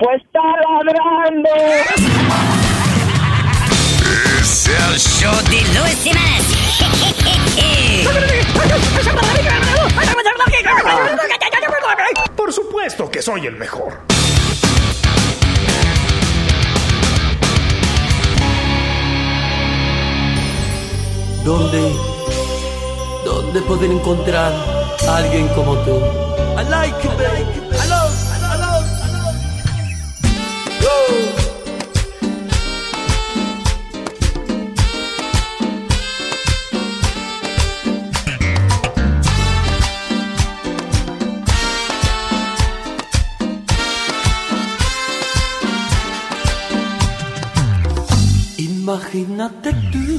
Pues está ladrando. Es el show de Luis. Por supuesto que soy el mejor. ¿Dónde? ¿Dónde poder encontrar a alguien como tú? I like you, baby. Imagínate tú.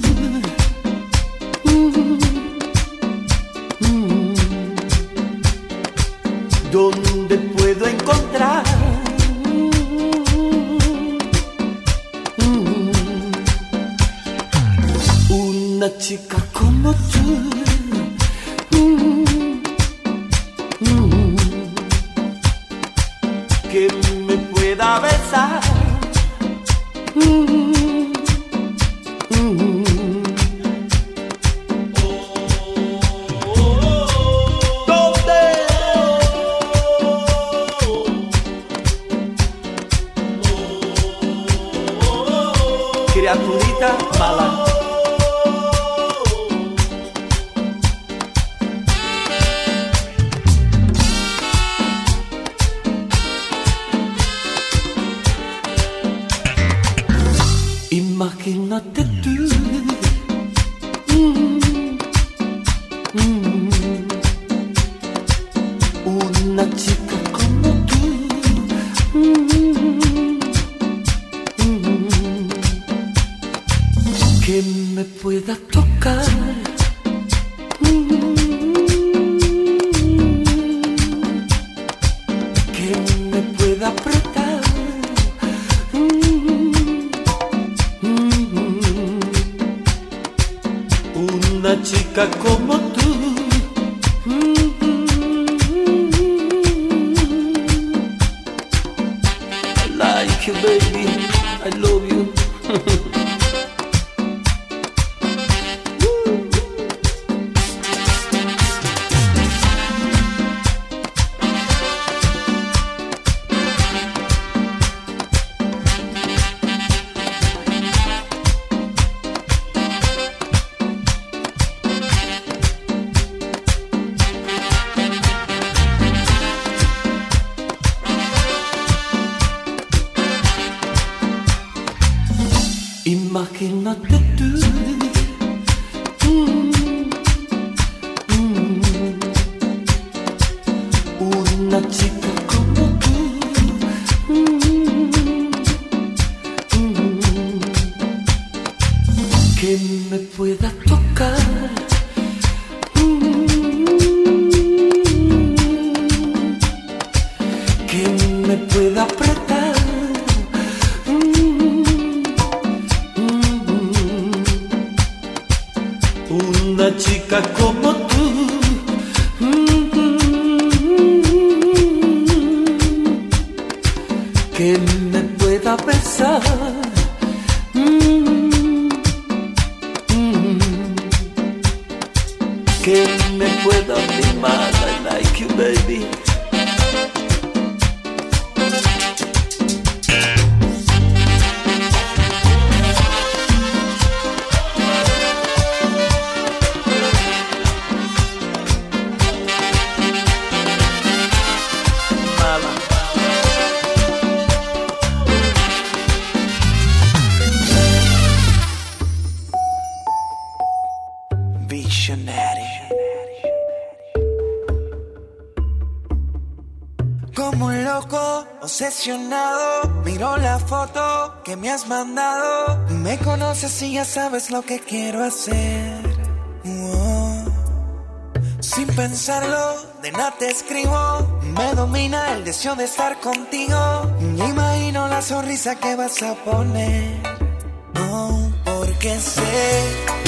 ¿Dónde puedo encontrar una chica como tú? Que me pueda besar. Me conoces y ya sabes lo que quiero hacer. Sin pensarlo, de nada te escribo. Me domina el deseo de estar contigo. Imagino la sonrisa que vas a poner. Oh, porque sé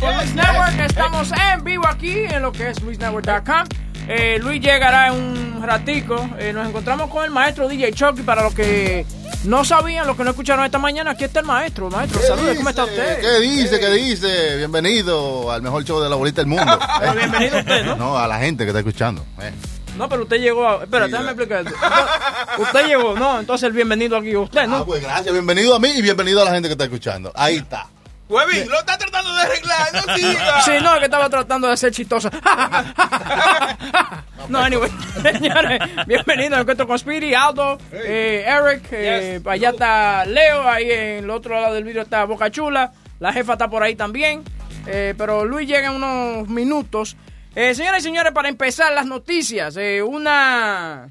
Luis Network. Estamos en vivo aquí en lo que es luisnetwork.com. Eh, Luis llegará en un ratico. Eh, nos encontramos con el maestro DJ Chucky. Para los que no sabían, los que no escucharon esta mañana, aquí está el maestro. Maestro, saludos, ¿cómo está usted? ¿Qué dice? ¿Qué dice? Bienvenido al mejor show de la bolita del mundo. Pero bienvenido usted, ¿no? No, a la gente que está escuchando. Eh. No, pero usted llegó a... Espera, Sí, déjame ya. explicar. Usted- Usted llegó, no, entonces el bienvenido aquí usted, ¿no? Ah, pues gracias. Bienvenido a mí y bienvenido a la gente que está escuchando. Ahí está. Huevín, lo está tratando de arreglar, no siga. Sí, no, es que estaba tratando de ser chistoso. no, anyway, señores, bienvenidos. Me encuentro con Speedy, Aldo, eh, Eric, eh, allá está Leo, ahí en el otro lado del vídeo está Boca Chula, la jefa está por ahí también, eh, pero Luis llega en unos minutos. Eh, señoras y señores, para empezar las noticias, eh, una...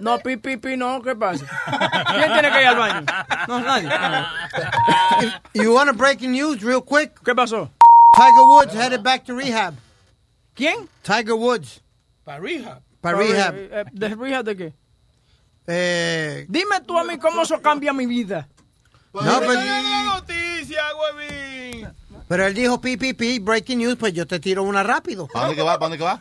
No, pi, pi, pi, no, ¿qué pasa? ¿Quién tiene que ir al baño? No, nadie. You want a breaking news real quick? ¿Qué pasó? Tiger Woods headed back to rehab. ¿Quién? Tiger Woods. Para rehab. Para rehab. Eh, eh, ¿De rehab de qué? Eh, Dime tú a mí cómo eso cambia mi vida. no, pero, la noticia, huevín. pero él dijo PPP, breaking news, pues yo te tiro una rápido. ¿Para dónde que va? ¿Para dónde que va?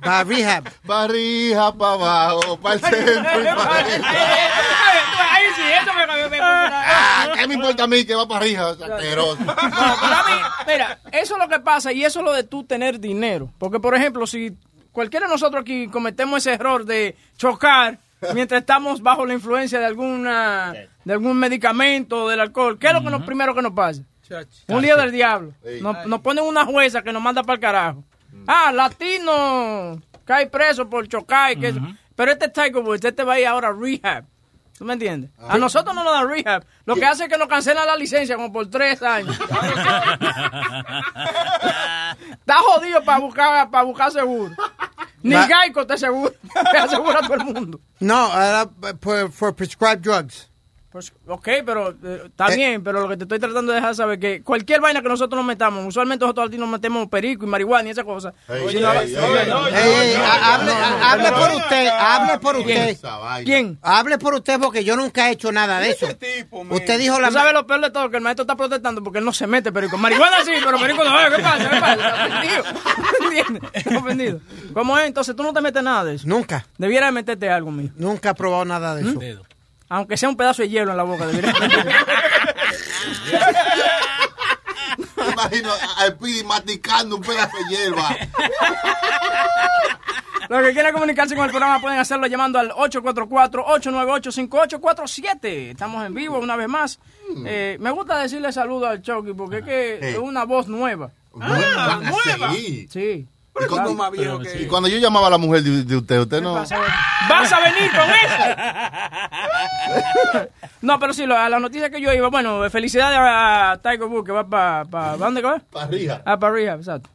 Para rehab. Para arriba, para abajo, para el centro y para Ahí sí, eso me cambió. me- Ah, ¿Qué me importa a mí que va para arriba? Asqueroso. No, mí, mira, eso es lo que pasa y eso es lo de tú tener dinero. Porque, por ejemplo, si cualquiera de nosotros aquí cometemos ese error de chocar mientras estamos bajo la influencia de alguna de algún medicamento o del alcohol. ¿Qué es lo que nos, primero que nos pasa? Un lío del diablo. Nos, nos ponen una jueza que nos manda para el carajo. Ah, latino cae preso por chocar. y que eso. Pero este Tiger Woods, este va a ir ahora a rehab. ¿Tú me entiendes? A nosotros no nos dan rehab. Lo que hace es que nos cancelan la licencia como por tres años. Está jodido para buscar, para buscar seguro. Ni Geico te seguro. Te asegura a todo el mundo. No, era for, for prescribed drugs. Pues, ok, pero eh, está bien, pero lo que te estoy tratando de dejar saber que cualquier vaina que nosotros nos metamos, usualmente nosotros nos metemos perico y marihuana y ey, ha- hable, ha- hable por usted, hable por usted. ¿Quién? Hable por usted porque yo nunca he hecho nada de eso. Usted dijo la ¿Tú sabes lo peor de todo? Que el maestro está protestando porque él no se mete perico. Marihuana sí, pero perico no. Eh, ¿Qué pasa? ¿Qué pasa? ¿Cómo es? Entonces tú no te metes nada de eso. Nunca. Debieras meterte algo, mío. Nunca he probado nada de eso. Aunque sea un pedazo de hielo en la boca, meterte. Me imagino a Speedy masticando un pedazo de hierba. Los que quieran comunicarse con el programa pueden hacerlo llamando al 844-898-5847. Estamos en vivo una vez más. Eh, me gusta decirle saludo al Chucky porque es que Sí. es una voz nueva. Ah, nueva. Sí. Sí. Pero Claro. como más viejo que... Y cuando yo llamaba a la mujer de, de usted, usted no. ¿Vas a venir con eso? no, pero sí, a la noticia que yo iba, bueno, felicidades a Tiger Woods que va para... Pa, ¿Dónde que va? Para arriba. Ah, para arriba, exacto.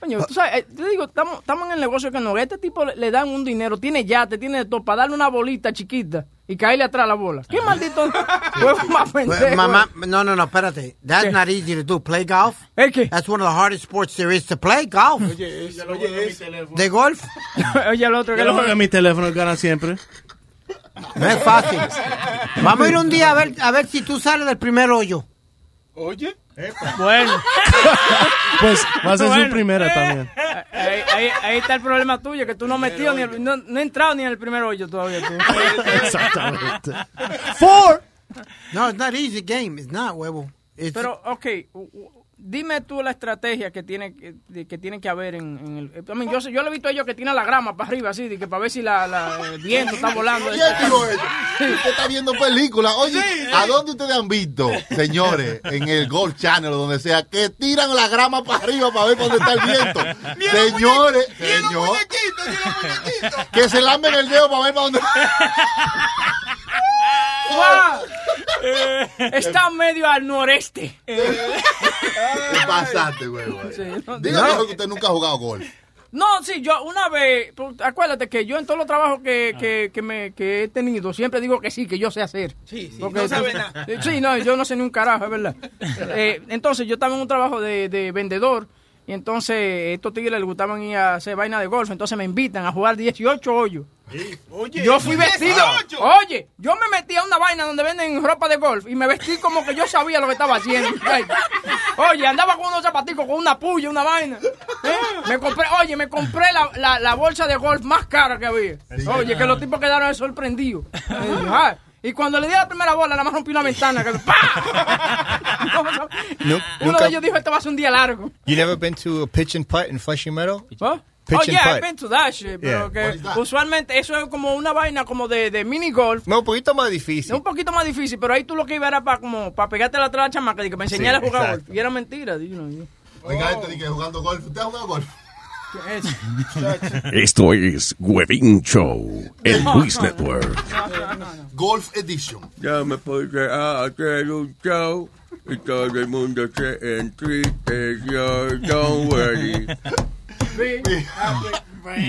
Coño, tú sabes, eh, te digo, estamos estamos en el negocio que no, este tipo le, le dan un dinero, tiene yate, tiene todo, para darle una bolita chiquita y caerle atrás la bola. ¿Qué maldito juego más Well, pendejo? Mamá, no, no, no, espérate. That's ¿Qué? not easy to do. Play golf. ¿Es qué? That's one of the hardest sports there is to play. Golf. Oye, eso, oye, eso. De golf. Oye, el otro que Yo lo lo juego en mi teléfono gana siempre. No es fácil. Vamos a ir un día a ver, a ver si tú sales del primer hoyo. Oye. Bueno. Pues va a ser Bueno. su primera también. Ahí, ahí- ahí está el problema tuyo, que tú no has metido ni el- no, no entrado ni en el primer hoyo todavía tú. Exactamente. Four. No, it's not easy game. It's not, huevo. It's- Pero, ok, dime tú la estrategia que tiene que, que, tiene que haber en, en el... I mean, yo, yo le he visto a ellos que tienen la grama para arriba, así, de que para ver si la, la- el viento está volando. ¿Quién dijo eso? Usted está viendo películas. Oye, ¿a dónde ustedes han visto, señores, en el Golf Channel o donde sea, que tiran la grama para arriba para ver dónde está el viento? Señores, señor, que se lamben el dedo para ver para dónde. ¡Wow! Está medio al noreste. ¿Qué pasaste, güey? Sí, no- Dígame no. que usted nunca ha jugado golf. No, sí, yo una vez, pues, acuérdate que yo en todos los trabajos que, que, que, me, que he tenido, siempre digo que sí, que yo sé hacer. Sí, sí, Porque- no sabe nada. Sí, no, yo no sé ni un carajo, es verdad. Eh, entonces, yo estaba en un trabajo de, de vendedor y entonces estos tigres les gustaban ir a hacer vaina de golf, entonces me invitan a jugar 18 hoyos. Oye, Yo fui vestido. 18. Oye, yo me metí a una vaina donde venden ropa de golf y me vestí como que yo sabía lo que estaba haciendo. Oye, andaba con unos zapaticos, con una puya, una vaina. ¿Eh? Me compré, oye, me compré la, la, la bolsa de golf más cara que había. Oye, que los tipos quedaron sorprendidos. Y cuando le di la primera bola, nada más rompí una ventana. Que, ¡pah! No, Uno nunca- de ellos dijo, este va a ser un día largo. You never been to a pitch and putt in Flushing Meadow? ¿Oh? Pitch oh, and yeah, putt. I've been to that shit, pero Yeah. que usualmente eso es como una vaina como de, de mini golf. No, un poquito más Es difícil. un poquito más difícil, pero ahí tú lo que ibas era para como para pegarte la atrás a la chamaca y que me enseñara Sí, a jugar exacto. golf. Y era mentira, you know, Oiga, de que jugando golf. ¿Usted ha jugado golf? ¿Qué es? Esto es Huevín Show, el Luis Network. Golf Edition. Ya me puse a hacer un show y todo el mundo se entristeciyo. Don't worry.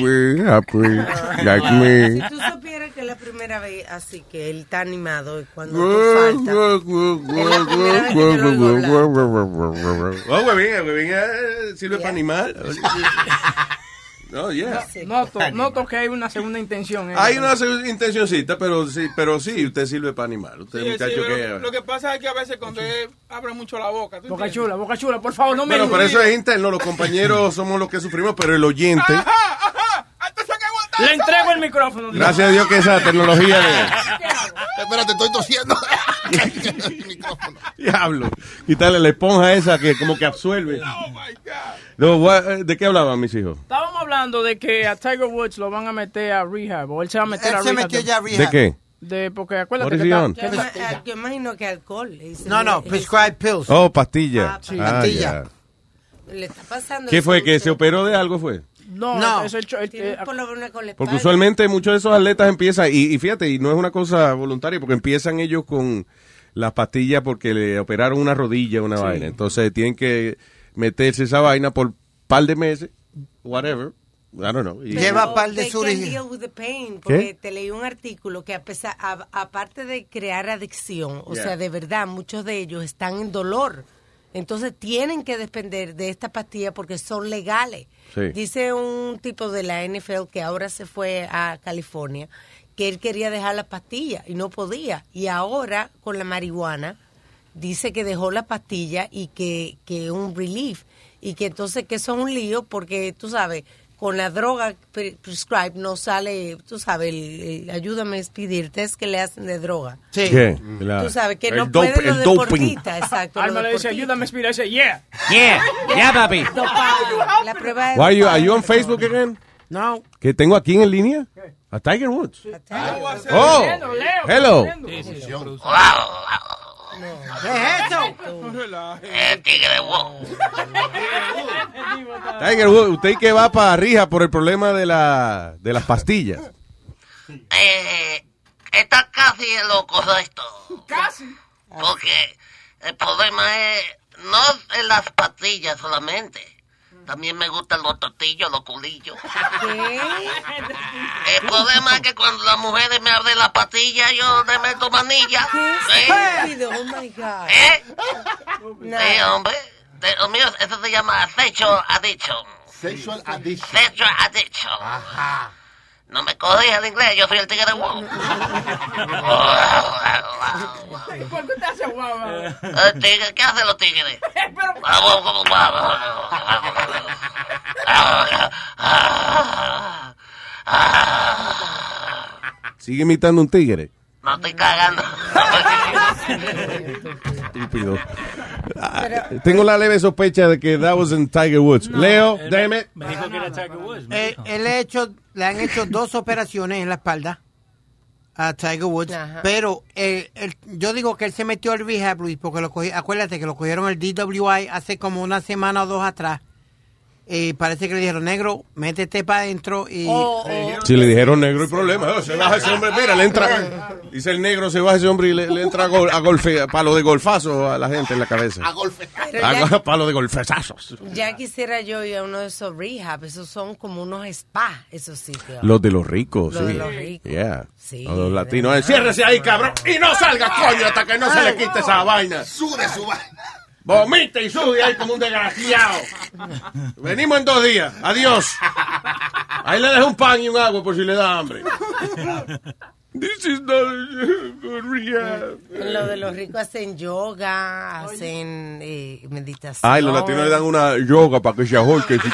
We're happy like Si me. tú supieras que es la primera vez así que él está animado cuando tú faltas. Oh, huevín, huevín sirve para animar. No, yeah. Noto, noto que hay una segunda intención. eh. Hay una segunda intencioncita, pero sí, pero sí, usted sirve para animar. Usted, Sí, muchacho, sí, que... lo, lo que pasa es que a veces cuando él abre mucho la boca. ¿tú Boca entiendes? chula, boca chula, por favor, no me Bueno, pero eso es interno, los compañeros somos los que sufrimos, pero el oyente, Le entrego el micrófono. gracias a Dios que esa tecnología de... Espérate, estoy tosiendo. Diablo. Quitarle la esponja esa que como que absuelve. No, what- ¿De qué hablaban mis hijos? Estábamos hablando de que a Tiger Woods lo van a meter a rehab, o él se va a meter Él a se rehab. metió ya a ¿De qué? De, porque acuérdate que está- ah, yo imagino que alcohol. No, no, le- prescribed pills. Oh, pastilla. sí. Ah, Pastilla. Le está pasando. ¿Qué fue? eso. ¿Que se operó de algo fue? No, No. eso es eh, problema con la Porque usualmente muchos de esos atletas empiezan, y, y fíjate, y no es una cosa voluntaria, porque empiezan ellos con las pastillas porque le operaron una rodilla, una vaina. Entonces tienen que meterse esa vaina por par de meses, whatever. I don't know. Lleva par de They sur can deal with the pain, porque te leí un artículo que a pesar, a- aparte de crear adicción, o Yeah. sea, de verdad, muchos de ellos están en dolor. Entonces tienen que depender de esta pastilla porque son legales. Sí. Dice un tipo de la NFL que ahora se fue a California que él quería dejar la pastilla y no podía. Y ahora con la marihuana dice que dejó la pastilla y que, que un relief. Y que entonces que eso es un lío porque tú sabes, con la droga pre- prescribed no sale, tú sabes, el, el- ayúdame a expedir test que le hacen de droga. Sí. Tú sabes que el no dope- pueden los deportistas, exacto. Alma le dice, ayúdame a. Dice, yeah. Yeah, yeah, papi. Dopaje, La prueba de Why you, are you on Facebook again? No. ¿Que tengo aquí en línea? A Tiger Woods. Oh, Leo, Leo, hello. Leo. ¿Qué es eso? Eh, tigre, wow. Tiger Woods, usted que va para Rija por el problema de, la, de las pastillas. Eh, está casi loco esto. Casi. Porque el problema es no en las pastillas solamente. También me gustan los tortillos, los culillos. El problema es que cuando las mujeres me abren la pastilla, yo le meto manilla. ¿Qué ¿Eh? Oh my God. ¿Eh? No. Sí, hombre. De- lo mío, eso se llama sexual addiction. Sexual addiction. Sexual addiction. No me corrija el inglés, yo soy el tigre de wow. ¿Por qué te hace tigre, ¿Qué hacen los tigres? Sigue imitando un tigre. No estoy cagando. Estúpido. Ah, tengo la leve sospecha de que that was in Tiger Woods. Leo, damn it. Me dijo que era Tiger Woods. Eh, él ha hecho, le han hecho dos operaciones en la espalda a Tiger Woods, Ajá. pero eh, él- yo digo que él se metió al rehab, Luis, porque lo cogí, acuérdate que lo cogieron el DWI hace como una semana o dos atrás. Y parece que le dijeron, negro, métete para adentro y... O- o- Si le dijeron negro, hay problema. Oh, se baja ese hombre, mira, le entra. Dice el negro, se baja ese hombre y le, le entra a, gol, a golfe, a palo de golfazo a la gente en la cabeza. A golfe. Pero A palo de golfezazos. Ya quisiera yo ir a uno de esos rehab, esos son como unos spa, esos sitios. Los de los ricos, Los sí. de los ricos. Yeah. Sí, los latinos. eh, Ciérrese ahí, cabrón. Y no salga, coño, hasta que no se le quite esa vaina. Sude su vaina. Vomite y sube ahí como un desgraciado. Venimos en dos días. Adiós. Ahí le dejo un pan y un agua por si le da hambre. This is not good rehab. Lo de los ricos hacen yoga, hacen eh, meditación. Ay, los latinos le dan una yoga para que se ahorque si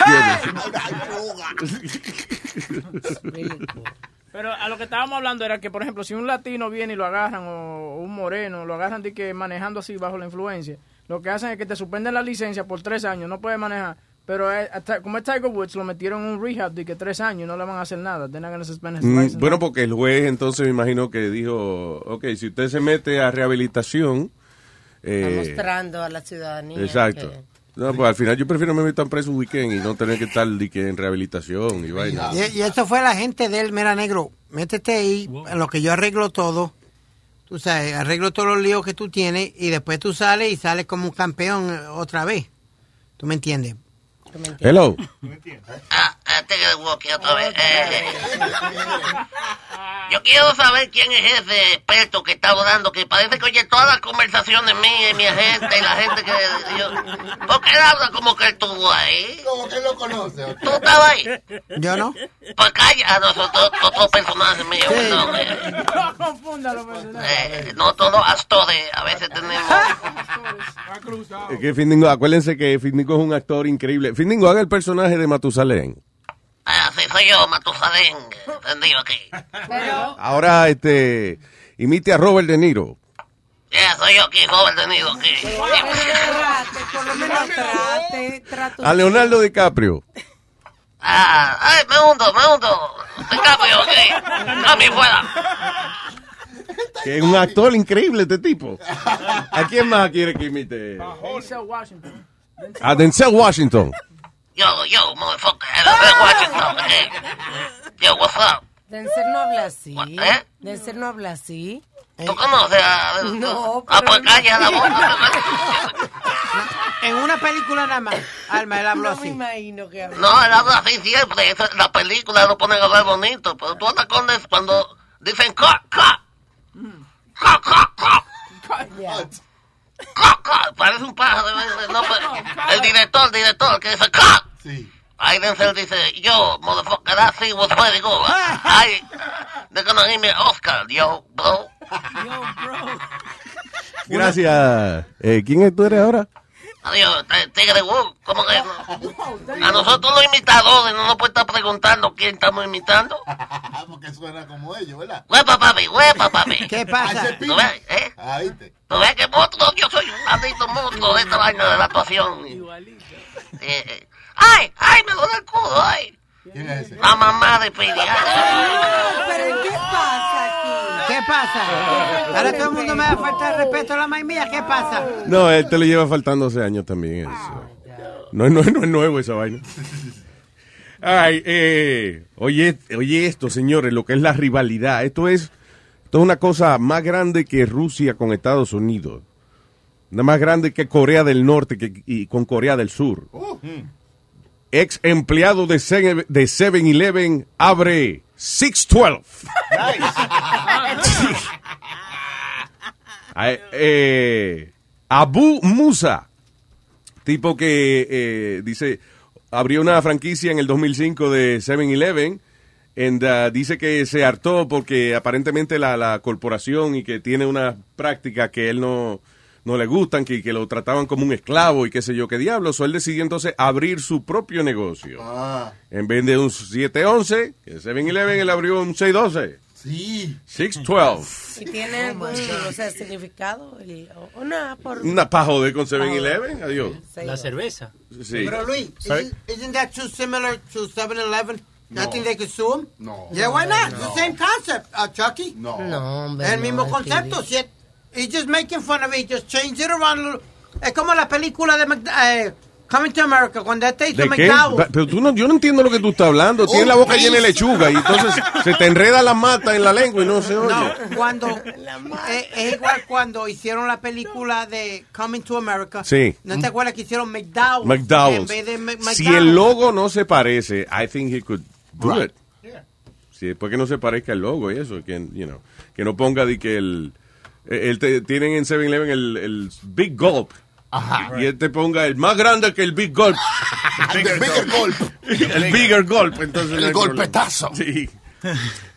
Pero a lo que estábamos hablando era que, por ejemplo, si un latino viene y lo agarran, o un moreno, lo agarran de que manejando así bajo la influencia, lo que hacen es que te suspenden la licencia por tres años, no puedes manejar. Pero eh, hasta- como es Tiger Woods, lo metieron en un rehab de que tres años no le van a hacer nada. Mm, bueno, porque el juez entonces me imagino que dijo, ok, si usted se mete a rehabilitación... Está eh, mostrando a la ciudadanía. exacto. que- No, pues al final yo prefiero me meter preso un weekend y no tener que estar que en rehabilitación y vaina. Y, y eso fue la gente de él, mira negro, métete ahí, en lo que yo arreglo todo, tú sabes, arreglo todos los líos que tú tienes y después tú sales y sales como un campeón otra vez. ¿Tú me entiendes? Hello. Ah, ah, tigre de wow, que otra vez. Eh, yo quiero saber quién es ese experto que está hablando, que parece que oye todas las conversaciones mías y mi agente y la gente que... Yo, ¿Por qué él habla como que él estuvo ahí? Como que él lo conoce. ¿Tú estabas ahí? Yo no. Pues calla, ah, no, son to- otros personajes míos. No, eh, No confunda los personajes. eh, no todos actores, a veces tenemos... Es que Findingo, acuérdense que Findingo es un actor increíble. Findingo, haga el personaje de Matusalén. Ah, sí, soy yo, Matusalén, entendido aquí. Pero, Ahora, este, imite a Robert De Niro. Ya soy yo aquí, aquí. Por lo menos trate, trate. A Leonardo DiCaprio. Ah, ay, me hundo, me hundo. Me cambio, ok. A mí fuera. Que es un actor increíble este tipo. ¿A quién más quiere que imite? Denzel Washington. A Denzel Washington. Yo, yo, motherfucker. Yo, what's up? Denzel no habla así. ¿Eh? Denzel no habla así. ¿Tú conoces a... No, Ah, pero pues no. calla la boca. En una película nada más. Alma, él habló No me así. imagino que habla. No, él habla así siempre. Eso, la película lo ponen a hablar bonito. Pero tú andas con des- cuando dicen. Cut, cut, cut. Cut, cut. Parece un pájaro. eh, No, pero el director, el director, que dice cut. Sí. Ahí Denzel dice, yo, motherfucker, that scene was very good. I, they're gonna give me Oscar, yo, bro. Gracias. Eh, ¿Quién es tú eres ahora? Adiós, Tigre Wood, ¿cómo que no? A nosotros los imitadores no nos puede estar preguntando quién estamos imitando. Porque suena como ellos, ¿verdad? Huepa, papi, huepa, papi. ¿Qué pasa? ¿Tú ves, eh? Ahí te. ¿Tú ves que monstruo? Yo soy un maldito monstruo de esta vaina de la actuación. Eh, eh. ¡Ay, ay, me duele el culo, ay! ¿Quién es ese? La mamá de pediatra. ¿Pero qué pasa aquí? ¿Qué pasa? Ahora todo el mundo me va a faltar respeto a la maíz mía. ¿Qué pasa? No, él te lo lleva faltando 12 años también. eso. No, no, no es nuevo esa vaina. Ay, eh, oye, oye esto, señores, lo que es la rivalidad. Esto es, esto es una cosa más grande que Rusia con Estados Unidos. Una más grande que Corea del Norte que, y con Corea del Sur. Ex empleado de Se- de 7-Eleven abre 612. Ay, eh, Abu Musa, tipo que eh, dice, abrió una franquicia en el 2005 de 7-Eleven. and, uh, dice que se hartó porque aparentemente la, la corporación y que tiene una práctica que él no, no le gustan, que, que lo trataban como un esclavo y qué sé yo qué diablos. O él decidió entonces abrir su propio negocio. Ah. En vez de un 711, que 7-Eleven, él abrió un 612. Sí. 612. ¿Y tiene oh algún o sea, significado? El, una, por... una paja de con 7-Eleven, adiós. La cerveza. Sí. Pero Luis, ¿sabes? isn't that too similar to 7-Eleven? No. Nothing they consume? No. Yeah, why not? No. It's the same concept, uh, Chucky. No. no hombre, el mismo concepto, 7 he's just making fun of it, just change it around. a little. Es como la película de Mc- eh, Coming to America, cuando este hizo ¿De qué? McDowell. Pero tú no, yo no entiendo lo que tú estás hablando. Tienes Oh, la boca please. llena de lechuga y entonces se te enreda la mata en la lengua y no se oye. No, cuando eh, es igual cuando hicieron la película de Coming to America. Sí. ¿No te acuerdas que hicieron McDowell? En McDowell's. vez de Mc- Si McDonald's? el logo no se parece, I think he could do Right. it. Sí, después que no se parezca el logo y eso, que, you know, que no ponga de que el... el te- tienen en 7-Eleven el, el Big Gulp. Ajá. Y él te ponga el más grande que el Big Gulp. The bigger gulp. el bigger gulp. Entonces El golpetazo. Sí.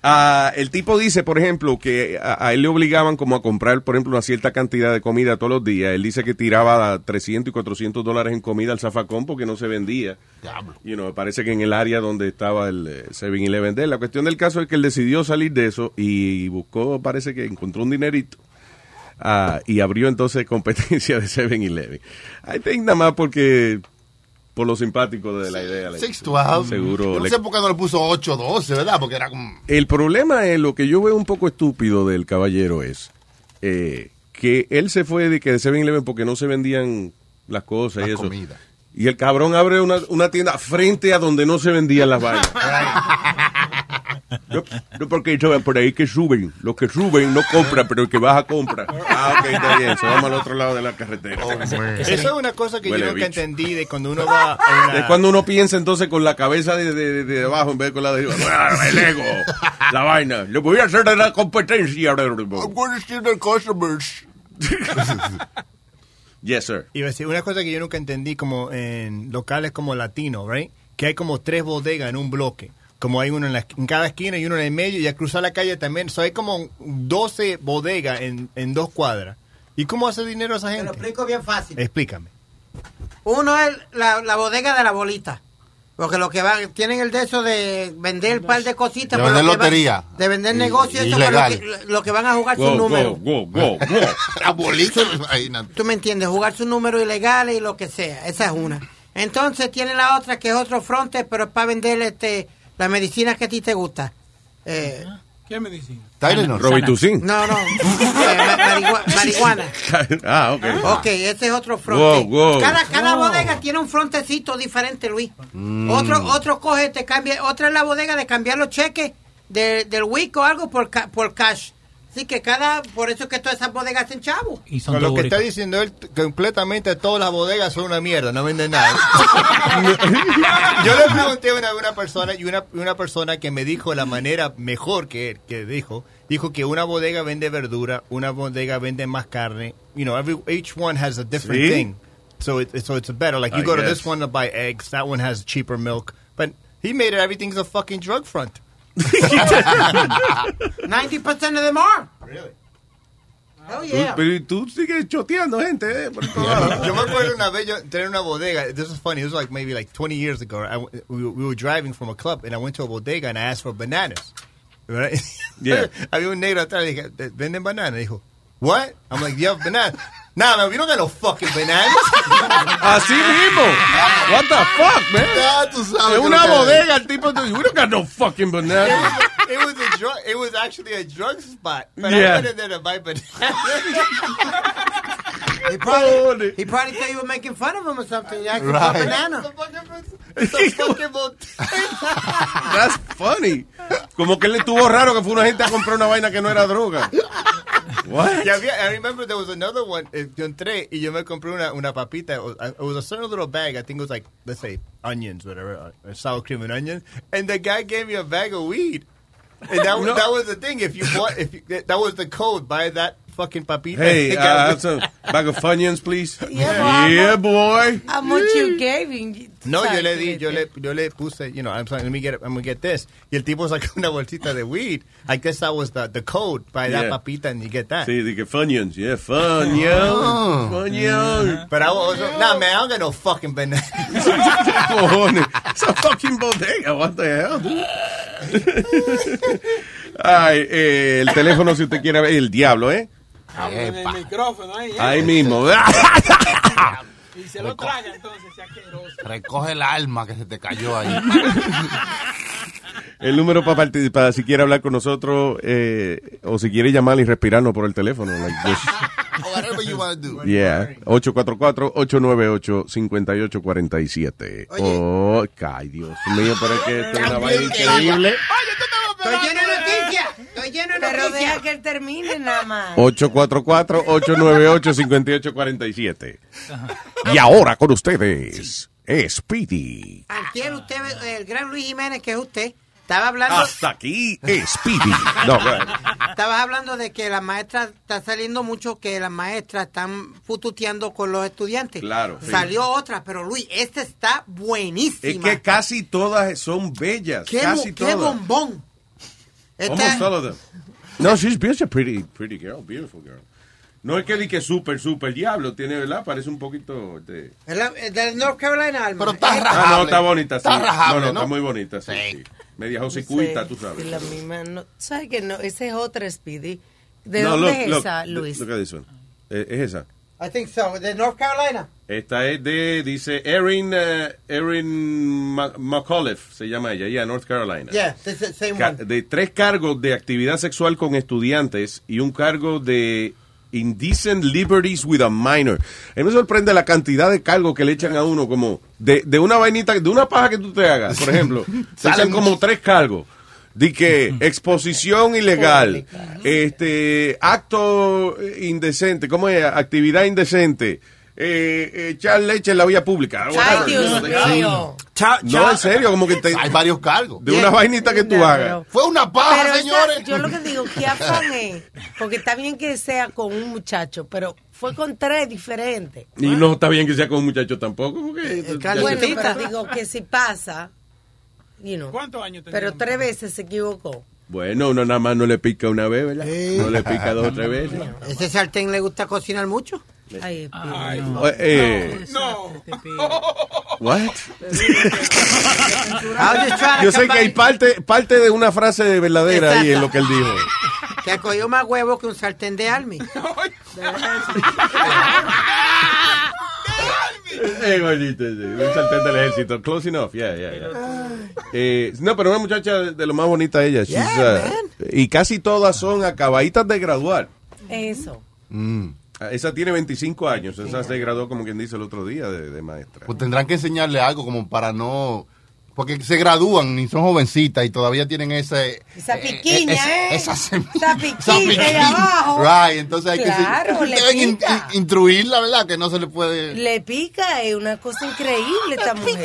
Ah, el tipo dice, por ejemplo, que a, a él le obligaban como a comprar, por ejemplo, una cierta cantidad de comida todos los días. Él dice que tiraba 300 y 400 dólares en comida al zafacón porque no se vendía. Diablo. You know, parece que en el área donde estaba el eh, 7-Eleven de él. La cuestión del caso es que él decidió salir de eso y buscó, parece que encontró un dinerito. Ah, y abrió entonces competencia de 7-Eleven. I think nada más porque por lo simpático de la idea. le- 612. Seguro. Yo no le- sé por qué no le puso 812, ¿verdad? Porque era como. el problema es, lo que yo veo un poco estúpido del caballero es eh, que él se fue de que de 7-Eleven porque no se vendían las cosas y La eso. comida. Y el cabrón abre una, una tienda frente a donde no se vendían las vainas. No, no, porque eso, por ahí que suben. Los que suben no compran, pero el que baja compra. Ah, ok, está bien. Se vamos al otro lado de la carretera. Eso es una cosa que Huele yo nunca bicho. entendí de cuando uno va a una... Es cuando uno piensa entonces con la cabeza de, de, de- de abajo en vez de con la de arriba. Ah, El ego, la vaina. Le voy a hacer de la competencia. I'm going to steal the customers. Yes, sir. Iba a decir, una cosa que yo nunca entendí como en locales como latino, right? Que hay como tres bodegas en un bloque. Como hay uno en, la- en cada esquina y uno en el medio y al cruzar la calle también. So hay como 12 bodegas en, en dos cuadras. ¿Y cómo hace dinero esa Te lo gente? explico bien fácil. Explícame. Uno es la, la bodega de la bolita. Porque lo que van, tienen el de eso de vender un par de cositas. De vender lo que van- lotería. de vender Y- negocios, eso, ilegal. pero lo que, lo que van a jugar Go, sus números. go, go, go, go. La bolita. Tú me entiendes, jugar sus números ilegales y lo que sea. Esa es una. Entonces tiene la otra que es otro fronte, pero es para vender este, las medicinas que a ti te gusta. Eh, ¿Qué medicina? Tylenol. Robitussin. no, no. eh, marihuana. ah, ok. Ok, ese es otro fronte. Wow, wow. Cada, cada Wow. bodega tiene un frontecito diferente, Luis. Mm. Otro, otro coge, te cambia, otra es la bodega de cambiar los cheques de- del week o algo por, ca- por cash. Así que cada, por eso es que todas esas bodegas hacen chavo. Con lo que está diciendo él, completamente todas las bodegas son una mierda, no venden nada. Yo le pregunté a una, una persona y una, una persona que me dijo la manera mejor que, que dijo, dijo que una bodega vende verdura, una bodega vende más carne. You know, every, each one has a different Sí. thing. So, it, so it's better. Like you I go to guess. this one to buy eggs, that one has cheaper milk. But he made it everything's a fucking drug front. 90% of them are. Really? Hell yeah. Pero y tú sigues choteando gente, eh, por todos lados. Yo me acuerdo una vez yo entré en una bodega. This is funny. This was like maybe like 20 years ago. I w we, we were driving from a club and I went to a bodega and I asked for bananas. Right? Yeah. Había un negro atrás y dije, ¿venden bananas? Dijo, what? I'm like, you have bananas? Nah, man, we don't got no fucking bananas. Así mismo. What the fuck, man? Ya tú sabes En una bodega, el tipo, we don't got no fucking banana. it was a drug. It was actually a drug spot. But Yeah. I went in there to buy bananas. He probably, he probably thought you were making fun of him or something. You asked him for a banana. It's a fucking bodega. That's funny. Como que le estuvo raro que fue una gente a comprar una vaina que no era droga. What? Yeah, yeah, I remember there was another one. eh, Yo entré y yo me compré una, una papita. It was, a certain little bag. I think it was like, let's say, onions, whatever, uh, sour cream and onions. And the guy gave me a bag of weed. And that, was No. that was the thing. If you bought, if you, that was the code. Buy that fucking papita. Hey, He uh, got- have some bag of Funyuns, please. Yeah, Yeah, boy. How much you gave him? No, yo le di, yo le, yo le puse, you know, I'm saying, let me get, it, I'm gonna get this. Y el tipo sacó una bolsita de weed. I guess that was the, the code. Buy that Yeah. papita and you get that. Sí, de que Funyuns. Yeah, Funyuns. Funyuns. But I was, nah, man, I don't got no fucking banana. Cojones. It's a fucking bodega. What the hell, dude? Ay, eh, el teléfono si usted quiere ver. El diablo, ¿eh? En el micrófono ahí. ¿eh? Ahí mismo. Y se lo traga entonces, sea asqueroso. Recoge el alma que se te cayó ahí. El número para participar, si quiere hablar con nosotros eh, o si quiere llamar y respirarnos por el teléfono. Like this. Whatever you want to do. Yeah, 844-898-5847. Oh, ay, Dios mío, pero es que esto es una vaina increíble. Estoy lleno de noticias. Estoy lleno de Pero noticias. deja que él termine nada más. 844-898-5847. Y ahora con ustedes, Speedy. Antier usted, el gran Luis Jiménez, que es usted, estaba hablando, Hasta aquí, Speedy. No, bueno. estabas hablando de que las maestras, está saliendo mucho que las maestras están fututeando con los estudiantes. Claro, sí. Salió otra, pero Luis, esta está buenísima. Es que casi todas son bellas. qué, casi bo- qué todas. bombón. Esta- Almost all of them. No, she's, she's a pretty, pretty girl, beautiful girl. No es que di que súper, súper diablo tiene, ¿verdad? Parece un poquito de... es la- es de North Carolina, Alma. Pero está Es- Ah, no, está bonita, sí. Está rajable, no, no, ¿no? está muy bonita, sí. sí. Media josicuita, tú sabes. Sí, la misma, no, ¿Sabes que no? Esa es otra Speedy. ¿De no, dónde look, es look, esa, Luis? Look at this one. Eh, es esa. I think so. De North Carolina. Esta es de, dice, Erin, eh, Erin McAuliffe, se llama ella, ya, North Carolina. Yeah, same Ca- one. de tres cargos de actividad sexual con estudiantes y un cargo de indecent liberties with a minor. A mí me sorprende la cantidad de cargos que le echan a uno, como de, de una vainita, de una paja que tú te hagas, por ejemplo. te echan como tres cargos. De que exposición ilegal, este acto eh, indecente, ¿cómo es? Actividad indecente, eh, echar leche en la vía pública. Ay, whatever. Dios mío. No, en serio, como que te, Hay varios cargos. de una vainita que tú No, hagas. pero- Fue una paja, Pero esa- señores. yo lo que digo, ¿qué afán es? Porque está bien que sea con un muchacho, pero fue con tres diferentes. Y no está bien que sea con un muchacho tampoco. Porque, Carlos, Bueno, pero digo que si pasa, you know, ¿Cuántos años tenía? pero tres veces se equivocó. Bueno, uno nada más no le pica una vez, ¿verdad? Sí. No le pica dos o tres veces. Ese sartén le gusta cocinar mucho. Ay, Ay. O- eh, No. what? To Yo sé que hay parte, parte de una frase verdadera ahí en lo que él dijo. Que cogió más huevo que un sartén de Army. Eh, gordito, sí, un sartén del ejército. Close enough, yeah, yeah, yeah. Eh, no, pero una muchacha de, lo más bonita ella. she's, uh, y casi todas son acabaditas de graduar. Eso. Ah, Esa tiene 25 años. Esa se graduó, como quien dice, el otro día de, de maestra. Pues tendrán que enseñarle algo como para no... Porque se gradúan y son jovencitas y todavía tienen ese... Esa piquiña, esa- ¿eh? esa sem- Esa esa piquiña piquiña. abajo. Right, entonces hay Claro, que... le deben in- pica. in- instruirla, ¿verdad? Que no se le puede... Le pica, es una cosa increíble esta mujer.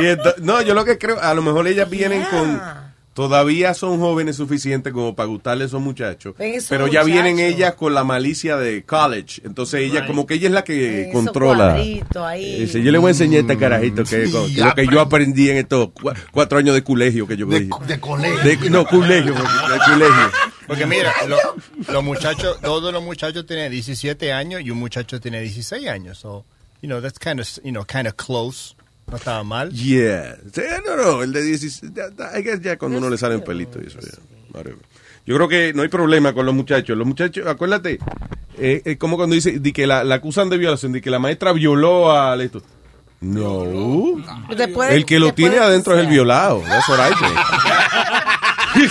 Y ento- no, yo lo que creo, a lo mejor ellas vienen con... Todavía son jóvenes suficientes como para gustarle a esos muchachos. Pero ya vienen ellas con la malicia de college. Entonces ella, Right. como que ella es la que controla. ahí. Dice, yo le voy a enseñar a este carajito que, Sí, lo que yo aprendí en estos cua- cuatro años de colegio que yo De, de colegio. De- no, colegio, de colegio. Porque mira, lo- los muchachos, todos los muchachos tienen 17 años y un muchacho tiene 16 años. So, you know, that's kind of, you know, kind of close. No estaba mal. Yeah. Sí, no, no, el de 16. ya- cuando uno le sale un pelito y eso ya. Yo creo que no hay problema con los muchachos. Los muchachos, acuérdate, eh, es como cuando dice di que la, la acusan de violación, de que la maestra violó a esto. No. Después- el que lo tiene de adentro es el violado. What I think.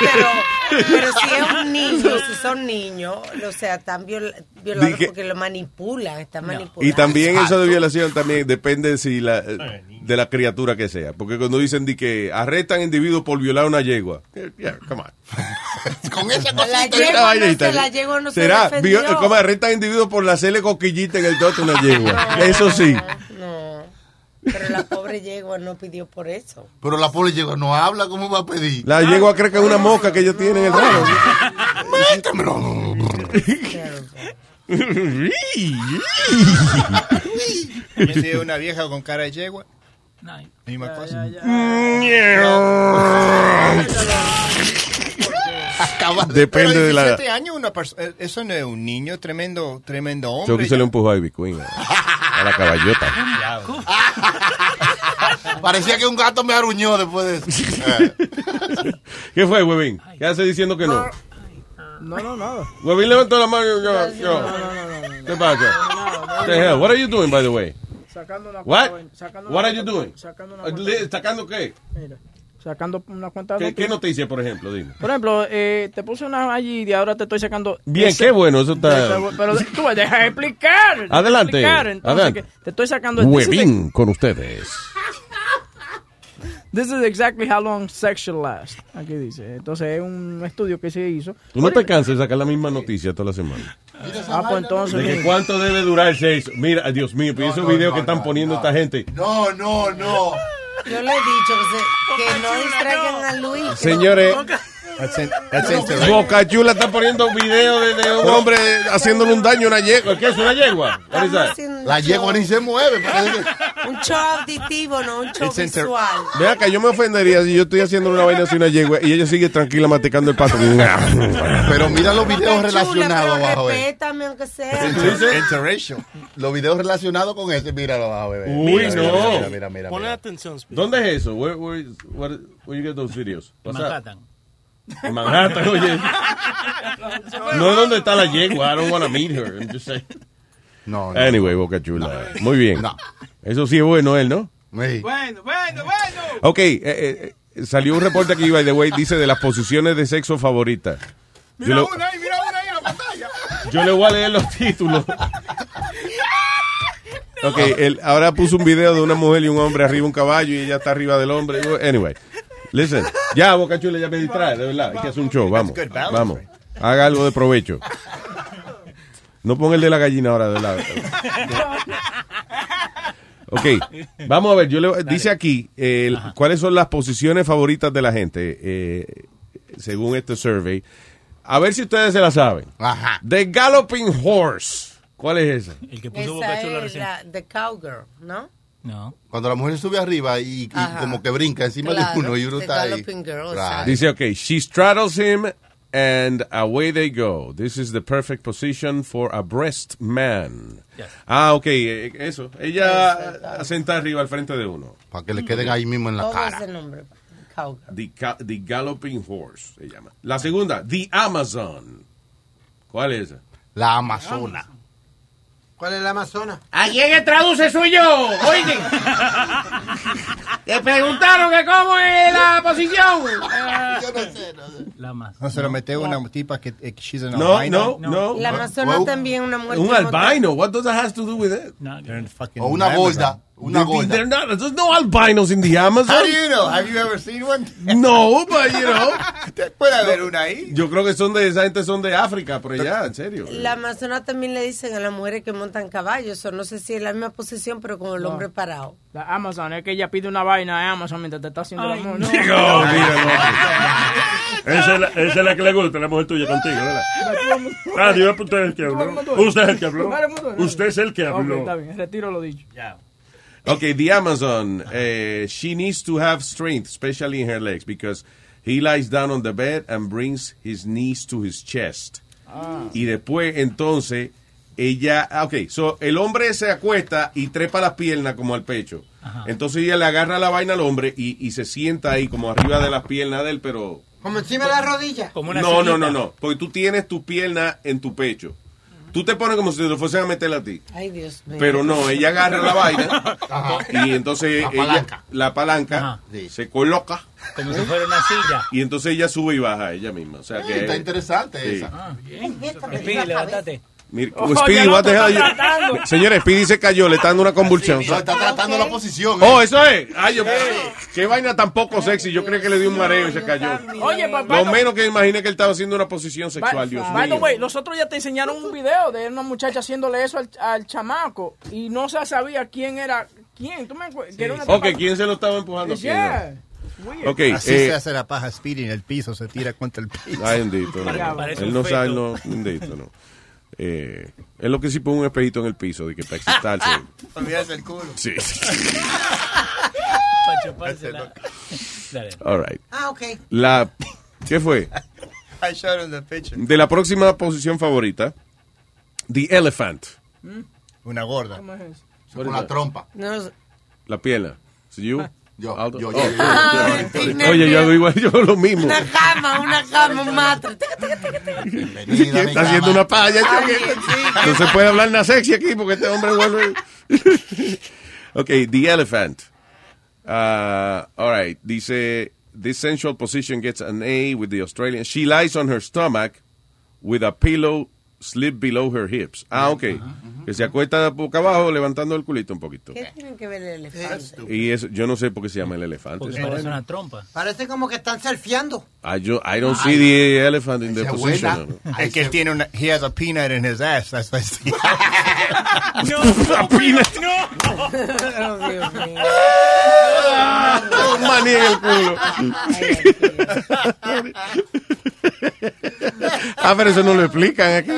pero, pero si es un niño, si son niños, o sea, están viola- violados Dije- porque lo manipulan, están manipulando. Y también eso de violación también depende si la, eh, de la criatura que sea. Porque cuando dicen di que arrestan individuos por violar una yegua. eh, yeah, come on. Con esa La cosita. yegua no vainita. se, la yegua no se ¿Será? defendió. ¿Cómo arrestan individuos por hacerle coquillita en el a una yegua? Eso sí. No, pero la pobre yegua no pidió por eso. Pero la pobre llegó, no habla, ¿cómo va a pedir? La yegua cree que es una mosca que ellos tienen en el rabo. Si es una vieja con cara de yegua. Misma cosa. Depende de la... 17 años, una perso- eh, eso no es un niño, tremendo, tremendo hombre. Yo que se le empujó a Ivy Queen a, la caballota. Parecía que un gato me aruñó después de eso. ¿Qué fue, huevín? ¿Qué hace diciendo que no? No, no, nada. Huevín levantó la mano y yo... yo. ¿Qué pasa? What the hell? What are you doing, by the way? Sacando una What? cuenta- sacando What una are you doing? Sacando una ¿Sacando qué? Mira, sacando una cuenta de ¿Qué, qué noticias. noticia, por ejemplo? Dime. Por ejemplo, eh, te puse una allí y ahora te estoy sacando. Bien, ese- qué bueno, eso está... Pero tú me dejas explicar. deja Adelante, explicar. Entonces, adelante. que te estoy sacando. This is, Huevín con ustedes. this is exactly how long sex should last. Aquí dice. Entonces, es un estudio que se hizo. Tú no te cansas de sacar la misma noticia toda la semana. Ah, pues entonces. ¿De que mira. cuánto debe durar el sexo? Mira, Dios mío, pero esos videos que están poniendo esta gente. No, no, no. Yo le he dicho que, se- que no distraigan a Luis. Señores, That's in- that's interesting. Boca Chula está poniendo videos de, de un hombre haciéndole un daño a una yegua. ¿Qué es una yegua? Un La yegua ni se mueve. Un show auditivo, no un show It's inter- visual. Vea que yo me ofendería si yo estoy haciendo una vaina así una yegua y ella sigue tranquila masticando el pato. Pero mira los videos Chula, relacionados pero abajo. eh. respétame aunque sea. Inter- interracial. Los videos relacionados con ese, míralo abajo, bebé. Uy, Mira, no. Mira, mira, mira. Pon mira. atención. ¿Dónde es eso? Where, where, where, where you get those videos? Manhattan. En Manhattan, oye. No es donde está la yegua. I don't want to meet her. I'm just saying. No, no. Anyway, Boca Chula. Muy bien. No. Eso sí es bueno, él, ¿no? Sí. Bueno, bueno, bueno. Ok, eh, eh, eh, salió un reporte aquí, by the way, dice de las posiciones de sexo favoritas. Yo Mira le, una ahí, mira una ahí en la pantalla. yo le voy a leer los títulos. Ok, él ahora puso un video de una mujer y un hombre arriba de un caballo y ella está arriba del hombre. Anyway, listen. Ya, Boca Chula, ya me distrae, de verdad. Hay que hacer un show, vamos. Vamos. Haga algo de provecho. No ponga el de la gallina ahora de lado. Ok, vamos a ver, yo le, dice aquí eh, cuáles son las posiciones favoritas de la gente eh, según este survey. A ver si ustedes se la saben. Ajá. The Galloping Horse. ¿Cuál es esa? El que puso Boca Esa Chula es recién. la The Cowgirl, ¿no? No. Cuando la mujer sube arriba y, y como que brinca encima Claro, de uno y uno está ahí. girl, Right. Dice, ok, she straddles him and away they go. This is the perfect position for a breast man. Ah, ok, eh, eso. Ella sentada arriba al frente de uno. Para que le queden ahí mismo en la Todo cara. ese nombre. Cowgirl. The, ca- the Galloping Horse se llama. La segunda, The Amazon. ¿Cuál es esa? La Amazona. ¿Cuál es la Amazona? ¿A quién que traduce soy yo? Oigan. Te preguntaron que cómo es la posición. La más. No se lo mete una tipa que eh, she's an No, albino. no, no. La Amazona también una muerte. Un albino. What does that have to do with it? fucking O una gorda. Una gorda. there not- there's no albinos in the Amazon. How do you know? Have you ever seen one? No, but you know. Puede haber una ahí. Yo creo que son de esa gente son de África, por allá, en serio. La Amazona también le dicen a las mujeres que montan caballos. O no sé si es la misma posición, pero con el No. hombre parado. La Amazon, es que ella pide una vaina de Amazon mientras te está haciendo el amor. No. No, Esa es, la, esa es la que le gusta, la mujer tuya contigo, ¿verdad? Ah, Dios, usted es el que habló. Usted es el que habló. Usted es el que habló. está bien, retiro lo dicho. Okay, the Amazon. Uh, she needs to have strength, especially in her legs, because he lies down on the bed and brings his knees to his chest. Y después, entonces, ella. ah, Ok, so el hombre se acuesta y trepa las piernas como al pecho. Entonces ella le agarra la vaina al hombre y, y se sienta ahí como arriba de las piernas de él, pero. Como encima de la rodilla. No, no, no, no. Porque tú tienes tu pierna en tu pecho. Tú te pones como si te lo fuesen a meter a ti. Ay, Dios mío. Pero no, ella agarra la vaina y entonces La ella- palanca. la palanca se coloca Como si fuera una silla. y entonces ella sube y baja ella misma. O sea que Está interesante Sí. esa. Ah, bien. Speedy, levántate. Mira, Oye, Speedy, what the hell you-. Señores, Speedy se cayó, le está dando una convulsión. Está tratando la posición. Oh, eh. eso es. Ay, yo, qué vaina tan poco sexy. Yo creo que le dio un mareo y se cayó. Oye, papá. Lo menos que imaginé que él estaba haciendo una posición sexual, Dios mío. way, nosotros ya te enseñaron un video de una muchacha haciéndole eso al, al chamaco y no se sabía quién era quién. ¿Tú me acuerdas? Que era una Ok, tipa- ¿quién se lo estaba empujando? Yeah. Ok, Así eh, se hace la paja Speedy en el piso, se tira contra el piso. Ay, bendito. no. Él no sabe, no, bendito, no. Eh, es lo que sí pone un espejito en el piso, de que para excitarse. Olvídate el culo. Sí. Para chupársela. Dale. All right. Ah, ok. La, ¿Qué fue? I showed him the picture. De la próxima posición favorita, The Elephant. Una gorda. ¿Cómo es eso? Con la trompa. No, La pierna. ¿Sí, you? Yo, Aldo? yo, Oh. yo, yo, Ah, yo, tiene Oye, yo hago igual, yo hago lo mismo. una cama, una cama, un matre. Bienvenida, Está haciendo una paya. No se puede hablar nada sexy aquí porque este hombre vuelve. ok, The Elephant. Uh, all right. Dice, this sensual position gets an A with the Australian. She lies on her stomach with a pillow slip below her hips. Ah, ok. Que se acuesta boca abajo levantando el culito un poquito. ¿Qué tienen que ver el elefante? Y eso, yo no sé por qué se llama el elefante. Porque parece una trompa. Parece como que están surfeando. I, yo- I don't see the elephant in the position. buena. Es que él tiene una, he has a peanut in his ass. That's why it's- Una pina. Oh, Dios mío. Un maní en el culo. ah, pero eso no lo explican aquí.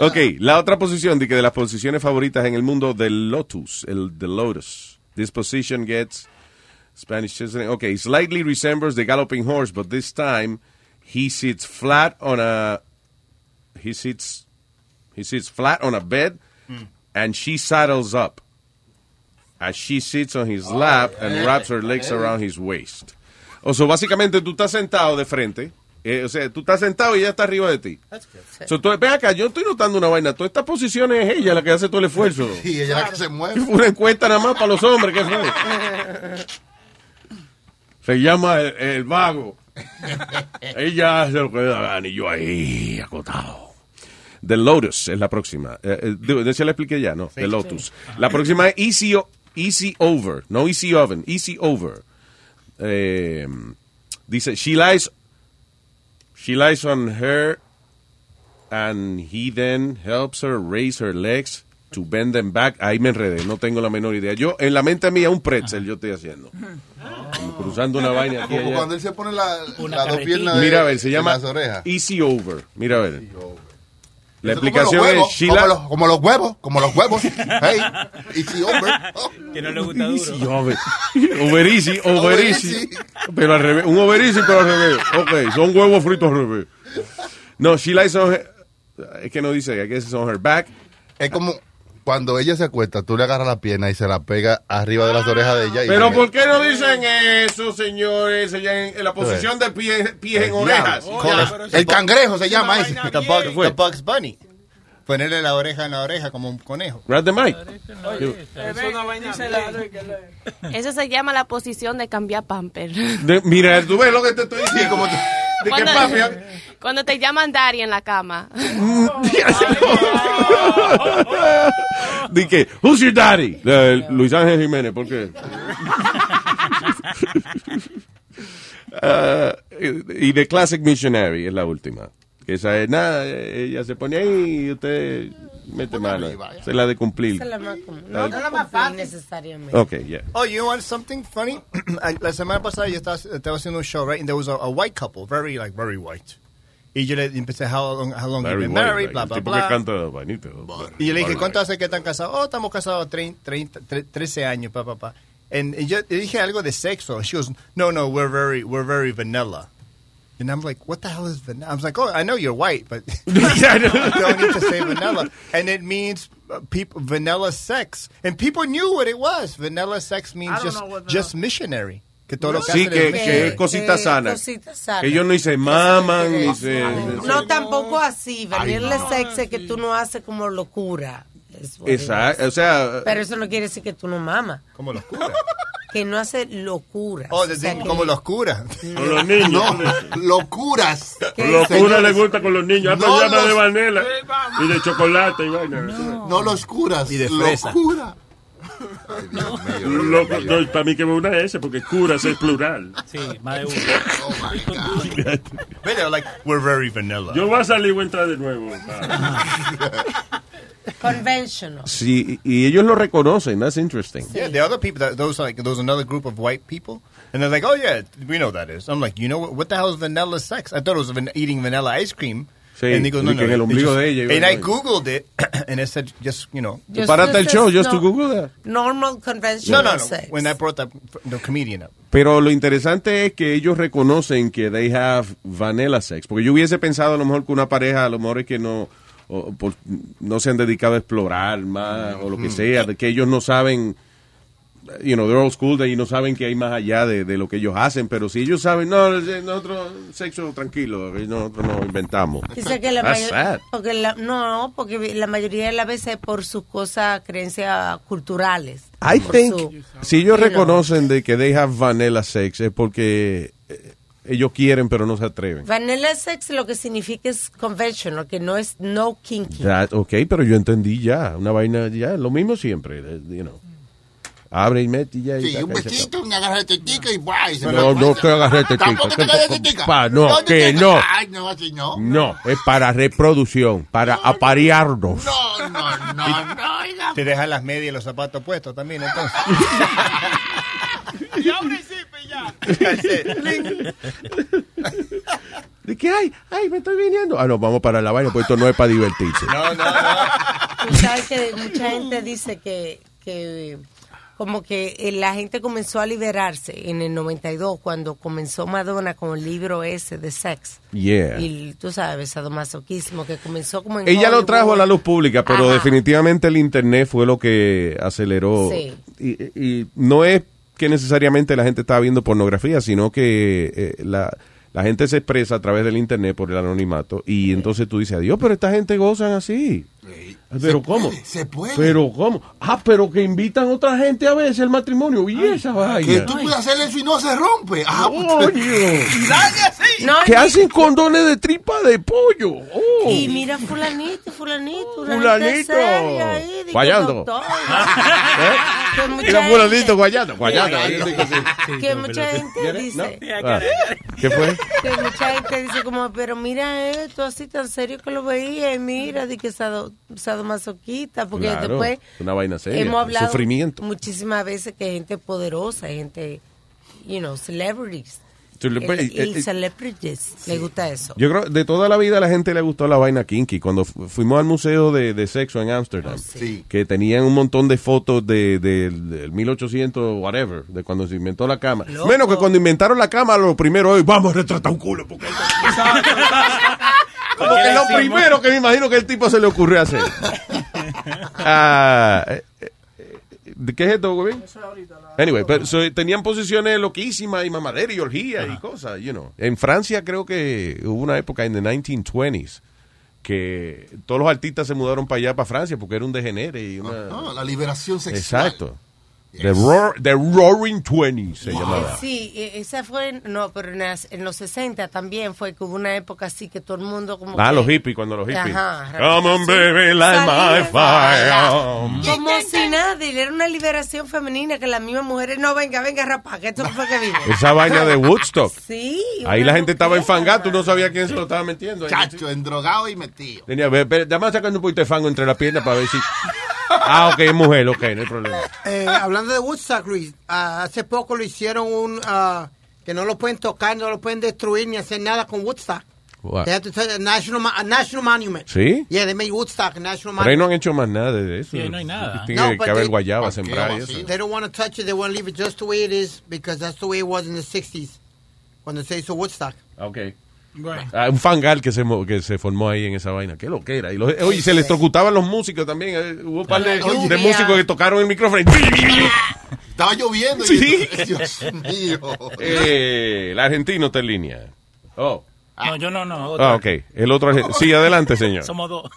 Ok, la otra posición de que de las posiciones favoritas en el mundo del lotus, el the lotus. This position gets Spanish citizen. Okay, slightly resembles the galloping horse, but this time he sits flat on a he sits he sits flat on a bed and she saddles up as she sits on his lap and wraps her legs around his waist. O sea, básicamente tú estás sentado de frente, eh, o sea, tú estás sentado y ella está arriba de ti. So, tú, ven acá, yo estoy notando una vaina. Todas estas posiciones es ella la que hace todo el esfuerzo. Sí, ella es la que se mueve. Una encuesta nada más para los hombres, ¿qué fue? Se llama el, el vago. ella hace lo que le da gana y yo ahí, acotado. The Lotus es la próxima. Eh, eh, digo, ¿Ya se la expliqué ya? No, The Lotus. La próxima es Easy, O- easy Over. No Easy Oven, Easy Over. Eh, dice, she lies, she lies on her and he then helps her raise her legs to bend them back. Ahí me enredé, no tengo la menor idea. Yo, en la mente mía, un pretzel yo estoy haciendo. Cruzando una vaina aquí y Como allá. cuando él se pone la- dos piernas de- Mira a ver, se llama las. Easy Over. Mira a ver. La Eso como explicación huevos, es Sheila. Como los, como los huevos, como los huevos. Hey, easy over. Oh. Que no le gusta duro. Easy over. Over easy, over easy. Pero al revés. Un over easy, pero al revés. Ok, son huevos fritos al revés. No, she lies on her... Es que no dice, I guess it's on her back. Es como cuando ella se acuesta, tú le agarras la pierna y se la pega arriba de las orejas de ella. Y Pero se- ¿por qué no dicen eso, señores? Ella en, en la posición de pie- pies en orejas. El cangrejo se llama ese. The, Bug- the Bugs Bunny. Ponerle la oreja en la oreja como un conejo. Grab the mic. Es una vaina Eso se llama la posición de cambiar pamper. De- mira, tú ves lo que te estoy diciendo. Como de Cuando, papi, cuando te llaman Dari en la cama. Di que, who's your daddy? Eh, Luis Ángel Jiménez, ¿por qué? Ah, y The Classic Missionary es la última. Que esa es nada, ella se pone ahí y usted mete mano. Es la de cumplir. Es la más común. No, no la más fácil necesariamente. Ok, yeah. Oh, you want something funny? la semana pasada yo estaba, estaba haciendo un show, right? And there was a, a white couple, very, like, very white. Y yo le empecé, how long, how long you Very been white, married, tipo que blah. canta vainito. Y yo le dije, ¿cuánto hace que están casados? Oh, estamos casados 30, 30, tre- 13 años, pa, pa, pa. And y yo le dije algo de sexo. She goes, no, no, we're very, we're very vanilla. And I'm like, what the hell is vanilla? I was like, oh, I know you're white, but you don't need to say vanilla. And it means uh, people vanilla sex. And people knew what it was. Vanilla sex means just, know just missionary. Que todo lo que Sí, hacen que, es que missionary. es cosita sana. cosita sana. Que ellos ni se maman, ni se... No, tampoco así. Vanilla sex es que tú no haces como locura. Es. Exacto, o sea... Pero eso no quiere decir que tú no mamas. Como locura. Que no hace locura. Oh, desde- como los curas. Con los niños. No, locuras. Locura le gusta con los niños. Hasta No llama los- de vanela y de chocolate y vaina. No los curas. Y de fresa. Locura. Loco, no, para mí que una S, porque curas es plural. Sí, más de uno. But they're like, we're very vanilla. Yo voy a salir y voy a entrar de nuevo. Conventional. Sí, y ellos lo reconocen, that's interesting. Yeah, the other people, that, those like, was another group of white people, and they're like, oh yeah, we know that is. I'm like, you know what, what the hell is vanilla sex? I thought it was van- eating vanilla ice cream. Sí, and he goes, no, no, el ombligo just- de ella, And I googled it, and it said just, you know, Just- Párate el show, just to no. Google that. Normal no, conventional no, no. sex. When I brought that the comedian up, Pero lo interesante es que ellos reconocen que they have vanilla sex. Porque yo hubiese pensado a lo mejor que una pareja, a lo mejor es que no, o por- no se han dedicado a explorar más o lo que sea, de que ellos no saben, you know, they're old school de y no saben que hay más allá de, de lo que ellos hacen. Pero si ellos saben, no, nosotros sexo tranquilo, nosotros no inventamos. Dice que la That's mayo- sad. porque la- no, porque la mayoría de las veces es por sus cosas, creencias culturales. I think, su- si ellos know. reconocen de que they have vanilla sex es porque eh, ellos quieren pero no se atreven. Vanilla sex lo que significa es conventional, que no es no kinky. That, ok, pero yo entendí ya, una vaina ya, lo mismo siempre, you know. Abre y mete y ya. y Sí, un y se besito, una agarra de tetica y ¡buah! y se No, no, que agarre tetica. Tampoco te que- no, ¿Dónde que no. Ay, no, así no. No, es para reproducción, para aparearnos. No, no, no, no. oiga. te dejan las medias y los zapatos puestos también, entonces. ¿De qué ay? Ay, me estoy viniendo. Ah, no, vamos para la vaina, porque esto no es para divertirse. No, no, no. Tú sabes que mucha gente dice que, que como que eh, la gente comenzó a liberarse en el 92 cuando comenzó Madonna con el libro ese de sex. Yeah. Y tú sabes, sadomasoquismo, que comenzó como en Ella lo Hollywood. trajo a la luz pública, pero Ajá. definitivamente el internet fue lo que aceleró. Sí. Y, y no es que necesariamente la gente estaba viendo pornografía, sino que eh, la, la gente se expresa a través del internet por el anonimato y entonces tú dices, adiós, pero esta gente gozan así. Pero ¿cómo? Se puede. Pero ¿cómo? Ah, pero que invitan a otra gente a veces al matrimonio. Y esa Que vaina. tú puedes hacer eso y no se rompe. Ah, Coño. Dale así. No, Que hacen condones de tripa de pollo. Oh. Y mira fulanito, fulanito, Fulanito. ahí, que Guayando. ¿Eh? Que mucha Mira, gente- fulanito, guayando, guayando. Que mucha gente dice, Ah, ¿Qué fue? que mucha gente dice como, pero mira esto así tan serio que lo veía y mira, de que sadomasoquista, porque Claro, después una vaina seria, hemos hablado sufrimiento. muchísimas veces que gente poderosa, gente, you know, celebrities, El, el eh, celebrities. Le gusta eso. Yo creo de toda la vida a la gente le gustó la vaina kinky. Cuando fu- fuimos al museo de, de sexo en Amsterdam, que tenían un montón de fotos de, de- del 1800, whatever, de cuando se inventó la cama. Loco. Menos que cuando inventaron la cama, lo primero es, vamos a retratar un culo. Porque como que es lo primero que me imagino que el tipo se le ocurrió hacer. Ah, eh, eh, ¿de ¿Qué es esto, güey? Anyway, pero so, tenían posiciones loquísimas y mamadera y orgía y cosas, you know. En Francia creo que hubo una época en the 1920s que todos los artistas se mudaron para allá, para Francia, porque era un degenere y una... La liberación sexual. Exacto. The, roar- the Roaring Twenties se llamaba. Sí, e- esa fue, no, pero en, las- en los 60 también fue que hubo una época así que todo el mundo como Ah, que- los hippies, cuando los hippies. Ajá, Come on, baby, light my fire. Como si nada, y era una liberación femenina que las mismas mujeres, no, venga, venga, rapaz, que esto fue que vino. Esa vaina de Woodstock. Sí. Ahí la gente estaba enfangada, tú no sabías quién se lo estaba metiendo. Chacho, endrogado y metido. Tenía, ve, ve, dame sacando un poquito de fango entre las piernas para ver si... Ah, ok, es mujer, ok, no hay problema. Eh, hablando de Woodstock, Luis, ah, hace poco lo hicieron un ah, que no lo pueden tocar, no lo pueden destruir ni hacer nada con Woodstock. What? They have to touch a national, a national monument. ¿Sí? Yeah, they made Woodstock a national Pero ahí no monument. han hecho más nada de eso. Sí, no hay nada. Tiene No, que haber guayaba, sembrar y eso. They don't want to touch it. They want to leave it just the way it is because that's the way it was in the 60s cuando se hizo Woodstock. Ok. Ah, un fangal que se, que se formó ahí en esa vaina. Qué lo que era. Y los, oye, se electrocutaban los músicos también. eh, Hubo un par de, músicos que tocaron el micrófono. y- Estaba lloviendo. y- Sí. Dios mío. Eh, el argentino está en línea. Oh. No, yo no, no. otro. Ah, ok. El otro Sí, adelante, señor. Somos dos.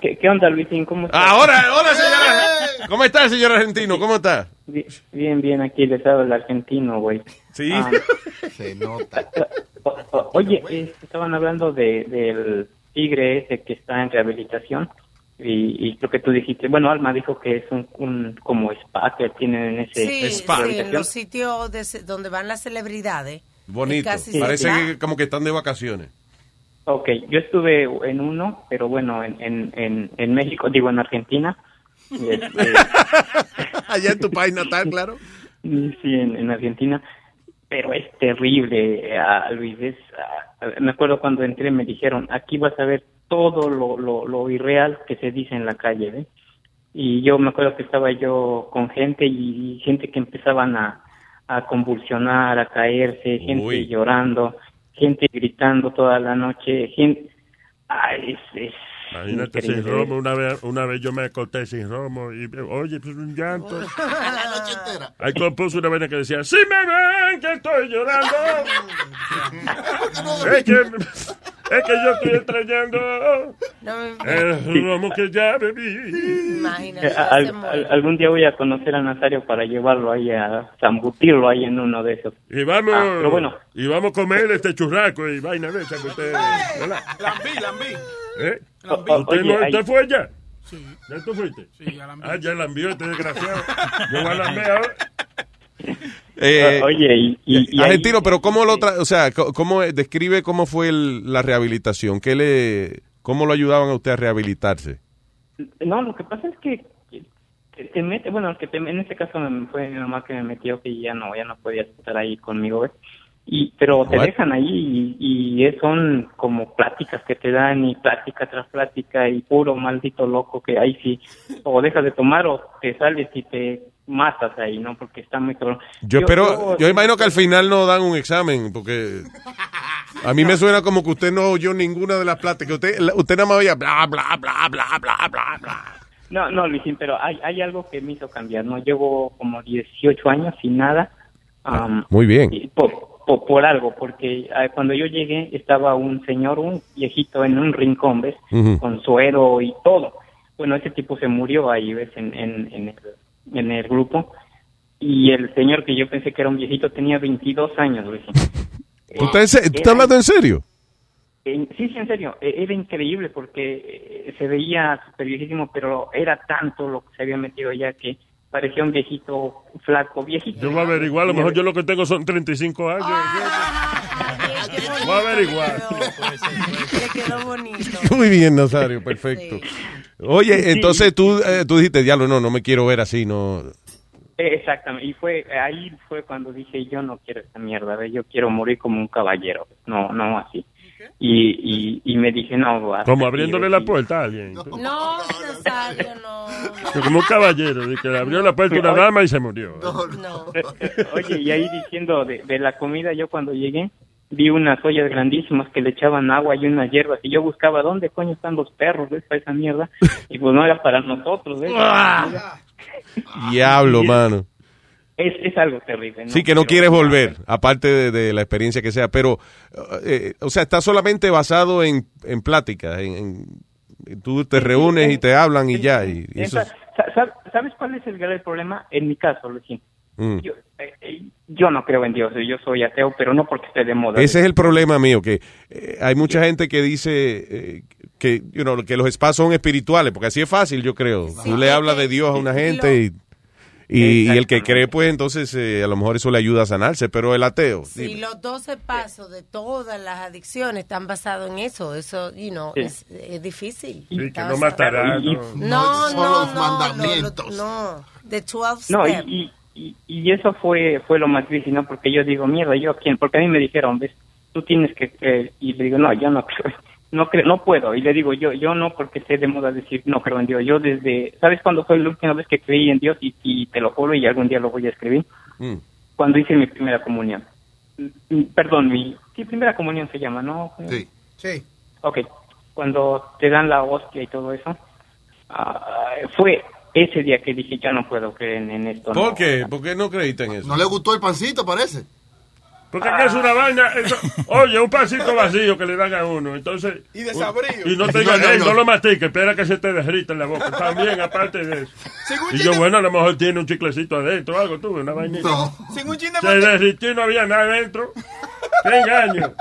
¿Qué, qué onda, Luisín? ¿Cómo estás? Ahora, hola, señora. ¿Cómo está, señor argentino? ¿Cómo está? Bi- Bien, bien, aquí les habla el argentino, güey. Sí. Ah, Se nota. o- o- oye, eh, estaban hablando de, del tigre ese que está en rehabilitación y, y lo que tú dijiste, bueno, Alma dijo que es un, un como spa que tienen en ese Sí, sí, en los sitios de donde van las celebridades. Bonito. Parece spa. que como que están de vacaciones. Ok, yo estuve en uno, pero bueno, en, en, en, en México, digo en Argentina. Este, Allá en tu país natal, claro. Sí, en, en Argentina. Pero es terrible, ah, Luis. Es, me acuerdo cuando entré me dijeron, aquí vas a ver todo lo, lo, lo irreal que se dice en la calle. ¿ve? Y yo me acuerdo que estaba yo con gente y, gente que empezaban a, a convulsionar, a caerse, gente Uy. llorando, gente gritando toda la noche. Gente... Ay, es, es Imagínate sin romo, una vez, una vez yo me acosté sin romo y, oye, pues un llanto. La noche entera. Ahí compuso una vaina que decía, si me ven que estoy llorando, es que, es que yo estoy extrañando el romo que ya bebí. Eh, al- al- algún día voy a conocer a Nazario para llevarlo ahí a zambutirlo ahí en uno de esos. Y vamos, Ah, pero bueno. y vamos a comer este churraco y vaina de esa que usted... ¿verdad? Lambí, lambí. ¿Eh? Lambí. ¿Usted, Oye, no, ahí- ¿Usted fue ya? Sí. ¿Ya tú fuiste? Sí, ya la envié. Ah, ya la envió este desgraciado. Yo voy a la enviar ahora. Eh, Oye, y, y- y ahí- argentino, pero ¿cómo lo tra o sea, co- cómo describe cómo fue el- la rehabilitación? ¿Qué le, cómo lo ayudaban a usted a rehabilitarse? No, lo que pasa es que te, te mete, bueno, que te- en este caso me- fue mi mamá que me metió que ya no, ya no podía estar ahí conmigo, ¿ves? Y, pero te What? dejan ahí y, y son como pláticas que te dan y plática tras plática y puro maldito loco que ahí sí, o dejas de tomar o te sales y te matas ahí, ¿no? Porque está muy cabrón. Yo espero, yo imagino que al final no dan un examen, porque a mí me suena como que usted no oyó ninguna de las pláticas. Usted, usted nada más oía bla, bla, bla, bla, bla, bla, bla. No, no, Luisín, pero hay, hay algo que me hizo cambiar, ¿no? Llevo como 18 años sin nada. am, Muy bien. y por, por, por algo, porque ah, cuando yo llegué estaba un señor, un viejito en un rincón, ¿ves? Con suero y todo. Bueno, ese tipo se murió ahí, ¿ves? En, en, en, el, en el grupo. Y el señor que yo pensé que era un viejito tenía 22 años, Luisín. ¿Tú estás, en se- tú estás hablando en serio? Sí, sí, en serio, eh, era increíble porque eh, se veía súper viejísimo, pero era tanto lo que se había metido ya que parecía un viejito flaco, viejito. Yo voy a averiguar, a lo mejor yo lo que tengo son 35 años. Voy a averiguar. Le quedó bonito. Muy bien, Nazario, perfecto. Oye, entonces tú, eh, tú dijiste, diablo, no, no me quiero ver así, no. Eh, Exactamente, y fue ahí fue cuando dije yo no quiero esta mierda, ¿ves? yo quiero morir como un caballero, no no así. Y, y, y me dije no, Como abriéndole la puerta a alguien. No, Nazario, no. Como un caballero, de que le abrió la puerta a una dama y se murió. Eh, eh, Oye, y ahí diciendo de, de la comida, yo cuando llegué vi unas ollas grandísimas que le echaban agua y unas hierbas y yo buscaba dónde coño están los perros, ¿ves? Para esa mierda. Y pues no era para nosotros, ¿ves? Diablo, mano. Es, es algo terrible, ¿no? Sí, que no Pero- quieres volver, aparte de, de la experiencia que sea, pero, eh, o sea, está solamente basado en, en pláticas, en, en- tú te reúnes y te hablan y ya, y, y eso es- ¿Sabes cuál es el grave problema? En mi caso, Luisín. mm. Yo, eh, eh, yo no creo en Dios, yo soy ateo, pero no porque esté de moda. Ese es el problema mío, que eh, hay mucha gente que dice eh, que, you know, que los spas son espirituales, porque así es fácil, yo creo. Tú le hablas de Dios a una gente y, y, y el que cree, pues entonces eh, a lo mejor eso le ayuda a sanarse, pero el ateo, Si los 12 pasos de todas las adicciones están basados en eso, eso, you know, Sí. es, es difícil. Sí, que no basado- matará, Y- no. No, Son no, los no, mandamientos. lo- lo- no, the 12 No, y, y, y, eso fue fue lo más difícil, ¿no? Porque yo digo, mierda, ¿yo a quién? Porque a mí me dijeron, ves, tú tienes que creer. Y le digo, no, yo no creo, no creo, no puedo. Y le digo, yo yo no porque esté de moda decir, no creo en Dios. Yo desde, ¿sabes cuándo fue la última vez que creí en Dios? Y, y te lo juro, y algún día lo voy a escribir. Mm. Cuando hice mi primera comunión. Mm, Perdón, mi sí, primera comunión se llama, ¿no? Sí. Sí. Ok, cuando te dan la hostia y todo eso, ah, fue ese día que dije, ya no puedo creer en, en esto. ¿Por no. qué? ¿Por qué no creíste en eso? ¿No le gustó el pancito, parece? Porque es una vaina, eso- oye, un pasito vacío que le dan a uno, entonces... Y desabrío. Y no te No, digan, no, "Ey, no. no lo mastique, espera que se te derrita en la boca. También, aparte de eso. Y yo, bueno, a lo mejor tiene un chiclecito adentro, algo, tú, una vainita. Sin un chin de Se mante- derritió y no había nada adentro. ¡Qué engaño!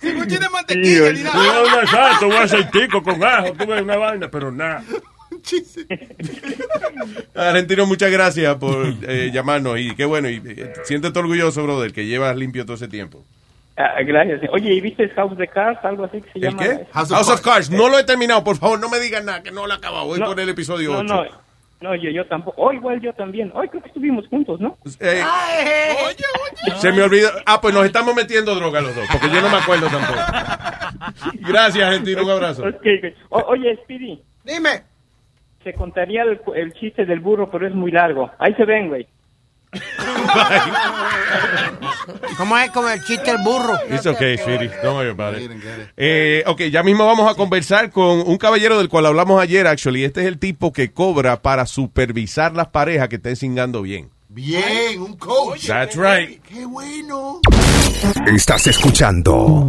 sin un chin de mantequilla ni nada. un exacto, un aceitico con ajo, tú ves una vaina, pero nada. Argentino, muchas gracias por eh, llamarnos y qué bueno, y eh, siéntete orgulloso, brother, que llevas limpio todo ese tiempo. Ah, gracias. Oye, ¿y viste House of Cards? Algo así que se ¿El llama. qué? House of, Cards. No lo he terminado, por favor, no me digan nada, que no lo he acabado. Voy No, por el episodio no, 8. No, no, yo, yo tampoco. Oh, igual yo también. Hoy creo que estuvimos juntos, ¿no? Eh, Oye, oye. Se me olvidó. Ah, pues nos estamos metiendo droga los dos, porque yo no me acuerdo tampoco. Gracias, Argentino, un abrazo. O- oye, Speedy. Dime. Se contaría el, el chiste del burro, pero es muy largo. Ahí se ven, güey. ¿Cómo es como el chiste del burro? It's okay, sweetie. Don't worry about it. Eh, ok, ya mismo vamos a conversar con un caballero del cual hablamos ayer, actually. Este es el tipo que cobra para supervisar las parejas que estén singando bien. Bien, un coach. That's right. Qué bueno. Estás escuchando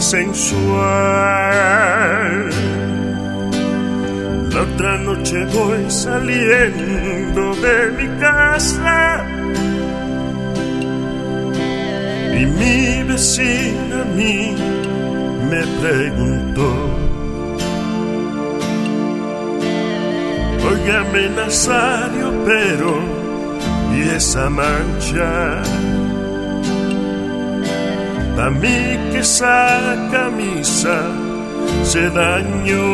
sensual. La otra noche voy saliendo de mi casa y mi vecina a mí me preguntó. Óigame Nazario, pero ¿y esa mancha? A mí que esa camisa se dañó.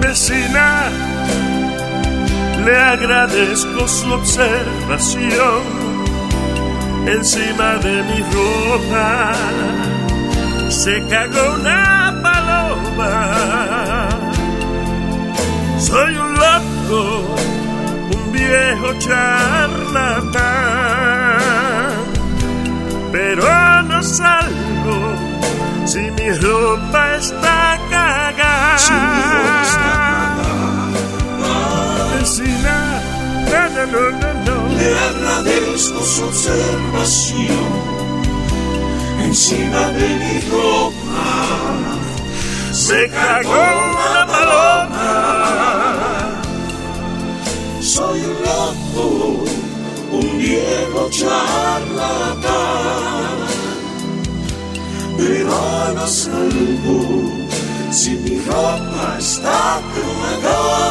Vecina, le agradezco su observación encima de mi ropa. Se cagó una paloma. Soy un loco, un viejo charlatán, pero no salgo si mi ropa está cagada. Si mi ropa está Vecina, no, no, no, no, no. Le agradezco su observación encima de mi ropa. Se cagó una paloma. Soy un loco, un viejo charlatán. Pero no salgo si mi ropa está cagada.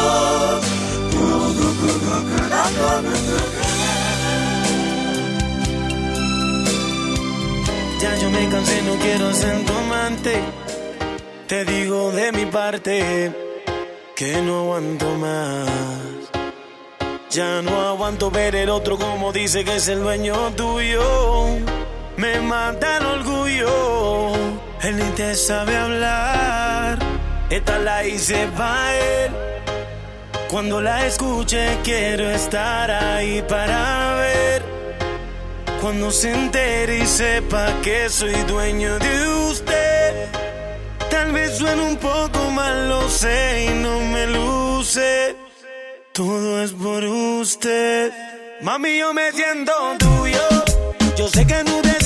Ya yo me cansé, no quiero ser tu amante. Te digo de mi parte que no aguanto más. Ya no aguanto ver el otro como dice que es el dueño tuyo. Me mata el orgullo. Él ni te sabe hablar. Esta la hice pa' él. Cuando la escuche quiero estar ahí para ver. Cuando se entere y sepa que soy dueño de usted. Tal vez suene un poco mal, lo sé y no me luce. Todo es por usted. Mami, yo me siento tuyo. Yo sé que no te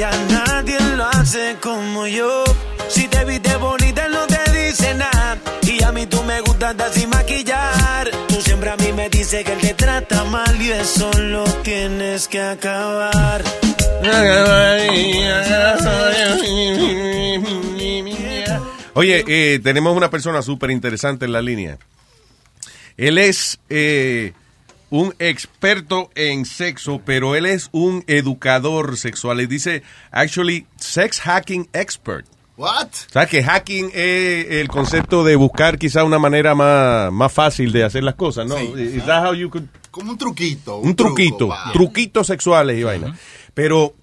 fantasía, nadie lo hace como yo. Si te viste bonita, no te dice nada. Y a mí tú me gustas sin maquillar. Tú siempre a mí me dices que él te trata mal y eso lo tienes que acabar. Oye, eh, tenemos una persona súper interesante en la línea. Él es eh, un experto en sexo, pero él es un educador sexual. Y dice, actually, sex hacking expert. What? O sea, que hacking es el concepto de buscar quizá una manera más, más fácil de hacer las cosas, ¿no? Is that how you could- Como un truquito. un truquito, truco, va. truquitos sexuales y vaina. Pero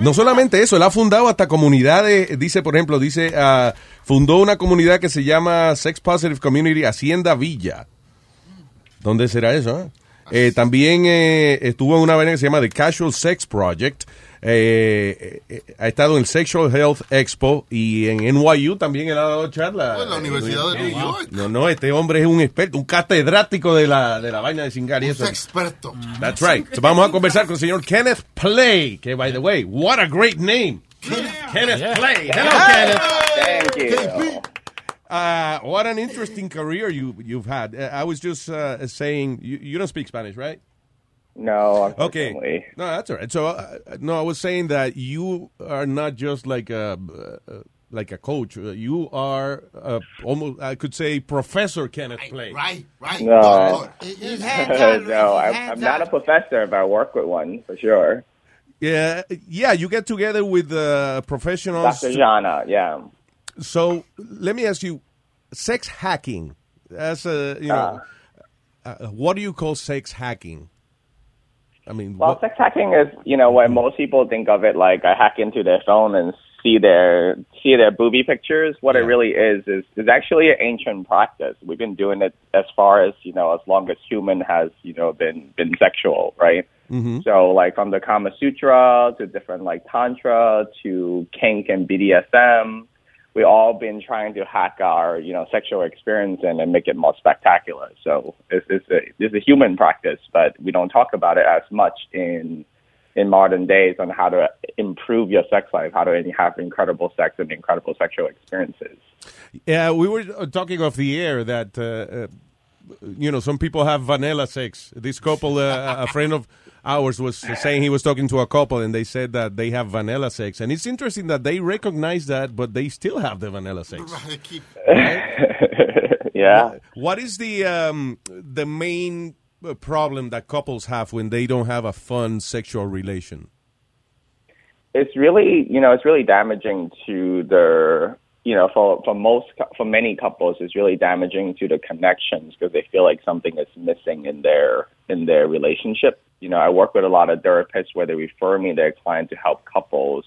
no solamente eso, él ha fundado hasta comunidades, dice, por ejemplo, dice, ah, fundó una comunidad que se llama Sex Positive Community Hacienda Villa. ¿Dónde será eso? eh? Eh, también eh, estuvo en una vaina que se llama The Casual Sex Project. Eh, eh, eh, ha estado en Sexual Health Expo y en NYU también él ha dado charla. En la Universidad de New York. No, no, este hombre es un experto, un catedrático de la, de la vaina de cingar y Un eso. experto. That's right. So vamos a conversar con el señor Kenneth Play, que by the way, what a great name. Kenneth Play. Hello, Kenneth. Thank you. Uh, what an interesting career you you've had. Uh, I was just uh, saying, you, you don't speak Spanish, right? No, Okay. No, that's all right. So, uh, no, I was saying that you are not just like a uh, like a coach. Uh, You are uh, almost, I could say, Professor Kenneth Play. Right, right. No, He's hands-on. no, I'm, I'm not a professor, but I work with one for sure. Yeah, yeah. You get together with uh, professionals. Dr. Jana, yeah. So let me ask you, sex hacking. That's a you know, uh, what do you call sex hacking? I mean, Well, what- sex hacking is, you know, when most people think of it like I hack into their phone and see their see their booby pictures. What it really is is is actually an ancient practice. We've been doing it as far as you know, as long as human has you know been been sexual, right? Mhm. So like from the Kama Sutra to different like Tantra to kink and BDSM, we all been trying to hack our you know sexual experience and, and make it more spectacular. So it's, it's a it's a human practice, but we don't talk about it as much in in modern days on how to improve your sex life, how to have incredible sex and incredible sexual experiences. Yeah, we were uh, talking off the air that uh, uh, you know some people have vanilla sex. This couple, uh, a friend of ours, was saying he was talking to a couple, and they said that they have vanilla sex, and it's interesting that they recognize that, but they still have the vanilla sex. yeah. What is the um, the main uh, problem that couples have when they don't have a fun sexual relation? it's really you know it's really damaging to their you know, for for most for many couples, it's really damaging to the connections because they feel like something is missing in their in their relationship. You know, I work with a lot of therapists where they refer me their client to help couples,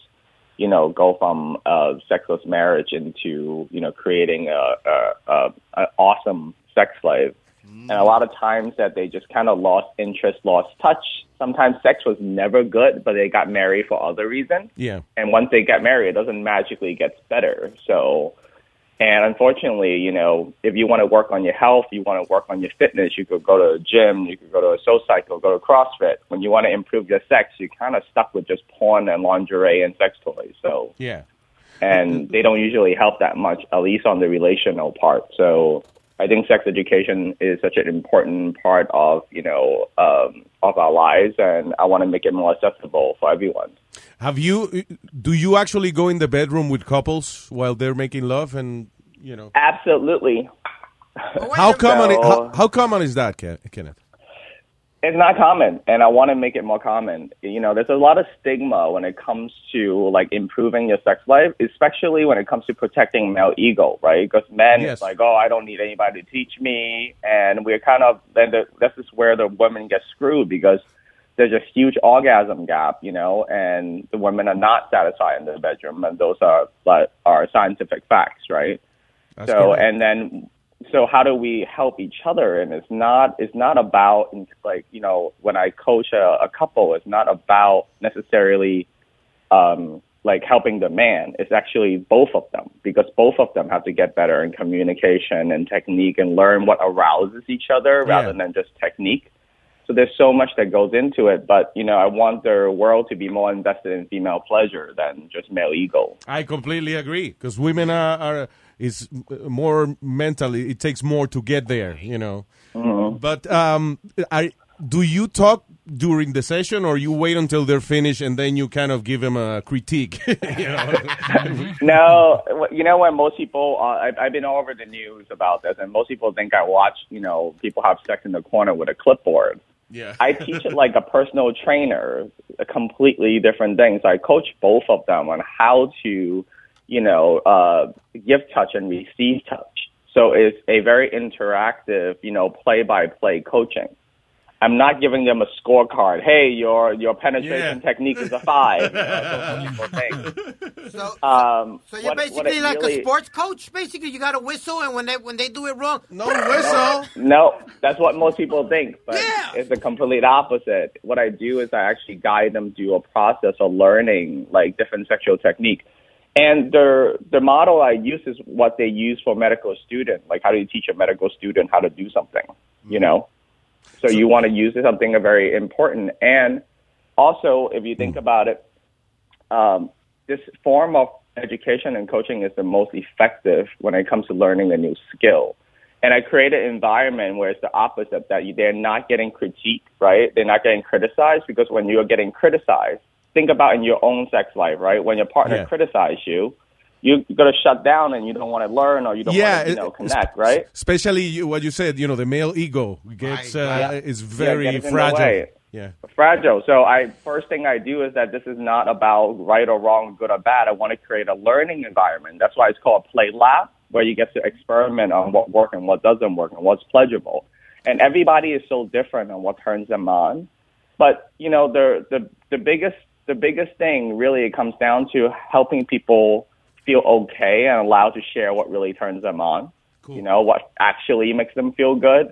you know, go from a sexless marriage into you know creating a, a, a, a awesome sex life. Mm. And a lot of times that they just kind of lost interest, lost touch. Sometimes sex was never good, but they got married for other reasons. Yeah. And once they get married, it doesn't magically get better. So, and unfortunately, you know, if you want to work on your health, you want to work on your fitness, you could go to a gym, you could go to a soul cycle, go to CrossFit. When you want to improve your sex, you're kind of stuck with just porn and lingerie and sex toys. So, Yeah. and they don't usually help that much, at least on the relational part. So I think sex education is such an important part of you know um, of our lives, and I want to make it more accessible for everyone. Have you? Do you actually go in the bedroom with couples while they're making love and you know? Absolutely. How common? So- how, how common is that, Kenneth? It's not common, and I want to make it more common. You know, there's a lot of stigma when it comes to like improving your sex life, especially when it comes to protecting male ego, right? Because men, Yes. it's like, oh, I don't need anybody to teach me, and we're kind of then the, this is where the women get screwed because there's a huge orgasm gap, you know, and the women are not satisfied in the bedroom, and those are like are scientific facts, right? That's so correct. and then so how do we help each other? And it's not it's not about like you know when i coach a, a couple it's not about necessarily um like helping the man. It's actually both of them because both of them have to get better in communication and technique and learn what arouses each other rather than just technique. So there's so much that goes into it but you know i want the world to be more invested in female pleasure than just male ego. I completely agree because women are, are is more mentally. It takes more to get there, you know. But um, I do you talk during the session, or you wait until they're finished and then you kind of give them a critique? you know? no, you know what? most people, uh, I've, I've been all over the news about this, and most people think I watch, you know, people have sex in the corner with a clipboard. Yeah. I teach it like a personal trainer, a completely different thing. So I coach both of them on how to, you know, uh, give touch and receive touch. So it's a very interactive, you know, play-by-play coaching. I'm not giving them a scorecard. Hey, your your penetration technique is a five. You know, that's what people think. So, Um, so you're what- what basically it like really- a sports coach. Basically, you got to whistle, and when they when they do it wrong, no whistle. No, that's what most people think, but it's the complete opposite. What I do is I actually guide them through a process of learning like different sexual technique. And the the model I use is what they use for medical student. Like how do you teach a medical student how to do something? You know? So, you want to use something very important. And also if you think about it, um, this form of education and coaching is the most effective when it comes to learning a new skill. And I create an environment where it's the opposite, that you, they're not getting critiqued, right? They're not getting criticized because when you're getting criticized, think about in your own sex life, right? When your partner Yeah. criticizes you, you- you're going to shut down and you don't want to learn or you don't yeah, want to, you know, connect, right? Especially you, what you said, you know, the male ego gets uh, is very gets in the fragile. Yeah. fragile. So I first thing I do is that this is not about right or wrong, good or bad. I want to create a learning environment. That's why it's called Play Lab, where you get to experiment on what works and what doesn't work and what's pleasurable. And everybody is so different on what turns them on. But you know, the the the biggest the biggest thing really it comes down to helping people feel okay and allowed to share what really turns them on. You know, what actually makes them feel good.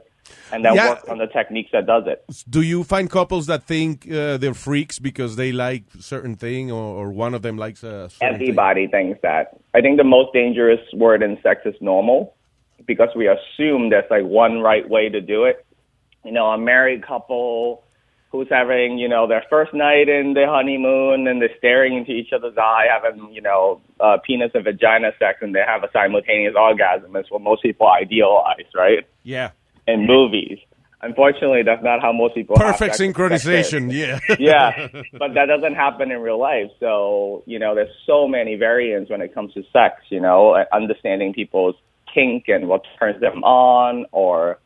And then Yeah. work on the techniques that does it. Do you find couples that think uh, they're freaks because they like certain thing, or, or one of them likes a certain Everybody thinks that. I think the most dangerous word in sex is normal because we assume there's like one right way to do it. You know, a married couple who's having, you know, their first night in the honeymoon and they're staring into each other's eye, having, you know, uh, penis and vagina sex and they have a simultaneous orgasm is what most people idealize, right? Yeah. In movies. Unfortunately, that's not how most people have Perfect synchronization. Yeah. yeah, but that doesn't happen in real life. So, you know, there's so many variants when it comes to sex, you know, understanding people's kink and what turns them on or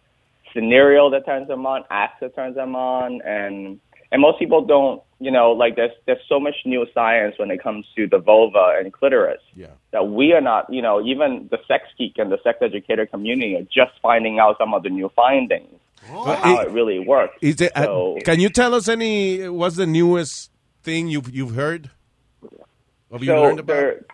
scenario that turns them on, acts that turns them on. And, and most people don't you know, like there's there's so much new science when it comes to the vulva and clitoris Yeah. that we are not, you know, even the sex geek and the sex educator community are just finding out some of the new findings of how it- it really works. Is it, uh, can you tell us any? What's the newest thing you've you've heard? Have you so learned about? there-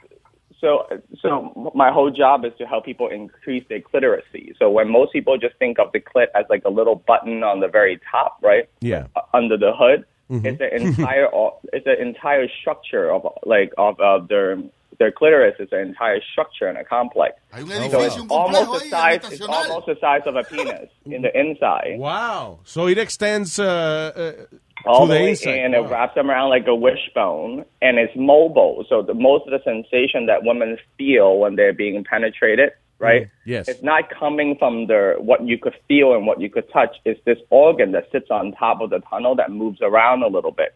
so so my whole job is to help people increase their clitoracy. So when most people just think of the clit as like a little button on the very top, right? Yeah. uh, under the hood. Mhm. It's an entire it's an entire structure of like of of their their clitoris is an entire structure and a complex. So it's almost the size it's almost the size of a penis in the inside. Wow. So it extends uh, uh, All to the, way inside. in, it wraps them around like a wishbone, and it's mobile. So the most of the sensation that women feel when they're being penetrated, right? Mm, yes. It's not coming from the what you could feel and what you could touch. It's this organ that sits on top of the tunnel that moves around a little bit.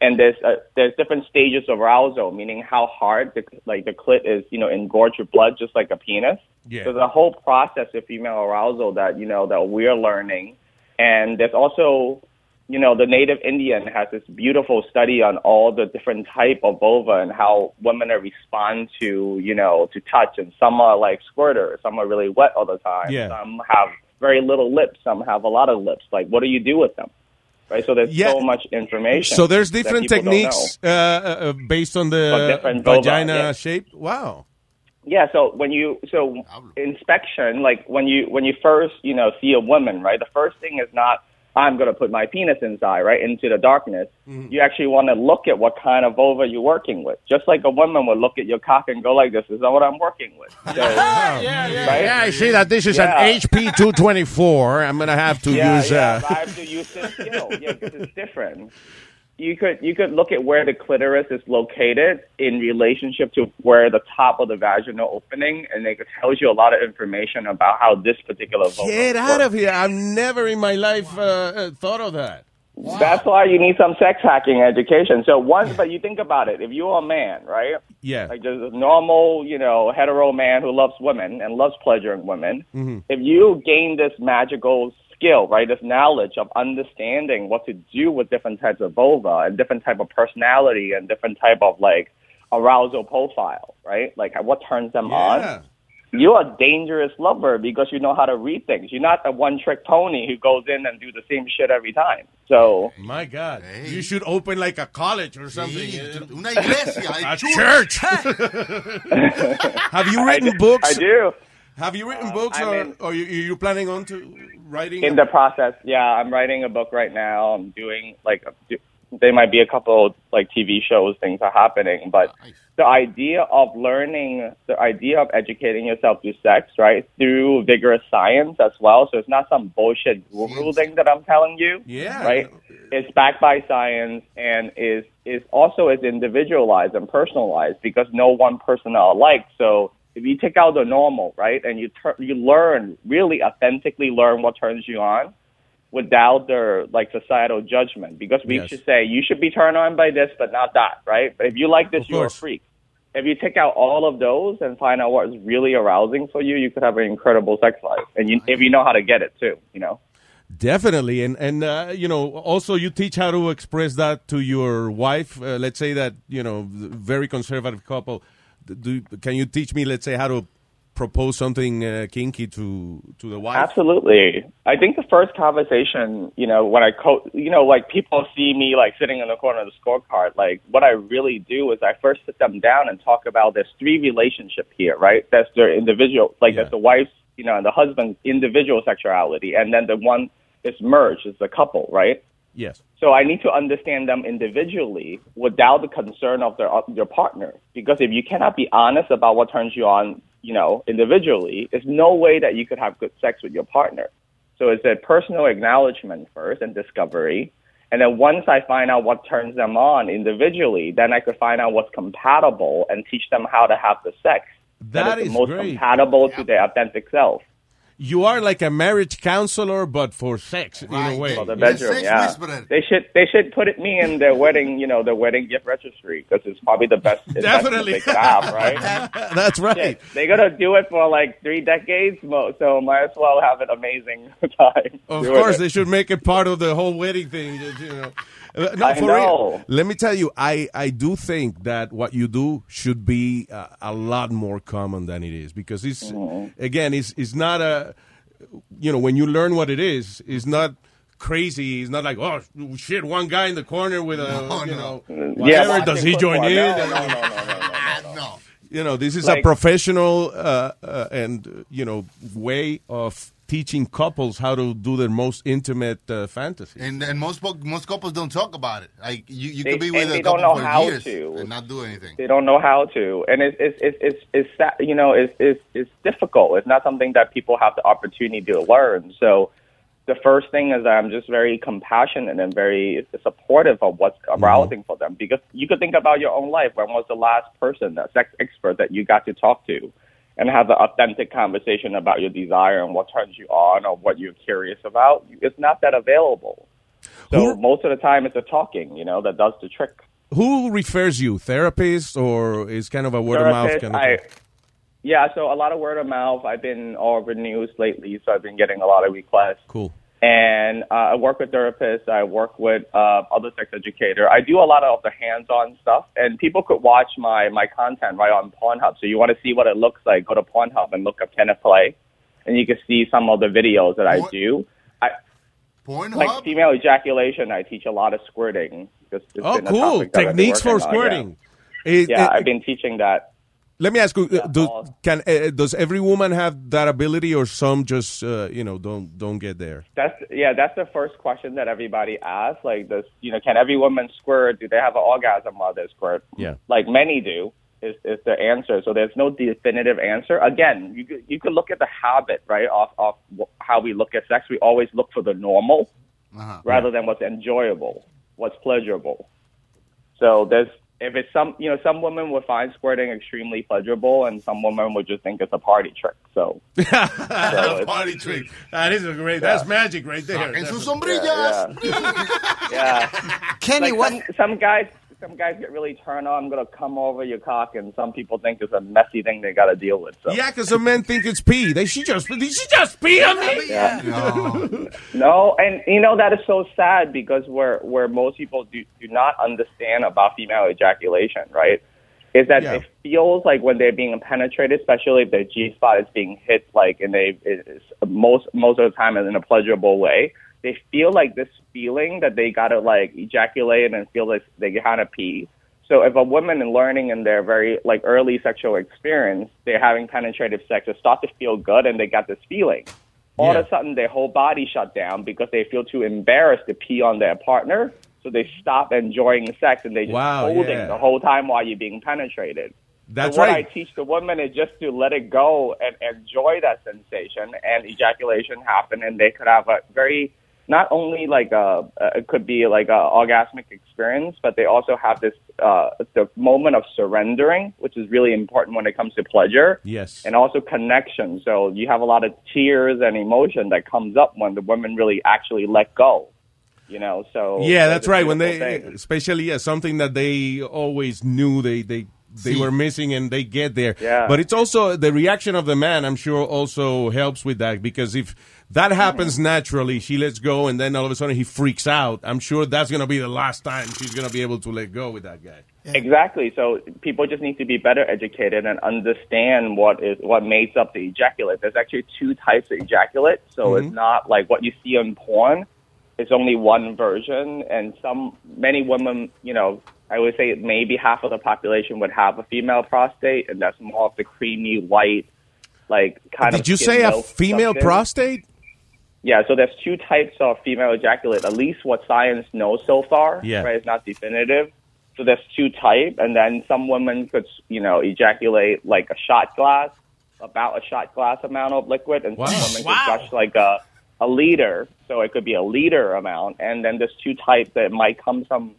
And there's uh, there's different stages of arousal, meaning how hard the like the clit is, you know, engorged with blood, just like a penis. Yeah. So the whole process of female arousal that you know that we're learning, and there's also, you know, the native Indian has this beautiful study on all the different type of vulva and how women are respond to, you know, to touch, and some are like squirters, some are really wet all the time, Yeah. some have very little lips, some have a lot of lips. Like, what do you do with them? Right. So there's Yeah. so much information. So there's different techniques uh, uh, based on the vagina yeah. shape. Wow. Yeah, so when you so inspection, like when you when you first you know see a woman, right? The first thing is not I'm going to put my penis inside, right, into the darkness. You actually want to look at what kind of vulva you're working with, just like a woman would look at your cock and go like, "This is not what I'm working with." So, right? Yeah, I see that this is Yeah. an HP 224. I'm going to have to yeah, use. yeah, Uh, but I have to use this skill. Yeah, because it's different. You could you could look at where the clitoris is located in relationship to where the top of the vaginal opening, and it tells you a lot of information about how this particular vulva. get out of here. I've never in my life uh, uh, thought of that. That's why you need some sex hacking education. So once, but you think about it. If you're a man, right? Yeah. Like just a normal, you know, hetero man who loves women and loves pleasuring women. Mhm. If you gain this magical skill, right, this knowledge of understanding what to do with different types of vulva and different type of personality and different type of like arousal profile, right? Like what turns them on. You're a dangerous lover because you know how to read things. You're not a one trick pony who goes in and do the same shit every time. So My God. You should open like a college or something. Eh, una iglesia, a a church. Have you written books? I do. Have you written Uh, books, I or, mean- or you, you planning on to writing? in the process, yeah, I'm writing a book right now. I'm doing like a- there might be a couple like TV shows, things are happening, but the idea of learning, the idea of educating yourself through sex, right, through vigorous science as well. So it's not some bullshit guru thing that I'm telling you. Yeah. Right. It's backed by science and is is also is individualized and personalized because no one person are alike. So if you take out the normal, right, and you tur- you learn really authentically learn what turns you on without their like societal judgment because we Yes. should say you should be turned on by this but not that, right? But if you like this, Of you're a freak. If you take out all of those and find out what is really arousing for you, you could have an incredible sex life, and you, if you know how to get it too, you know. Definitely, and and uh, you know, also you teach how to express that to your wife. Uh, let's say that you know, very conservative couple. Do can you teach me, let's say, how to propose something uh, kinky to to the wife? Absolutely. I think the first conversation, you know, when I co- you know, like people see me like sitting in the corner of the scorecard, like what I really do is I first sit them down and talk about there's three relationship here, right? That's their individual, like that's the wife's, you know, and the husband's individual sexuality, and then the one is merged, is the couple, right? Yes. So I need to understand them individually without the concern of their their partner. Because if you cannot be honest about what turns you on, you know, individually, there's no way that you could have good sex with your partner. So it's a personal acknowledgement first and discovery. And then once I find out what turns them on individually, then I could find out what's compatible and teach them how to have the sex That is is the most great. compatible to their authentic self. You are like a marriage counselor, but for sex in a way. For the bedroom, yeah. They should they should put it me in their wedding, you know, their wedding gift registry because it's probably the best Definitely. they could have, right? That's right. Shit, They're gonna do it for like three decades, so might as well have an amazing time. Of course, it. they should make it part of the whole wedding thing. You know. Uh, no, I for know. real. Let me tell you, I, I do think that what you do should be uh, a lot more common than it is because it's Mm-hmm. again, it's it's not a you know when you learn what it is, it's not crazy. It's not like oh shit, one guy in the corner with a you know Yeah, whatever. Does he join in? No, no, no, no, no, no. You know, this is a professional uh, uh, and uh, you know way of teaching couples how to do their most intimate uh, fantasy. And and most most couples don't talk about it. Like you, you They- could be with they a don't couple know for how years to. and not do anything. They don't know how to, and it's it's it's it's, it's sa- you know it's, it's it's difficult. It's not something that people have the opportunity to learn. So the first thing is that I'm just very compassionate and very supportive of what's arousing for them because you could think about your own life. When was the last person, a sex expert that you got to talk to? And have an authentic conversation about your desire and what turns you on or what you're curious about. It's not that available. So most of the time, it's the talking, you know, that does the trick. Who refers you, Therapists or is kind of a word of mouth kind of I, thing? yeah, so a lot of word of mouth. I've been all over the news lately, so I've been getting a lot of requests. Cool. And uh, I work with therapists. I work with uh, other sex educator. I do a lot of the hands-on stuff, and people could watch my my content right on Pornhub. So you want to see what it looks like? Go to Pornhub and look up Kenneth Play, and you can see some of the videos that I do. I, Pornhub? like female ejaculation, I teach a lot of squirting. It's, it's Oh, cool. topic that I've been Techniques for working on, yeah. squirting. It- yeah, it- I've been teaching that. Let me ask you: uh, do, Can uh, does every woman have that ability, or some just uh, you know don't don't get there? That's yeah. That's the first question that everybody asks. Like, does you know, can every woman squirt? Do they have an orgasm while they squirt? Yeah. Like many do. Is is the answer? So there's no definitive answer. Again, you could, you could look at the habit right off off how we look at sex. We always look for the normal Uh-huh. rather than what's enjoyable, what's pleasurable. So there's if it's some you know some women would find squirting extremely pleasurable, and some women would just think it's a party trick. So, so it's- Party trick. That is a great. Yeah. That's magic right there. Saquen sus Definitely. sombrillas. yeah. Kenny, like some, some guys some guys get really turned on. I'm gonna come over your cock, and some people think it's a messy thing they got to deal with. So. Yeah, because some men think it's pee. They she just did she just pee on me? Yeah. No, and you know that is so sad because where where most people do do not understand about female ejaculation, right? Is that Yeah. it feels like when they're being penetrated, especially if their G spot is being hit like and they is most most of the time in a pleasurable way. They feel like this feeling that they gotta like ejaculate and feel like they gotta pee. So if a woman is learning in their very like early sexual experience, they're having penetrative sex, they start to feel good and they got this feeling all of a sudden their whole body shut down because they feel too embarrassed to pee on their partner. So they stop enjoying sex and they just Wow, holding yeah. the whole time while you're being penetrated. That's so what right. I teach the women is just to let it go and enjoy that sensation and ejaculation happen and they could have a very not only like a uh, it could be like a orgasmic experience, but they also have this uh, the moment of surrendering, which is really important when it comes to pleasure Yes. and also connection. So you have a lot of tears and emotion that comes up when the women really actually let go. You know, so Yeah, that's right. When they, thing. especially yeah, something that they always knew they they they See. were missing, and they get there. Yeah. But it's also the reaction of the man. I'm sure also helps with that because if that happens naturally, she lets go, and then all of a sudden he freaks out. I'm sure that's gonna be the last time she's gonna be able to let go with that guy. Exactly. So people just need to be better educated and understand what is what makes up the ejaculate. There's actually two types of ejaculate. So Mhm. it's not like what you see in porn. It's only one version, and some many women, you know, I would say maybe half of the population would have a female prostate, and that's more of the creamy white, like kind of. Did you say a female substance. prostate? Yeah, so there's two types of female ejaculate. At least what science knows so far, Yeah. right? It's not definitive. So there's two type, and then some women could, you know, ejaculate like a shot glass, about a shot glass amount of liquid, and Wow. some women Wow. could gush like a a liter. So it could be a liter amount, and then there's two types that might come from,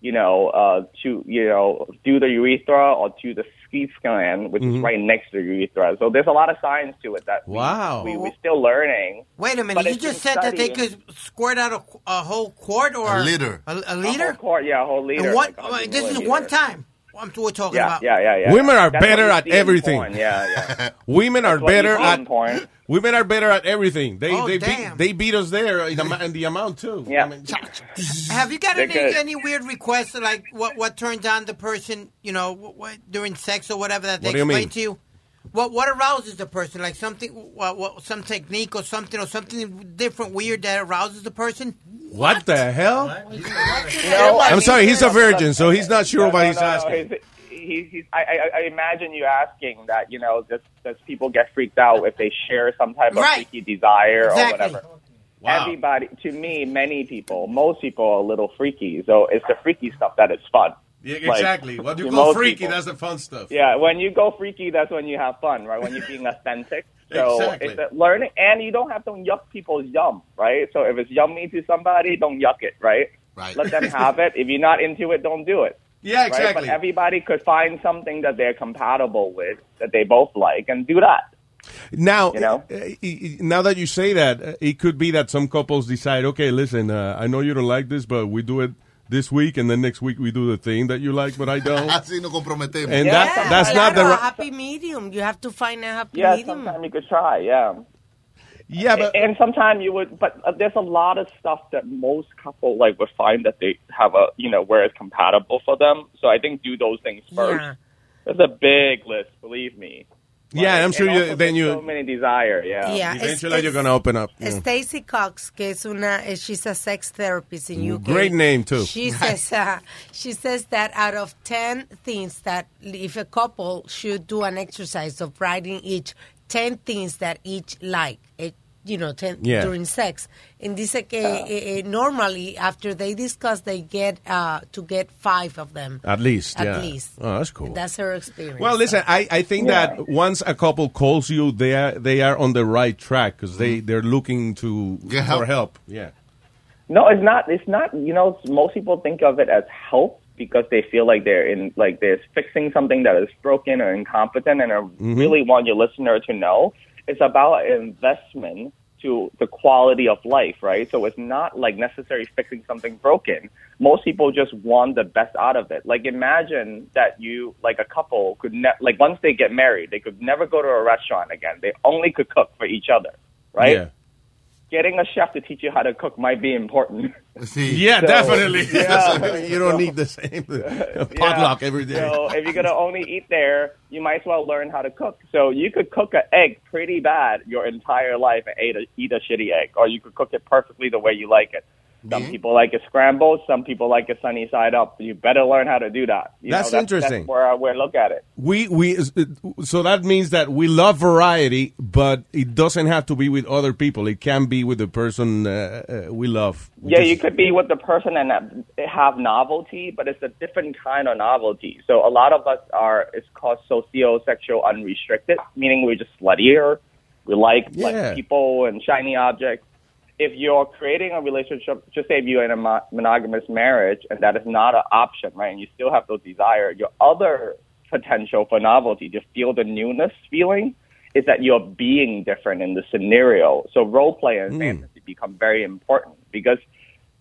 you know, uh, to you know, do the urethra or to the skeet gland, which Mhm. is right next to the urethra. So there's a lot of science to it that Wow. we, we're still learning. Wait a minute. But You just been said that they could squirt out a, a whole quart or A liter. A, a A liter? whole quart, yeah, a whole liter. And one, like this is one time. I'm we're talking Yeah, about. yeah, yeah, yeah. Women are That's better at everything. porn, Yeah, yeah. Women are That's what you better at in porn. Women are better at everything. They Oh, they damn. beat, they beat us there in the, in the amount too. Yeah. I mean, Have you got any, any weird requests like what what turns on the person, you know, what, what, during sex or whatever that they What do you explain to you? What what arouses the person? Like something, what, what some technique or something or something different, weird that arouses the person? what the hell? No, I I'm sorry, he's a virgin, so he's not sure no, what no, he's no, no, asking. he's- He, he's, I, I, I imagine you asking that, you know, just does people get freaked out if they share some type of Right. freaky desire Exactly. or whatever? Wow. Everybody, to me, many people, most people are a little freaky. So it's the freaky stuff that is fun. Yeah, Like, exactly. What you to call most freaky, people. that's the fun stuff. Yeah, when you go freaky, that's when you have fun, right? When you're being authentic. So Exactly. it's a learning, and you don't have to yuck people's yum, right? So if it's yummy to somebody, don't yuck it, right? Right. Let them have it. If you're not into it, don't do it. Yeah, Right? But everybody could find something that they're compatible with, that they both like, and do that. Now, You know? uh, uh, now that you say that, uh, it could be that some couples decide, okay, listen, uh, I know you don't like this, but we do it this week, and then next week we do the thing that you like, but I don't. Así nos comprometemos. And Yeah, that, that's not the right. happy medium. You have to find a happy medium. Yeah, sometimes you could try, yeah. Yeah, but and sometimes you would, but uh, there's a lot of stuff that most couple like would find that they have a, you know, where it's compatible for them. So I think do those things first. Yeah. There's a big list, believe me. yeah, I'm sure you, then you so many desire, yeah. Yeah, eventually it's- you're going to open up. you know. Stacy Cox, que es una, eh, she's a sex therapist in UK. Great name, too. She says, uh, she says that out of ten things that if a couple should do an exercise of writing each ten things that each like, eh, you know, ten Yeah. during sex, and dice que eh, eh, normally after they discuss, they get uh, to get five of them At least, At yeah. least. Oh, that's cool. That's her experience. Well, listen, I, I think Yeah. that once a couple calls you, they are they are on the right track because they they're looking to Get for help. help. Yeah. No, it's not. It's not. You know, most people think of it as help because they feel like they're in, like they're fixing something that is broken or incompetent, and I mm-hmm. really want your listener to know it's about investment to the quality of life, right? So it's not like necessarily fixing something broken. Most people just want the best out of it. Like imagine that you, like a couple, could ne- like once they get married, they could never go to a restaurant again. They only could cook for each other, right? Yeah. Getting a chef to teach you how to cook might be important. Sí. Yeah, So, definitely. yeah. you don't need the same potluck every day. So if you're gonna only eat there, you might as well learn how to cook. So you could cook an egg pretty bad your entire life and eat a, eat a shitty egg, or you could cook it perfectly the way you like it. Some people like it scrambled. Some people like it sunny side up. You better learn how to do that. You That's know, interesting. That's where I look at it. we we so that means that we love variety, but it doesn't have to be with other people. It can be with the person uh, uh, we love. Yeah, Just- you could be with the person and have- have novelty, but it's a different kind of novelty. So a lot of us are, it's called socio-sexual unrestricted, meaning we're just sluttier. We like, Yeah. like people and shiny objects. If you're creating a relationship, just say if you're in a monogamous marriage and that is not an option, right, and you still have those desire, your other potential for novelty, to feel the newness feeling, is that you're being different in the scenario. So role play and hmm. fantasy become very important because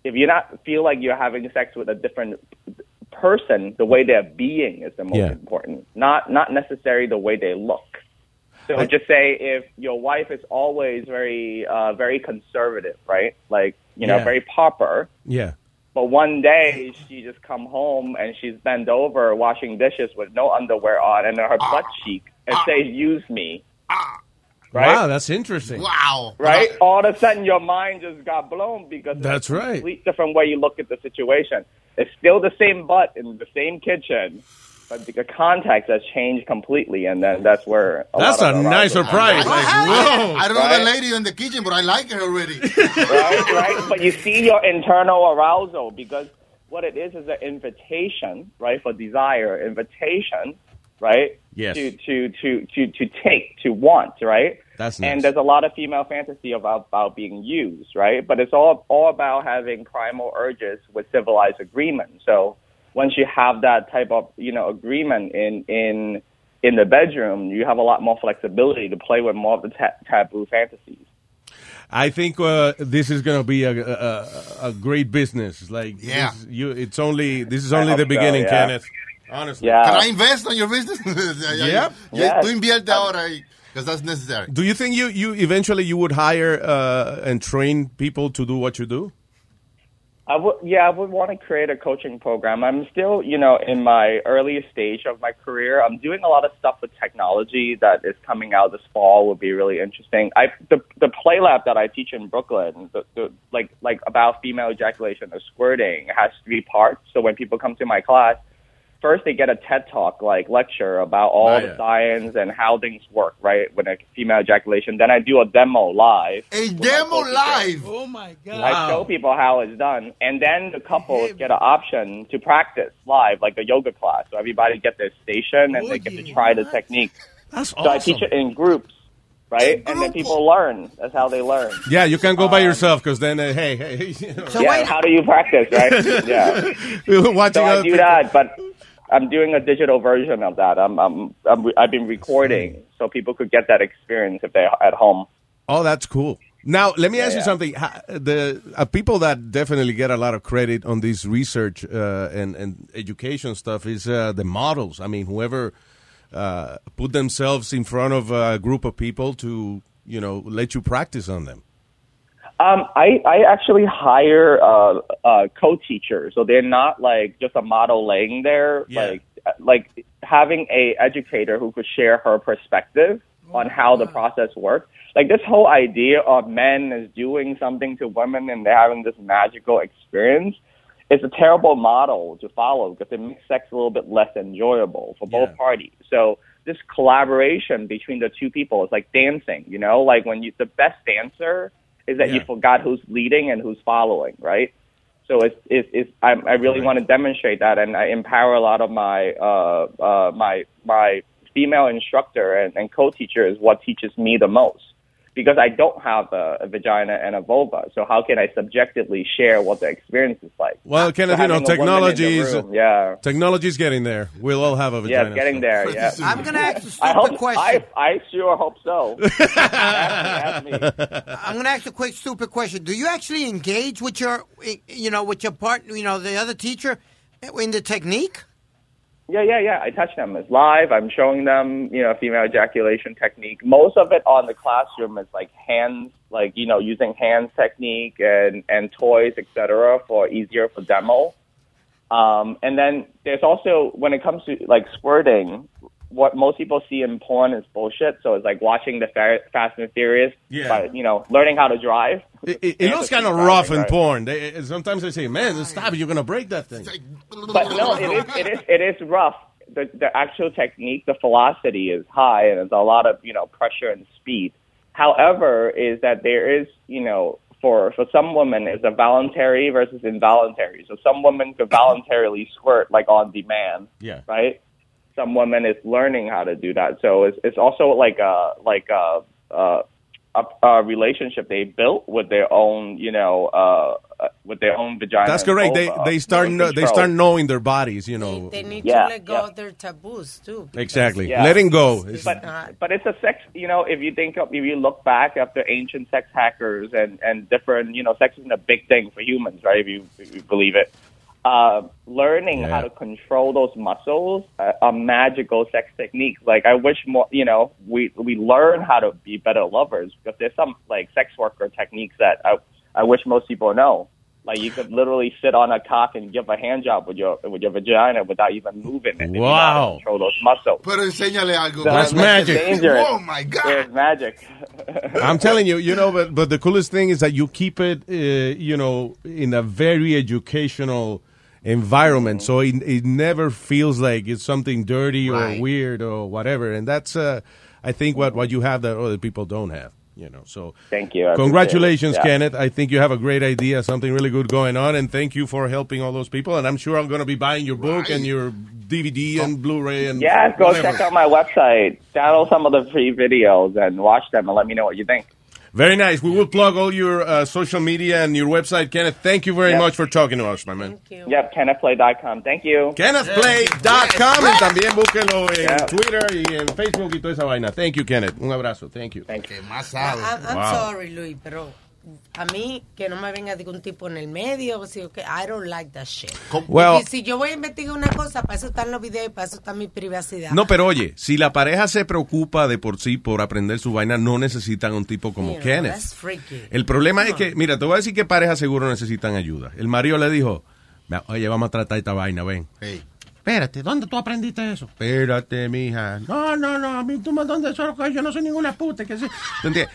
if you not feel like you're having sex with a different person, the way they're being is the most Yeah. important, not not necessarily the way they look. So just say if your wife is always very uh, very conservative, right? Like you know, Yeah. very proper. yeah. But one day she just come home and she's bent over washing dishes with no underwear on and her butt cheek and say, "Use me." Right? Wow, that's interesting. Wow. right? All of a sudden, your mind just got blown because That's it's a right. complete different way you look at the situation. It's still the same butt in the same kitchen, but the context has changed completely, and then that's where a That's lot a of the nice surprise. comes Like, whoa. I don't know Right? the lady in the kitchen, but I like her already. right, right. But you see your internal arousal because what it is is an invitation, right, for desire, invitation, right? Yes. To to to to to take, to want, right? That's nice. And there's a lot of female fantasy about, about being used, right? But it's all all about having primal urges with civilized agreement. So once you have that type of you know agreement in in in the bedroom, you have a lot more flexibility to play with more of the ta- taboo fantasies. I think uh, this is going to be a, a, a great business. Like, Yeah. this, you, it's only this is only hope the so, beginning, yeah. Kenneth. Honestly. Yeah. Can I invest on your business? yeah, ya, Yep. ya, Yes. Tú invierte ahora because that's necessary. Do you think you, you eventually you would hire uh, and train people to do what you do? I would, yeah, I would want to create a coaching program. I'm still, you know, in my earliest stage of my career. I'm doing a lot of stuff with technology that is coming out this fall. Would be really interesting. I the the play lab that I teach in Brooklyn, the, the, like like about female ejaculation or squirting, has three parts. So when people come to my class, first they get a TED talk like lecture about all Oh, the yeah. science and how things work, right? When a female ejaculation. Then I do a demo live. A demo live. Oh my God. I show people how it's done, and then the couples get an option to practice live, like a yoga class. So everybody get their station and they get to try the technique. That's So I teach it in groups, right? And then people learn. That's how they learn. Yeah, you can't go by yourself because then, uh, hey, hey, you know, yeah, how do you practice, right? yeah. you're watching So I do people. that, but I'm doing a digital version of that. I'm, I'm, I'm I've been recording so people could get that experience if they're at home. Oh, that's cool. Now, let me ask you Yeah. something. Ha- The uh, people that definitely get a lot of credit on this research uh, and, and education stuff is uh, the models. I mean, whoever uh, put themselves in front of a group of people to, you know, let you practice on them. Um, I, I actually hire uh, uh, co-teachers, so they're not like just a model laying there. Like like having a educator who could share her perspective on how the process works. Like this whole idea of men is doing something to women and they're having this magical experience is a terrible model to follow because it makes sex a little bit less enjoyable for both parties. So this collaboration between the two people is like dancing, you know, like when you the best dancer is that you forgot who's leading and who's following, right? So it's it's, it's I, I really want to demonstrate that, and I empower a lot of my uh, uh, my my female instructor and, and co-teacher is what teaches me the most because I don't have a, a vagina and a vulva. So how can I subjectively share what the experience is like? Well, Kenneth, So you know, having a woman technology is room, yeah. technology's getting there. We'll all have a Yeah, vagina. it's getting so. there. Yeah, I'm gonna ask a I stupid hope. question. I, I sure hope so. Ask me. I'm going to ask a quick, stupid question. Do you actually engage with your, you know, with your partner, you know, the other teacher, in the technique? Yeah, yeah, yeah. I touch them. It's live. I'm showing them, you know, female ejaculation technique. Most of it on the classroom is like hands, like you know, using hands technique and and toys, etc., for easier for demo. Um, and then there's also when it comes to like squirting, what most people see in porn is bullshit. So it's like watching the Fast and Furious, Yeah. but you know, learning how to drive. It, it, it looks kind of rough in porn. They, sometimes they say, "Man, stop it! You're gonna break that thing." But no, it is it is it is rough. The the actual technique, the velocity is high, and there's a lot of you know pressure and speed. However, is that there is you know for for some women it's a voluntary versus involuntary. So some women could voluntarily squirt like on demand, Yeah. right? Some women is learning how to do that. So it's it's also like a like a a, a, a relationship they built with their own you know uh uh, with their own vagina. That's correct. They they start More know, they control. start knowing their bodies. You know. They need Yeah, to let go of their taboos too. Exactly. Yeah. Letting go. is- But but it's a sex. You know, if you think of if you look back after ancient sex hackers and and different, you know, sex isn't a big thing for humans, right? If you, if you believe it, uh, learning how to control those muscles uh, are magical sex techniques. Like I wish more. You know, we we learn how to be better lovers because there's some like sex worker techniques that I I wish most people know. Like you could literally sit on a cock and give a hand job with your with your vagina without even moving it. if you know how to Wow. Control those muscles. Pero enséñale algo. So That's it's magic. Dangerous. Oh my God. It's magic. I'm telling you, you know, but but the coolest thing is that you keep it, uh, you know, in a very educational environment, so it, it never feels like it's something dirty Right. or weird or whatever. And that's, uh, I think, what what you have that other people don't have. You know, so Thank you. I congratulations. Yeah. Kenneth. I think you have a great idea, something really good going on, and thank you for helping all those people. And I'm sure I'm going to be buying your book and your DVD and Blu-ray and Yeah, go whatever. check out my website. Download some of the free videos and watch them and let me know what you think. Very nice. We will plug all your uh, social media and your website, Kenneth. Thank you very Yep. much for talking to us, my man. Thank you. Yep, kennethplay.com. Thank you. KennethPlay.com y también búsquenlo en Yeah. Twitter y en Facebook y toda esa vaina. Thank you, Kenneth. Un abrazo. Thank you. Thank you. Más I- I'm, I'm Wow. sorry, Luis, pero a mí que no me venga un tipo en el medio, o sea, que I don't like that shit. Well- Y si yo voy a investigar una cosa, para eso están los videos y para eso está mi privacidad. No, pero oye, si la pareja se preocupa de por sí por aprender su vaina, no necesitan un tipo como You know, Kenneth. that's freaky. El problema es que, mira, te voy a decir que parejas seguro necesitan ayuda. El marido le dijo, "Mira, oye, vamos a tratar esta vaina, ven. Espérate, ¿dónde tú aprendiste eso? Espérate, mija. No, no, no, a mí tú me dónde eso, yo no soy ninguna puta. Que sí.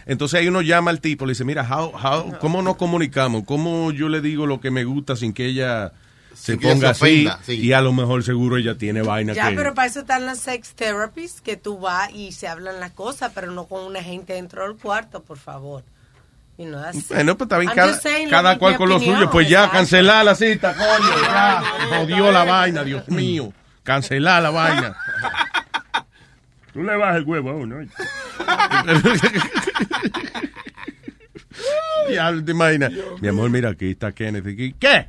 Entonces ahí uno llama al tipo, le dice, mira, how, how, ¿cómo nos comunicamos? ¿Cómo yo le digo lo que me gusta sin que ella se ponga se así? sí. Y a lo mejor seguro ella tiene vaina Ya, que... pero para eso están las sex therapies, que tú vas y se hablan las cosas, pero no con una gente dentro del cuarto, por favor. You know, that's- Bueno, pues está bien, cada, cada mi- cual mi con lo opinión, suyo. Pues ya, cancelar la cita, coño. Ya, jodió la vaina, Dios mío. Cancelar la vaina. Tú le bajas el huevo a uno. Ya, te imaginas. Mi amor, mira, aquí está Kenneth. aquí. ¿Qué?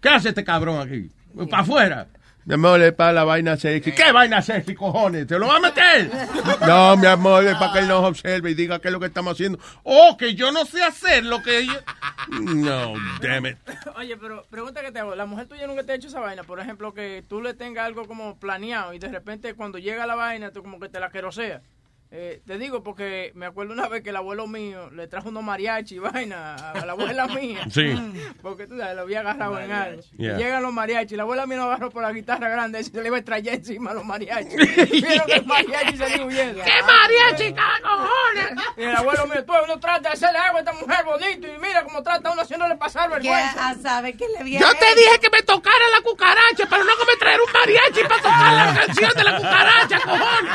¿Qué hace este cabrón aquí? Para afuera. Mi amor, es para la vaina sexy. ¿Qué vaina sexy, cojones? ¿Te lo va a meter? No, mi amor, es para que él nos observe y diga qué es lo que estamos haciendo. Oh, que yo no sé hacer lo que yo... No, damn it. Oye, pero pregunta que te hago, la mujer tuya nunca te ha hecho esa vaina, por ejemplo, que tú le tengas algo como planeado y de repente cuando llega la vaina tú como que te la queroseas. Eh, te digo porque me acuerdo una vez que el abuelo mío le trajo unos mariachi y vaina a la abuela mía. Sí. Porque tú sabes, lo había agarrado en algo. Yeah. Llegan los mariachi. La abuela mía lo agarró por la guitarra grande y se le iba a estrellar encima a los mariachi. Vieron que el mariachi se huyendo. ¡Qué mariachi, cojones! Y el abuelo mío, tú uno trata de hacerle algo a esta mujer bonito y mira cómo trata uno haciéndole pasar vergüenza. Ya sabe que le Yo te dije que me tocara la cucaracha, pero no que me traer un mariachi para tocar la canción de la cucaracha, cojones.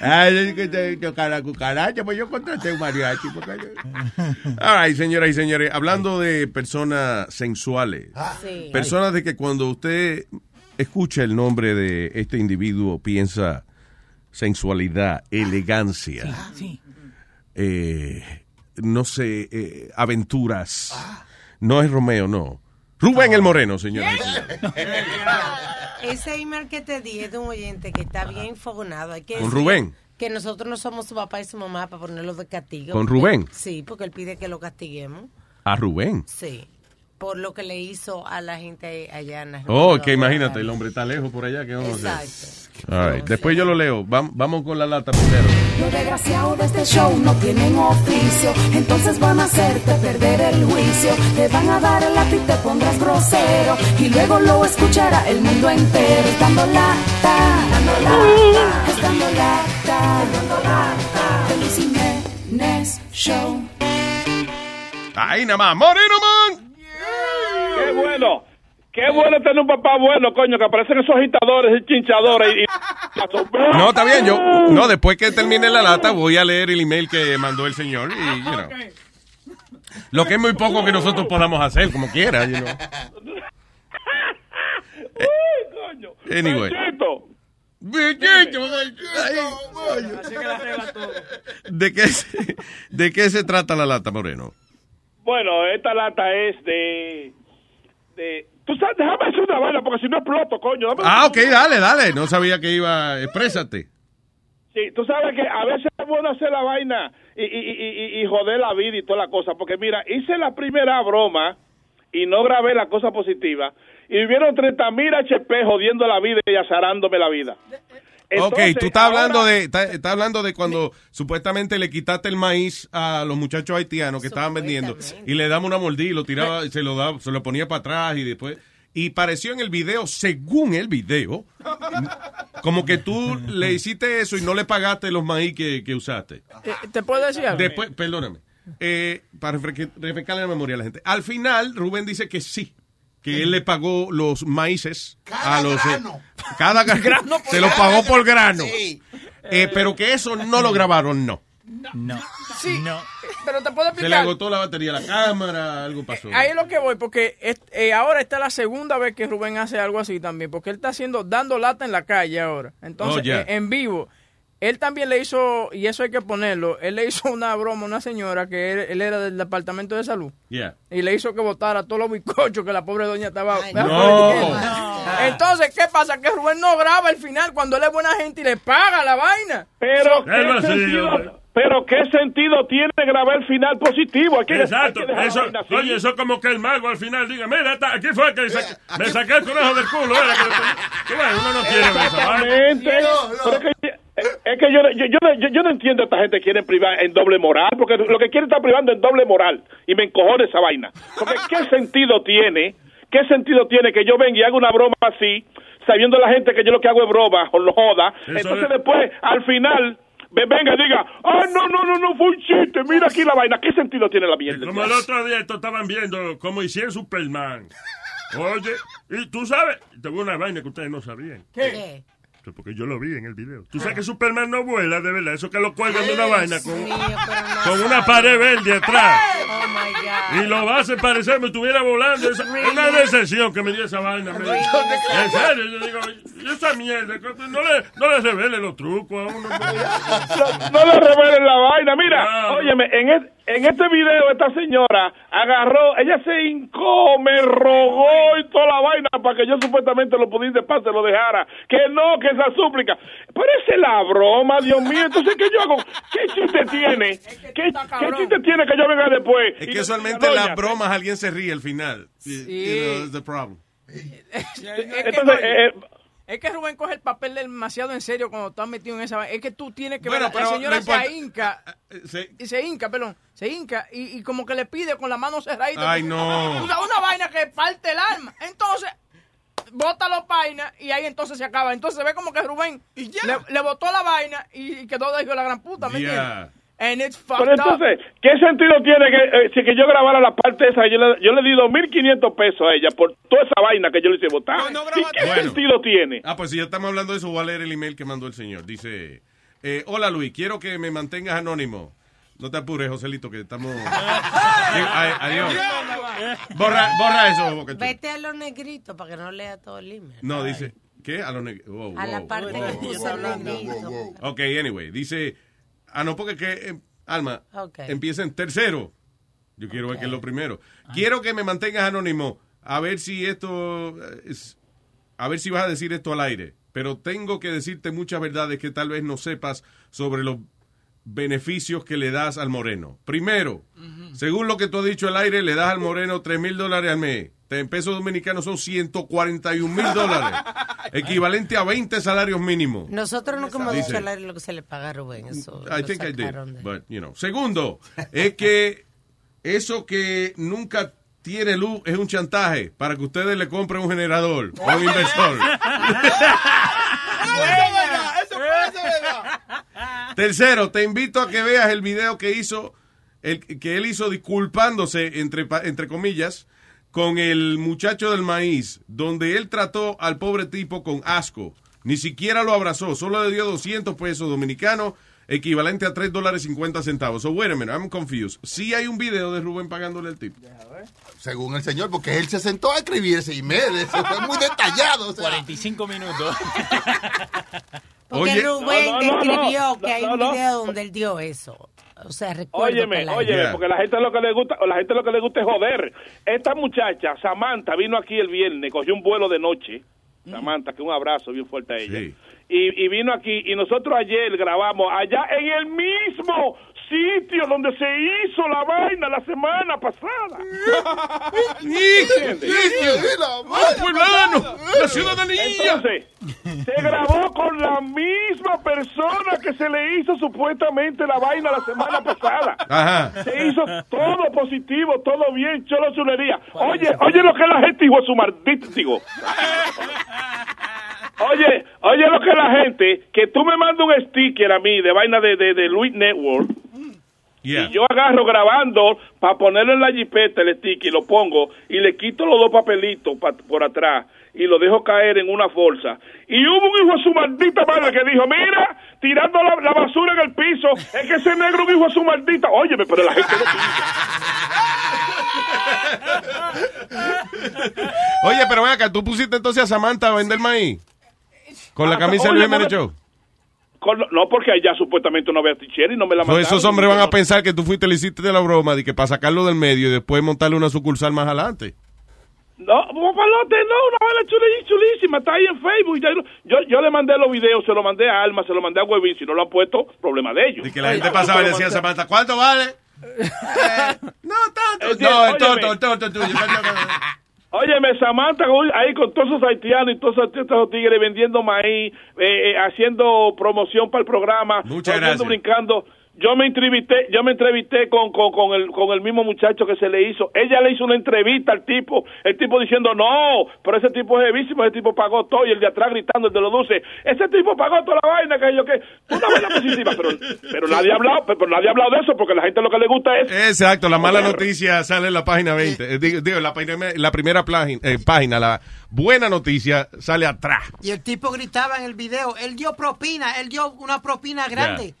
Ay, es que te toca la cucaracha, pues yo contraté un mariachi. right, señoras y señores, hablando de personas sensuales, Sí. personas de que cuando usted escucha el nombre de este individuo piensa sensualidad, elegancia, eh, no sé, eh, aventuras. No es Romeo, no. Rubén el Moreno, señores. Ese email que te di es de un oyente que está bien fogonado. Hay que ¿Con decir Rubén? Que nosotros no somos su papá y su mamá para ponerlo de castigo. ¿Con Porque- Rubén? Sí, porque él pide que lo castiguemos. A Rubén. Sí. Por lo que le hizo a la gente allá en Oh, que imagínate, el hombre está lejos por allá. ¿qué vamos a hacer? Exacto. All right, Después yo lo leo. Vam- Vamos con la lata primero. Los desgraciados de este show no tienen oficio, entonces van a hacerte perder el juicio. Te van a dar el lápiz, te pondrás grosero y luego lo escuchará el mundo entero. Estando lata, dando lata, estando lata, dando lata. Jiménez Show. Ahí nada más. Moreno Man. Qué bueno. Qué bueno tener un papá bueno, coño, que aparecen esos agitadores y chinchadores. Y, No, está bien. Yo, no, después que termine la lata, voy a leer el email que mandó el señor. Y, you know. Lo que es muy poco que nosotros podamos hacer, como quiera. You know. Uy, coño. Anyway. Bechito. Así que la regla todo. ¿De qué, se, ¿De qué se trata la lata, Moreno? Bueno, esta lata es de... de tú sabes, déjame hacer una vaina porque si no exploto, coño. Dame- Ah, ok, dale, dale. No sabía que iba. Exprésate. Sí, tú sabes que a veces es bueno hacer la vaina y, y, y, y- y joder la vida y toda la cosa. Porque mira, hice la primera broma y no grabé la cosa positiva. Y vivieron 30 mil HP jodiendo la vida y azarándome la vida. Entonces, ok, tú estás ahora- hablando de estás, estás hablando de cuando supuestamente le quitaste el maíz a los muchachos haitianos que estaban vendiendo y le damos una mordida y lo tiraba, y se lo daba, se lo ponía para atrás y después y pareció en el video, según el video, como que tú le hiciste eso y no le pagaste los maíz que, que usaste. Eh, ¿Te puedo decir algo? Después, perdóname, eh, para refre- refrescarle la memoria a la gente. Al final, Rubén dice que sí, que él le pagó los maíces a los... eh, cada gra- Grano se los grano. pagó por grano. Sí. Eh, pero que eso no lo grabaron, no. No. Sí, pero te puedo Se le explicar. agotó la batería a la cámara, algo pasó. Ahí es lo que voy, porque es- eh, ahora está la segunda vez que Rubén hace algo así también, porque él está haciendo, dando lata en la calle ahora. Entonces, Oh, eh, en vivo. Él también le hizo, y eso hay que ponerlo, él le hizo una broma a una señora que él, él era del departamento de salud. Yeah. Y le hizo que botara todos los bizcochos que la pobre doña estaba. no. Entonces, ¿qué pasa? Que Rubén no graba el final cuando él es buena gente y le paga la vaina. Pero, lo hacía, hombre. Pero ¿qué sentido tiene grabar el final positivo? Hay que, Exacto, hay eso, oye, eso como que el mago al final diga, mira, aquí fue que sa- me saqué el conejo del culo. Era que, que bueno, uno no quiere ver esa vaina. Es que, yo, yo, yo, no- yo, yo no entiendo a esta gente que quiere privar en doble moral, porque lo que quiere estar privando en doble moral. Y me encojona esa vaina. Porque ¿qué sentido tiene? ¿Qué sentido tiene que yo venga y haga una broma así, sabiendo la gente que yo lo que hago es broma o no joda? Eso Entonces es. después, al final, ve- venga y diga, ah, no, no, no, no, fue un chiste, mira aquí la vaina. ¿Qué sentido tiene la mierda? Como el otro día esto estaban viendo cómo hicieron Superman. Oye, y tú sabes, tengo una vaina que ustedes no sabían. ¿Qué? Porque yo lo vi en el video. Tú sabes que Superman no vuela, de verdad. Eso que lo cuelgan de una vaina con, con una pared verde atrás. Oh my God. Y lo hace parecer me estuviera volando. Esa- Es una decepción que me dio esa vaina. me- En serio, yo digo, y esa mierda, no le, no le revele los trucos a uno. no le revelen la vaina. Mira, Claro. óyeme, en, es- en este video esta señora agarró, ella se hincó, me rogó y toda la vaina para que yo supuestamente lo pudiese se lo dejara. Que no, que esa súplica. Pero esa es la broma, Dios mío. Entonces, ¿qué yo hago? ¿Qué chiste tiene? ¿Qué, qué chiste tiene que yo venga después? Es que usualmente diga, en "Doña, las bromas alguien se ríe al final. You know, that's the problem. Es que, Entonces, oye, eh, es que Rubén coge el papel demasiado en serio cuando estás metido en esa vaina. Es que tú tienes que Bueno, ver. La pero señora se hinca. Y se hinca, perdón. Se hinca y, y como que le pide con la mano cerradita. Ay, no. Una, una vaina que parte el alma. Entonces, bota los vainas y ahí entonces se acaba. Entonces se ve como que Rubén le, le botó la vaina y, quedó de hijo de la gran puta, ¿me Yeah. entiendes? And it's fucked Pero up. entonces, ¿qué sentido tiene que eh, si que yo grabara la parte esa? Yo le, yo le di 2.500 pesos a ella por toda esa vaina que yo le hice votar. ¿Y qué Bueno. sentido tiene? Ah, pues si ya estamos hablando de eso, voy a leer el email que mandó el señor. Dice, eh, hola Luis, quiero que me mantengas anónimo. No te apures, Joselito, que estamos... Ay, adiós. Borra, borra eso, Boca Chula. Vete a los negritos para que no lea todo el email. No, dice, ¿qué? A, los neg- wow, A la parte wow. que puse el negrito. Ok, anyway, dice, ah, no, porque que, eh, Alma, Ok. empieza en tercero. Yo quiero ver qué es lo primero. Quiero que me mantengas anónimo, a ver si esto eh, es, a ver si vas a decir esto al aire. Pero tengo que decirte muchas verdades que tal vez no sepas sobre los beneficios que le das al moreno. Primero, según lo que tú has dicho al aire, le das al moreno 3 mil dólares al mes. En pesos dominicanos son 141 mil dólares. equivalente a 20 salarios mínimos. Nosotros no hemos Dice- dicho al aire lo que se le paga a Rubén. Eso I think I did. de- But, you know. Segundo, es que eso que nunca tiene luz es un chantaje para que ustedes le compren un generador a un inversor. Tercero, te invito a que veas el video que hizo, el, que él hizo disculpándose, entre, entre comillas, con el muchacho del maíz, donde él trató al pobre tipo con asco. Ni siquiera lo abrazó, solo le dio 200 pesos dominicanos, equivalente a 3 dólares 50 centavos. So, wait a minute, I'm confused. Sí hay un video de Rubén pagándole al tipo. Según el señor, porque él se sentó a escribir ese email, eso fue muy detallado. o sea. 45 minutos. Porque Oye- Rubén No, no, no, escribió no, que hay no, un no. video donde él dio eso. O sea, Óyeme, la- óyeme, Yeah. porque la gente lo que le gusta, o la gente lo que le gusta es joder. Esta muchacha, Samantha, vino aquí el viernes, cogió un vuelo de noche. Samantha, que un abrazo bien fuerte a ella. Sí. Y, y vino aquí, y nosotros ayer grabamos allá en el mismo sitio donde se hizo la vaina la semana pasada. ¡La ciudadanía! Entonces, se grabó con la misma persona que se le hizo supuestamente la vaina la semana pasada. Ajá. Se hizo todo positivo, todo bien, cholo chulería. Oye, oye lo que la gente dijo a su maldito, digo. Oye, oye lo que la gente, que tú me mandas un sticker a mí de vaina de, de, de Luis Network. Yeah. Y yo agarro grabando para ponerlo en la jipeta el sticker y lo pongo y le quito los dos papelitos pa- por atrás y lo dejo caer en una bolsa. Y hubo un hijo de su maldita madre que dijo, mira, tirando la, la basura en el piso, es que ese negro un hijo de su maldita. Óyeme, pero la gente no Oye, pero ven acá, ¿tú pusiste entonces a Samantha a vender maíz? Con la Ah, camisa del Luis Show. Con- no, porque allá supuestamente no había tichera y no me la Pues mandaron. esos hombres van a pensar que tú fuiste, le hiciste de la broma, de que para sacarlo del medio y después montarle una sucursal más adelante. No, papalote, no, una vaina chulísima, está ahí en Facebook. ya Yo, yo le mandé los videos, se lo mandé a Alma, se lo mandé a Webin, si no lo han puesto, problema de ellos. Y que la gente pasaba y decía Samantha, ¿cuánto vale? no, tanto. No, el tonto, el tonto tuyo. Óyeme, Samantha, ahí con todos esos haitianos y todos esos, tigres vendiendo maíz, eh, eh, haciendo promoción para el programa, Muchas gracias. brincando. Yo me entrevisté, yo me entrevisté con, con, con el, con el mismo muchacho que se le hizo. Ella le hizo una entrevista al tipo, el tipo diciendo, no, pero ese tipo es heavísimo, ese tipo pagó todo, y el de atrás gritando, el de los dulces, ese tipo pagó toda la vaina, que yo que, una vaina positiva, pero, pero nadie ha hablado, pero, pero nadie ha hablado de eso, porque la gente lo que le gusta es Exacto, la mala noticia sale en la página 20. Eh, Digo, digo, la, primer- la primera página, eh, página, la buena noticia sale atrás. Y el tipo gritaba en el video, él dio propina, él dio una propina grande.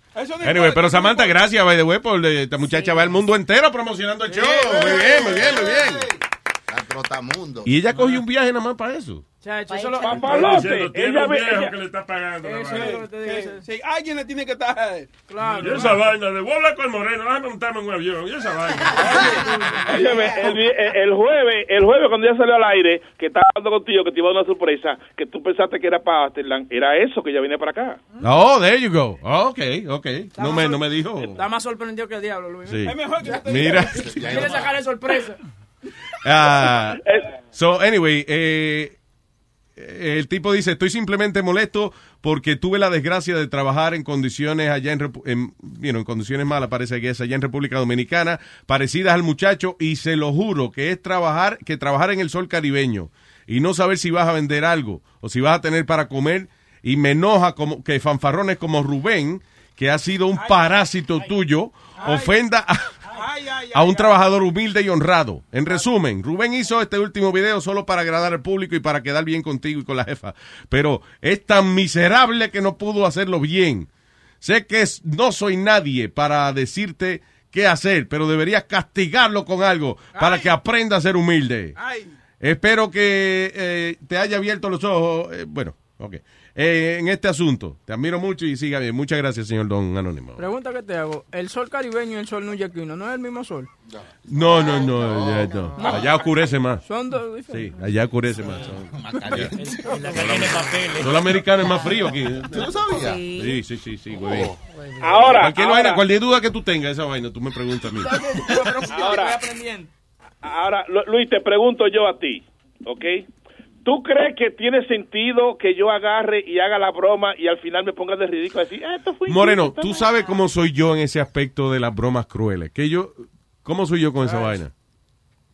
Anyway, pero Samantha, gracias, by the way, por eh, esta muchacha va al mundo entero promocionando el show. Muy bien, muy bien, muy bien. Trotamundo. Y ella cogió un viaje nada más para eso. Chacho, eso lo... Papalote, ella un ve- viejo ella- que le está pagando. Eso es lo que te digo. Sí, alguien le tiene que estar. Claro. Y esa vaina de voy a hablar con el moreno, déjame montarme en un avión. Y esa vaina. Óyeme, el, jueves, el jueves cuando ya salió al aire, que estaba hablando contigo, que te iba a dar una sorpresa, que tú pensaste que era para Afterland, era eso que ya venía para acá. Oh, there you go. Oh, ok, ok. No me, no me dijo. Está más sorprendido que el diablo, Luis. Sí. Es mejor que Mira. Quiere sacarle sorpresa. Ah, so, anyway, eh, el tipo dice, estoy simplemente molesto porque tuve la desgracia de trabajar en condiciones allá en, en, you know, en condiciones malas, parece que es allá en República Dominicana, parecidas al muchacho, y se lo juro que es trabajar, que trabajar en el sol caribeño y no saber si vas a vender algo o si vas a tener para comer, y me enoja como que fanfarrones como Rubén, que ha sido un parásito tuyo, ofenda a, a un trabajador humilde y honrado. En resumen, Rubén hizo este último video solo para agradar al público y para quedar bien contigo y con la jefa. Pero es tan miserable que no pudo hacerlo bien. Sé que es- no soy nadie para decirte qué hacer, pero deberías castigarlo con algo para que aprenda a ser humilde. Espero que eh, te haya abierto los ojos. eh, bueno, ok. Eh, en este asunto. Te admiro mucho y siga bien. Muchas gracias, señor Don Anónimo. Pregunta que te hago. ¿El sol caribeño y el sol nuyakino no es el mismo sol? No, no, no, ya no. Allá oscurece más. Son dos diferentes. Sí, allá oscurece más. Son, La que tiene papeles. Son los americanos es más frío aquí. ¿Tú lo sabías? Sí, sí, sí, sí, güey. Ahora, Cualquier ahora. vaina, cualquier duda que tú tengas, esa vaina, tú me preguntas a mí. Ahora, ahora, Lu- Luis, te pregunto yo a ti, ¿ok? ¿Tú crees que tiene sentido que yo agarre y haga la broma y al final me ponga de ridículo a decir, "Ah, esto fue Moreno, tú sabes cómo soy yo en ese aspecto de las bromas crueles. Que yo, ¿cómo soy yo con esa vaina?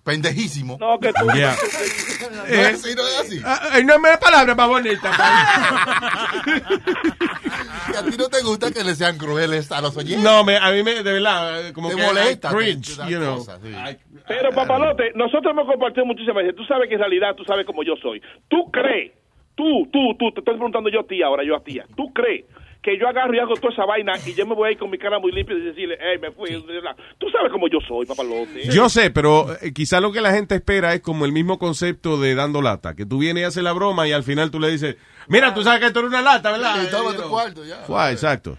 Pendejísimo. No, que tú. Yeah. No es así, no es así. Ah, ah, no me da palabra más bonita. Y a ti no te gusta que le sean crueles a los oyentes. No, me, a mí me, de verdad, como Te que molesta, cringe, te- you know. sí. I- Pero, papalote, nosotros hemos compartido muchísimas veces. Tú sabes que en realidad tú sabes como yo soy. ¿Tú crees? Tú, tú, tú, te estoy preguntando yo a ti ahora, yo a ti. ¿Tú crees que yo agarro y hago toda esa vaina y yo me voy a ir con mi cara muy limpia y decirle, hey, me fui? Tú sabes cómo yo soy, papalote. Yo sé, pero eh, quizá lo que la gente espera es como el mismo concepto de dando lata, que tú vienes y haces la broma y al final tú le dices, mira, tú sabes que esto era una lata, ¿verdad? Y toma tu cuarto ya. Fue, exacto.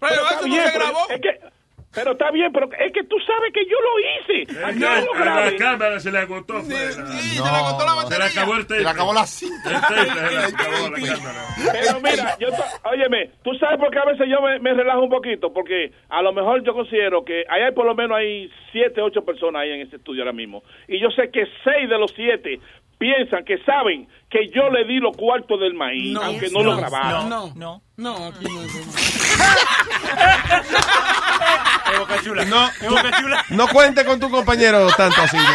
Pero está bien, pero es que, pero está bien, pero es que tú sabes que yo lo hice. A Aquí no lo la grabé. cámara se le agotó. fuera. se le agotó la Se le acabó el tape. Se le acabó la cinta. El tape se le acabó la cámara. Pero mira, yo óyeme, tú sabes por qué a veces yo me, me relajo un poquito, porque a lo mejor yo considero que ahí hay por lo menos hay siete, ocho personas ahí en este estudio ahora mismo, y yo sé que seis de los siete piensan que saben que yo le di los cuartos del maíz, aunque no, lo grabaron. No, no, no, aquí no Es boca chula. No, Es boca chula. no cuente con tu compañero tanto así. ¿no? No,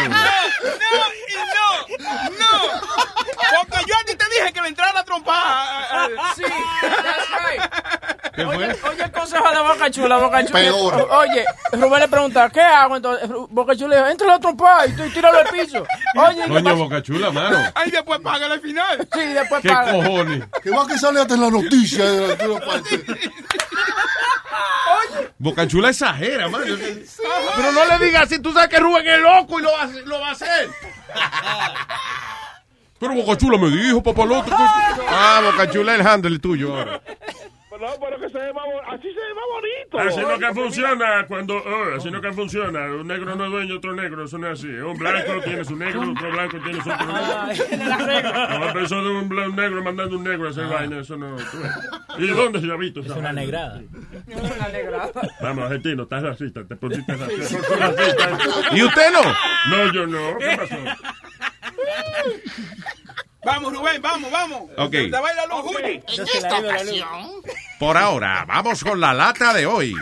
y no, no. Porque yo a ti te dije que le entrara la trompada. Sí, that's right. ¿Qué fue? Oye, oye el consejo de Boca Chula, Boca Chula. Peor. Oye, Rubén le pregunta, ¿qué hago? Entonces, Boca Chula le dijo, entra la trompa y tú y tíralo al piso. Oye, ¿qué Coño, boca chula, mano. Ahí después págale al final. Sí, después ¿Qué paga. cojones? Que va que sale hasta en la noticia. de la- de la parte. Boca chula exagera, mano. Pero no le digas así, tú sabes que Rubén es loco y lo va, a hacer- lo va a hacer. Pero Boca Chula me dijo, papalote. que- Ah, Boca Chula es el handle tuyo ahora. No, pero que se ve más bo- así se ve más bonito. Así no que funciona cuando, oh, así no que funciona. Un negro no es dueño otro negro, eso no es así. Un blanco tiene su negro, otro blanco tiene su otro negro. No, pero eso de un, blan- un negro mandando un negro a hacer vaina, eso no. ¿Y dónde se ha visto? Es una negrada. Vamos, argentino, estás racista, te pusiste racista. ¿Y usted no? No, yo no. ¿Qué pasó? Vamos, Rubén, vamos, vamos. Ok. Se te va a ir la luz, Julio. En esta ocasión, Por ahora, vamos con la lata de hoy.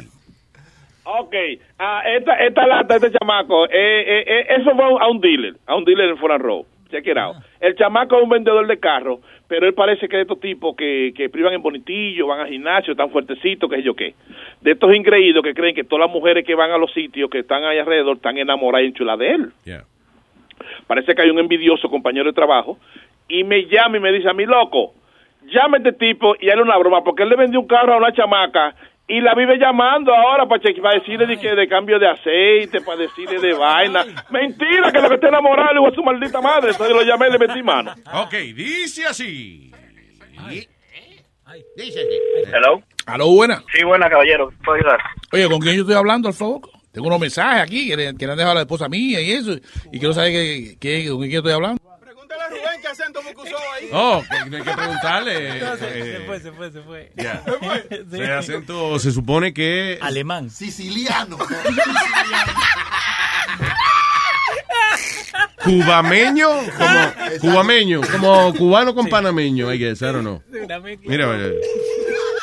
Ok, ah, esta, esta lata, este chamaco, eh, eh, eh, eso fue a un dealer, a un dealer en Foreign Road. Check it out. El chamaco es un vendedor de carros, pero él parece que es de estos tipos que, que privan en bonitillo, van al gimnasio, están fuertecitos, qué sé yo qué. De estos ingreídos que creen que todas las mujeres que van a los sitios que están ahí alrededor están enamoradas y enchuladas de él. Parece que hay un envidioso compañero de trabajo y me llama y me dice a mí, loco, llame a este tipo y hazle una broma, porque él le vendió un carro a una chamaca y la vive llamando ahora para, cheque- para decirle de, que, de cambio de aceite, para decirle de vaina. Mentira, que lo que está enamorado le voy a su maldita madre. Entonces lo llamé y le metí mano. Ok, dice así. dice Hello. Aló, buena. Sí, buena, caballero. ¿Puedo ayudar? Oye, ¿con quién yo estoy hablando, al favor? Tengo unos mensajes aquí que le, que le han dejado a la esposa mía y eso. Y quiero saber que, que- con quién yo estoy hablando. A Rubén qué acento me usó ahí. Oh, que hay que preguntarle. No, se, eh, se fue, se fue, se fue. Ya. Sí. Ese acento se supone que... Alemán. Siciliano. Cubameño, como cubameño, como cubano con panameño, I guess, I don't know. Mira, mira.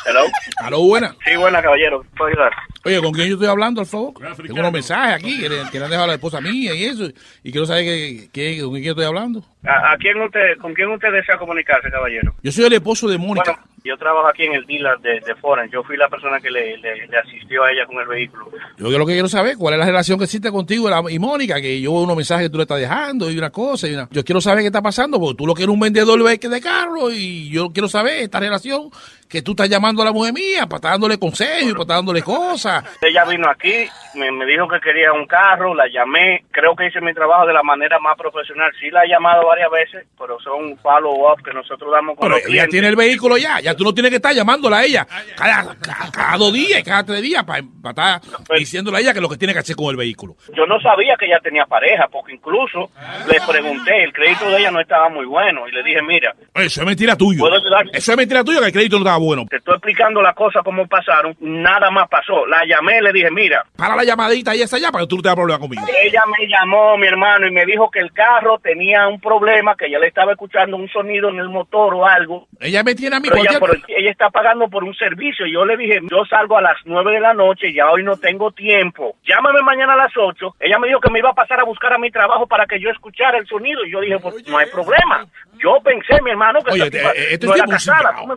Hello. Aló, buena. Sí, buena, caballero. ¿Puedo ayudar? Oye, ¿con quién yo estoy hablando, al favor? Tengo unos mensajes aquí que le, que le han dejado a la esposa mía y eso. Y quiero saber que, que- con quién estoy hablando. ¿A, a quién usted, ¿Con quién usted desea comunicarse, caballero? Yo soy el esposo de Mónica. Bueno, yo trabajo aquí en el dealer de, de Foreign. Yo fui la persona que le, le, le asistió a ella con el vehículo. Yo lo que quiero saber cuál es la relación que existe contigo y Mónica, que yo veo unos mensajes que tú le estás dejando y una cosa y una... Yo quiero saber qué está pasando, porque tú lo que eres un vendedor de de carro y yo quiero saber esta relación que tú estás llamando a la mujer mía para estar dándole consejos y para estar dándole cosas. Ella vino aquí, me, me dijo que quería un carro, la llamé. Creo que hice mi trabajo de la manera más profesional. Sí la he llamado varias veces, pero son follow-up que nosotros damos con Pero los ella clientes. tiene el vehículo ya, ya tú no tienes que estar llamándola a ella cada, cada, cada dos días y cada tres días para, estar diciéndole a ella que lo que tiene que hacer con el vehículo. Yo no sabía que ella tenía pareja, porque incluso le pregunté, el crédito de ella no estaba muy bueno, y le dije, mira, Eso es mentira tuyo. ¿Puedo ayudar? Eso es mentira tuyo que el crédito no estaba bueno. te estoy explicando las cosas como pasaron, nada más pasó. La llamé, le dije, mira, Para la llamadita y esa ya para que tú no tengas problema conmigo. ella me llamó, mi hermano, y me dijo que el carro tenía un problema, que ella le estaba escuchando un sonido en el motor o algo. Ella me tiene a mí Pero ella, por- ella está pagando por un servicio. Yo le dije, yo salgo a las nueve de la noche, ya hoy no tengo tiempo. Llámame mañana a las ocho. Ella me dijo que me iba a pasar a buscar a mi trabajo para que yo escuchara el sonido. Y yo dije, pues no hay problema. Yo pensé, mi hermano, que Oye, eh, tipa eh, este no es casada. ¿Tú me-.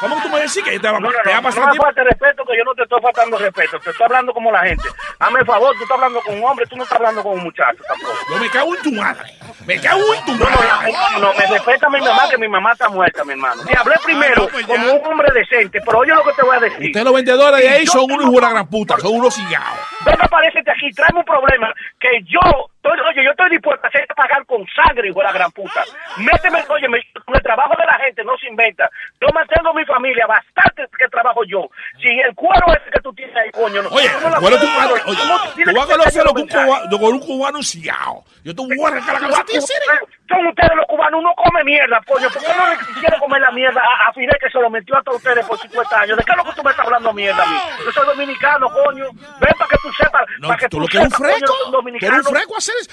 ¿Cómo tú me decís que te va, no, no, te va a no, pasar no tiempo? falte respeto, que yo no te estoy faltando respeto. Te estoy hablando como la gente. Hazme el favor, tú estás hablando con un hombre, tú no estás hablando con un muchacho tampoco. Yo me cago en tu madre. Me cago en tu No, no, no, me respeta mi mamá, que mi mamá está muerta, mi hermano. Te hablé primero como un hombre decente, pero oye lo que te voy a decir. Ustedes los vendedores de ahí son unos la gran puta, son unos cigaos. Ven, aparecete aquí, tráeme un problema que yo, estoy- oye, yo estoy dispuesto a hacer pagar con sangre, hijo de la gran puta. Méteme, oye, me- con el trabajo de la gente no se inventa. Yo mantengo mi familia, bastante que trabajo yo. Si el cuero ese que tú tienes ahí, coño, no. Oye, tú no bueno, tú, oye, ¿cómo tú tú vas a conocer que un cubano, con un cubano ciao. Yo te voy a arrancar la cabeza a ti, ¿en serio? Son ustedes los cubanos, uno come mierda, coño. ¿Por qué no le quisiera comer la mierda a, a Fidel que se lo metió a todos ustedes por 50 años? ¿De qué es lo que tú me estás hablando mierda a mí? Yo soy dominicano, coño. Ven para que tú sepas. No, para que tú lo que eres un que Tú eres un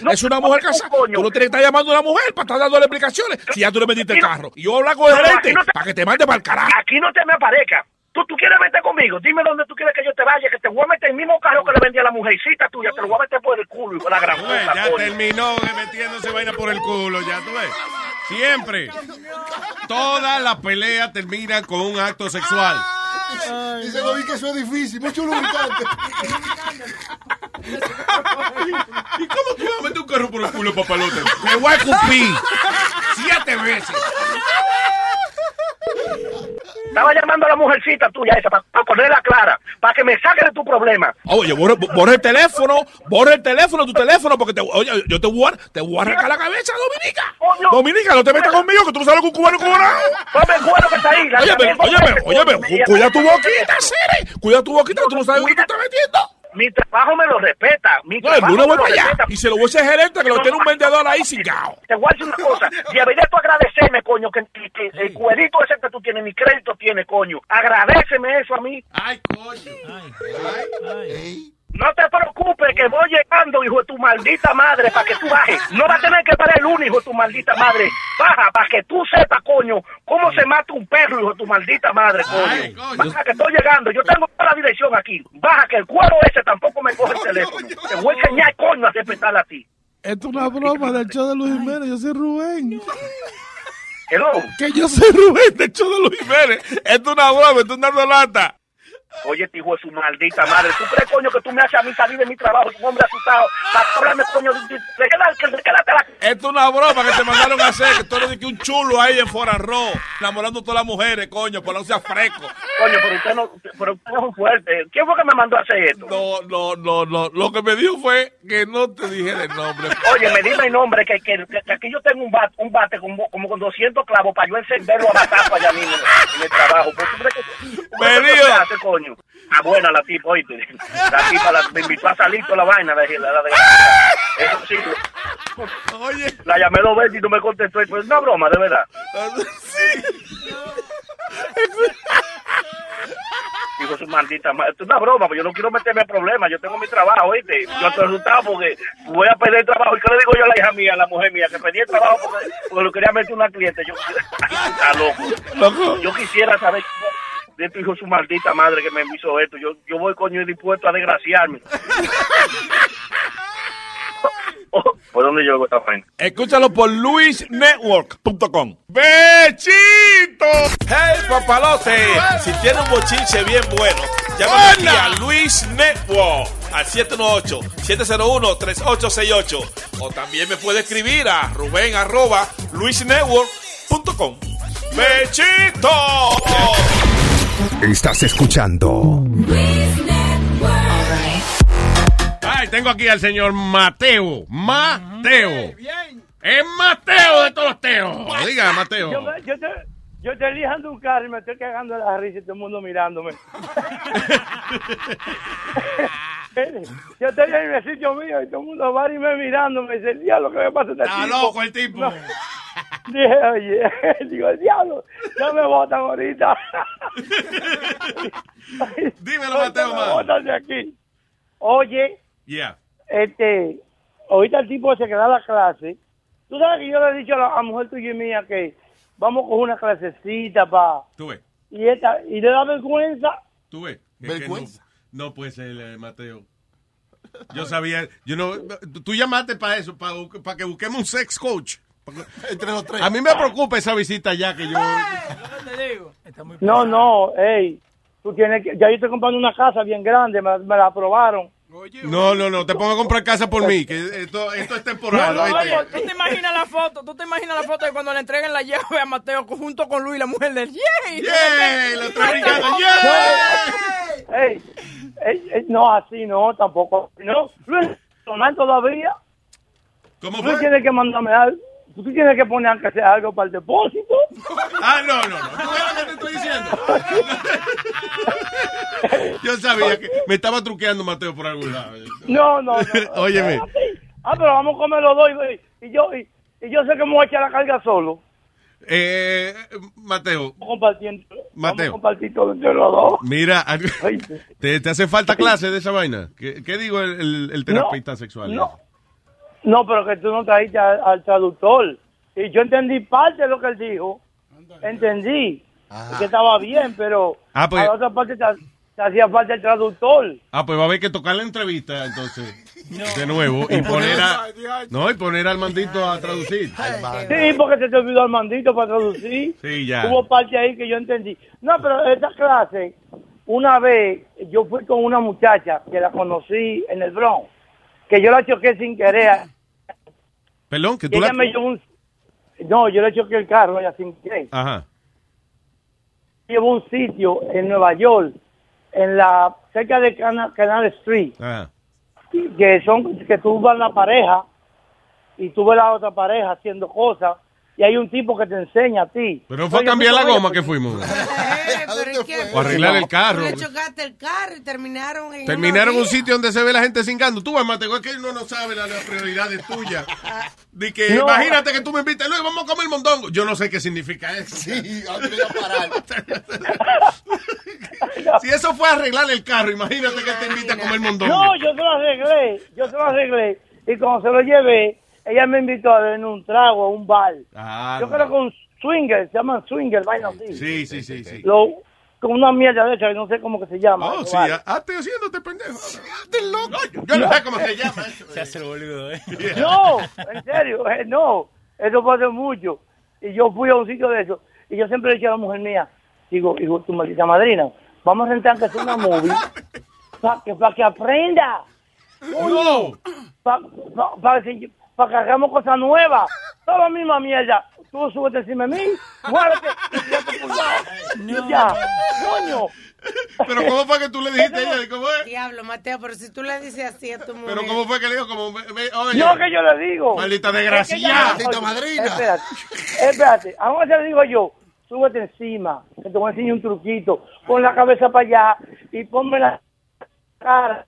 No, es una mujer casada. coño. Tú no tienes que estar llamando a una mujer para estar dándole explicaciones si ya tú le metiste el carro. Y yo hablar con el no te- para que te mande para el carajo. Aquí no te me aparezca. Tú, tú quieres meter conmigo. Dime dónde tú quieres que yo te vaya, que te voy a meter el mismo carro que le vendí a la mujercita tuya. Te lo voy a meter por el culo, hijo de la gran puta, ya coño. terminó metiéndose vaina por el culo, ya tú ves. Siempre. Todas las peleas terminan con un acto sexual. Dice Bobby que eso es difícil, mucho lubricante. ¿Y cómo tú vas a meter un carro por el culo, papalote? Me voy a escupir siete veces. Estaba llamando a la mujercita tuya esa para ponerla clara, para que me saque de tu problema. Oye, borra, borra el teléfono, borra el teléfono, tu teléfono, porque te, oye, yo te voy, a, te voy a arrancar la cabeza, Dominica. Dominica, no te metas conmigo, que tú no sabes que un cubano cubano. Ponme el cuero que está ahí. me cu- llama- cuida tu boquita, Siri. Cuida tu boquita, que tú no sabes lo que tú estás metiendo. Mi trabajo me lo respeta. Mi No, el trabajo lunes voy para allá respeta. y se lo voy a ese gerente que lo tiene un vendedor ahí cingado. Te voy a decir una cosa. Deberías tú agradecerme, coño, que, que- que el cuerito ese que tú tienes, mi crédito tiene, coño. Agradeceme eso a mí. Ay, coño. No te preocupes que voy llegando, hijo de tu maldita madre, para que tú bajes. No va a tener que parar el lunes, hijo de tu maldita madre. Baja, para que tú sepas, coño, cómo se mata un perro, hijo de tu maldita madre, coño. Baja, que estoy llegando. Yo tengo toda la dirección aquí. Baja, que el cuero ese tampoco me coge el teléfono. Te voy a enseñar, coño, a respetar a ti. Esto es una broma del show de Luis Jiménez, yo soy Rubén. Hello. Que yo soy Rubén del show de Luis Jiménez. Esto es una broma, esto es dando lata. Oye, este hijo de su maldita madre. ¿Tú crees, coño, que tú me haces a mí salir de mi trabajo? Un hombre asustado. Para hablarme, coño, de, la... Esto es una broma que te mandaron a hacer, que tú eres de que un chulo ahí en Forarro, enamorando a todas las mujeres, coño, por no sea fresco. Coño, pero usted no, pero usted es un fuerte. ¿Quién fue que me mandó a hacer esto? No, no, no, no. Lo que me dijo fue que no te dijera el nombre. Oye, me dime el nombre, que, que, aquí yo tengo un bate, un bate como, como con 200 clavos para yo encenderlo a batazo allá mismo en el trabajo. ¿Pues ¿Tú crees que, Me hace, coño? Ah, buena la tipa, oíste. La tipa la, me invitó a salir toda la vaina. La, la, la, eso sí. Oye. La llamé dos veces y no me contestó. y Pues una broma, de verdad. Digo, su maldita madre. Esto es una broma, pero yo no quiero meterme en problemas. Yo tengo mi trabajo, ¿oíste? Yo estoy asustado porque voy a perder el trabajo. ¿Y qué le digo yo a la hija mía, a la mujer mía? Que perdí el trabajo porque, porque lo quería meter una cliente. Yo está loco. Loco. Yo quisiera saber de tu hijo, su maldita madre que me hizo esto. Yo, yo voy, coño, dispuesto a desgraciarme. Oh, ¿Por dónde yo esta vaina? Escúchalo por luisnetwork.com. ¡Bechito! ¡Hey, papalote! Si tiene un bochinche bien bueno, llámame aquí a Luis Network al 718-701-3868. O también me puede escribir a ruben arroba luisnetwork.com. ¡Bechito! Estás escuchando Ay, tengo aquí al señor Mateo. Mateo. Es Mateo de todos los teos. Diga, Mateo. Yo, me- yo, te, yo estoy lijando un carro y me estoy cagando la risa y todo el mundo mirándome. yo estoy en el sitio mío y todo el mundo va y me mirándome. Dice, el diablo, ¿qué me pasa este Está tipo? loco el tipo. No. Dije, oye, digo, el diablo, ya me botan ahorita. Dímelo, Mateo, Me man. botan de aquí. Oye, Yeah. este, ahorita el tipo se queda a la clase. Tú sabes que yo le he dicho a la a mujer tuya y mía que vamos con una clasecita para... Tú ves, Y, esta, y le da vergüenza. tú ves. Es que no, no puede ser, eh, Mateo. Yo sabía, yo no, tú llamaste para eso, para, para que busquemos un sex coach. Entre los tres. A mí me preocupa esa visita ya que yo... te digo? No, no, hey, tú tienes que... Ya yo estoy comprando una casa bien grande, me, me la aprobaron. No, no, no, te pongo a comprar casa por mí, que esto, esto es temporal. No, oye, ¿Tú te imaginas la foto? ¿Tú te imaginas la foto de cuando le entreguen la llave a Mateo junto con Luis, la mujer del ¡Yay! ¡Yay! Lo está brincando, Ey, ey, ey, no, así no, tampoco. No, Luis, tomar todavía. ¿Cómo Tú tienes que mandarme algo. Tú tienes que poner aunque sea algo para el depósito. Ah, no, no, no. ¿Tú ves lo que te estoy diciendo? Yo sabía que me estaba truqueando Mateo por algún lado. No, no, no. Óyeme. Ah, pero vamos a comer los dos y, y yo y, y yo sé que me voy a echar la carga solo. Eh, Mateo, Vamos compartiendo. Mateo. compartir todo entre los dos. Mira, ¿te, te hace falta clase de esa vaina? ¿Qué, qué digo el, el- el terapeuta sexual? No, no, pero que tú no trajiste al, al traductor. Y yo entendí parte de lo que él dijo. Entendí. Que estaba bien, pero Ah, pues- a la otra parte te, te hacía falta el traductor. Ah, pues va a haber que tocar la entrevista entonces. De nuevo. Y poner a. No, y poner al mandito a traducir. Sí, porque se te olvidó el mandito para traducir. Sí, ya. Hubo parte ahí que yo entendí. No, pero esa clase, una vez yo fui con una muchacha que la conocí en el Bronx, que yo la choqué sin querer. Perdón, que tú ella la. Me llevó un... No, yo le choqué el carro ella sin querer. Ajá. llevó un sitio en Nueva York, en la cerca de Cana- Canal Street, Ah. que son que tú vas la pareja y tú ves la otra pareja haciendo cosas y hay un tipo que te enseña a ti. Pero fue a cambiar la goma que fuimos. pero ¿y qué? O arreglar el carro. Le chocaste el carro y terminaron en Terminaron un sitio donde se ve la gente cingando. Tú, Mateo, es que uno no sabe las prioridades tuyas. De que No. imagínate que tú me invitas, Luis, vamos a comer mondongo. Yo no sé qué significa eso. Sí, ¿a dónde voy a parar? si eso fue arreglar el carro, imagínate que te invita a comer mondongo. No, yo se lo arreglé, yo se lo arreglé y cuando se lo llevé, ella me invitó a beber un trago a un bar. Ah, yo creo que un swinger, se llaman swinger, vaina así. Sí, sí, sí, sí. Lo, con una mierda de hecha que no sé cómo que se llama. Oh, ese sí, bar. hazte haciéndote pendejo. Hazte loco. Yo no sé cómo se llama eso. Se hace el boludo, ¿eh? No, en serio, eh, no, eso hace mucho. Y yo fui a un sitio de eso y yo siempre le dije a la mujer mía, digo, hijo, tu maldita madrina, vamos a rentar que sea una movie para que, pa que aprenda. No. Para que hagamos cosas nuevas. Toda la misma mierda. Tú súbete encima de mí, muévete y ya, coño. Pero ¿cómo fue que tú le dijiste a ella? ¿Cómo es? Diablo, Mateo, pero si tú le dices así a tu mujer. Pero ¿cómo fue que le dijo? Como, ve- ve- oye, No, que yo le digo. Maldita desgraciada. ella- Oye, Espérate, espérate. Ahora se le digo yo, súbete encima, que te voy a enseñar un truquito. Pon la cabeza para allá y ponme la cara.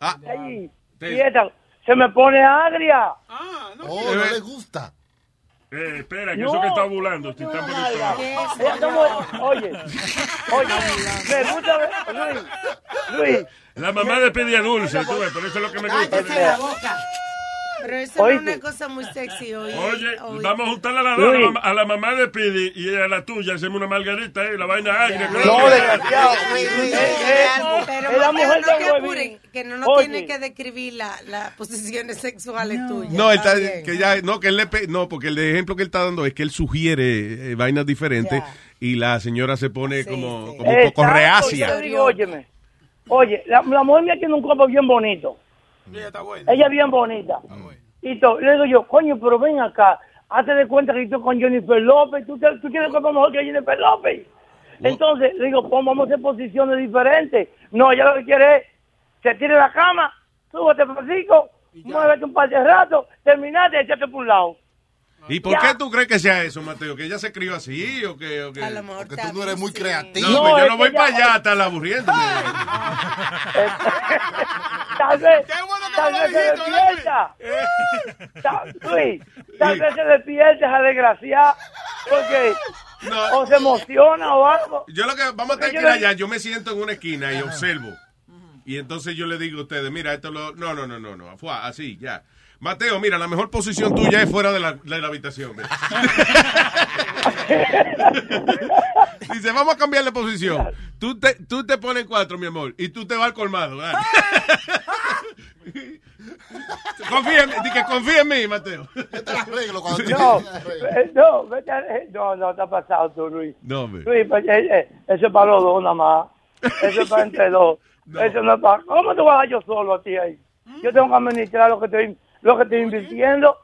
ahí, quieta. Se me pone agria. Oh, no le gusta. Eh, espera, que No. eso que está burlando. Si está por el trabajo. Ella como- Oye, oye, me gusta ver, Luis, Luis. La mamá de pedía dulce, tú ves, pero eso es lo que me gusta. Cállate la boca. Pero eso no es una cosa muy sexy hoy. Oye, hoy. vamos a juntar a la, dos, a la mamá- a la mamá de Pidi y a la tuya, hacemos una margarita y la vaina agria. No, desgraciado. Pero la mujer no te apuren, que no nos tiene que describir la- las posiciones sexuales tuyas. No, él está, que ya, no, que él le no, porque el ejemplo que él está dando es que él sugiere eh, vainas diferentes y la señora se pone como, como un poco Exacto, reacia. yo digo, óyeme, oye, la, la mujer mía tiene un cuerpo bien bonito. Ella es bien bonita. Y to- le digo yo, coño, pero ven acá, hazte de cuenta que yo estoy con Jennifer López, tú, tú tienes cuerpo mejor que Jennifer López. Entonces, le digo, vamos a hacer posiciones diferentes. No, ella lo que quiere es, se tire la cama, súbete por cinco, muévete un par de rato, terminaste, échate por un lado. ¿Y por Ya. qué tú crees que sea eso, Mateo? ¿Que ella se crió así o que...? O que... Porque tú no eres muy creativo. No, pues yo no voy que para allá a estar aburriéndome. Tal vez, tal vez se despierta. Ta- Luis, tal vez se despierta esa desgraciada porque o se emociona o algo. Yo lo que vamos a tener que ir allá. Yo me siento en una esquina y observo. Y entonces yo le digo a ustedes, mira, esto lo... No, no, no, no, no. Fue así, ya. Mateo, mira, la mejor posición tuya es fuera de la, de la habitación. Dice, vamos a cambiar de posición. Tú te, tú te pones cuatro, mi amor, y tú te vas al colmado. confía en mí, di que confía en mí, Mateo. No, eh, no, vete a- eh, no, no, te ha pasado tú, Luis. No, hombre. Luis, pues, eh, eh, eso es para los dos nada más. Eso es para entre dos. Eso no es para... ¿Cómo te vas a dar yo solo a ti ahí? Yo tengo que administrar lo que estoy, lo que estoy invirtiendo.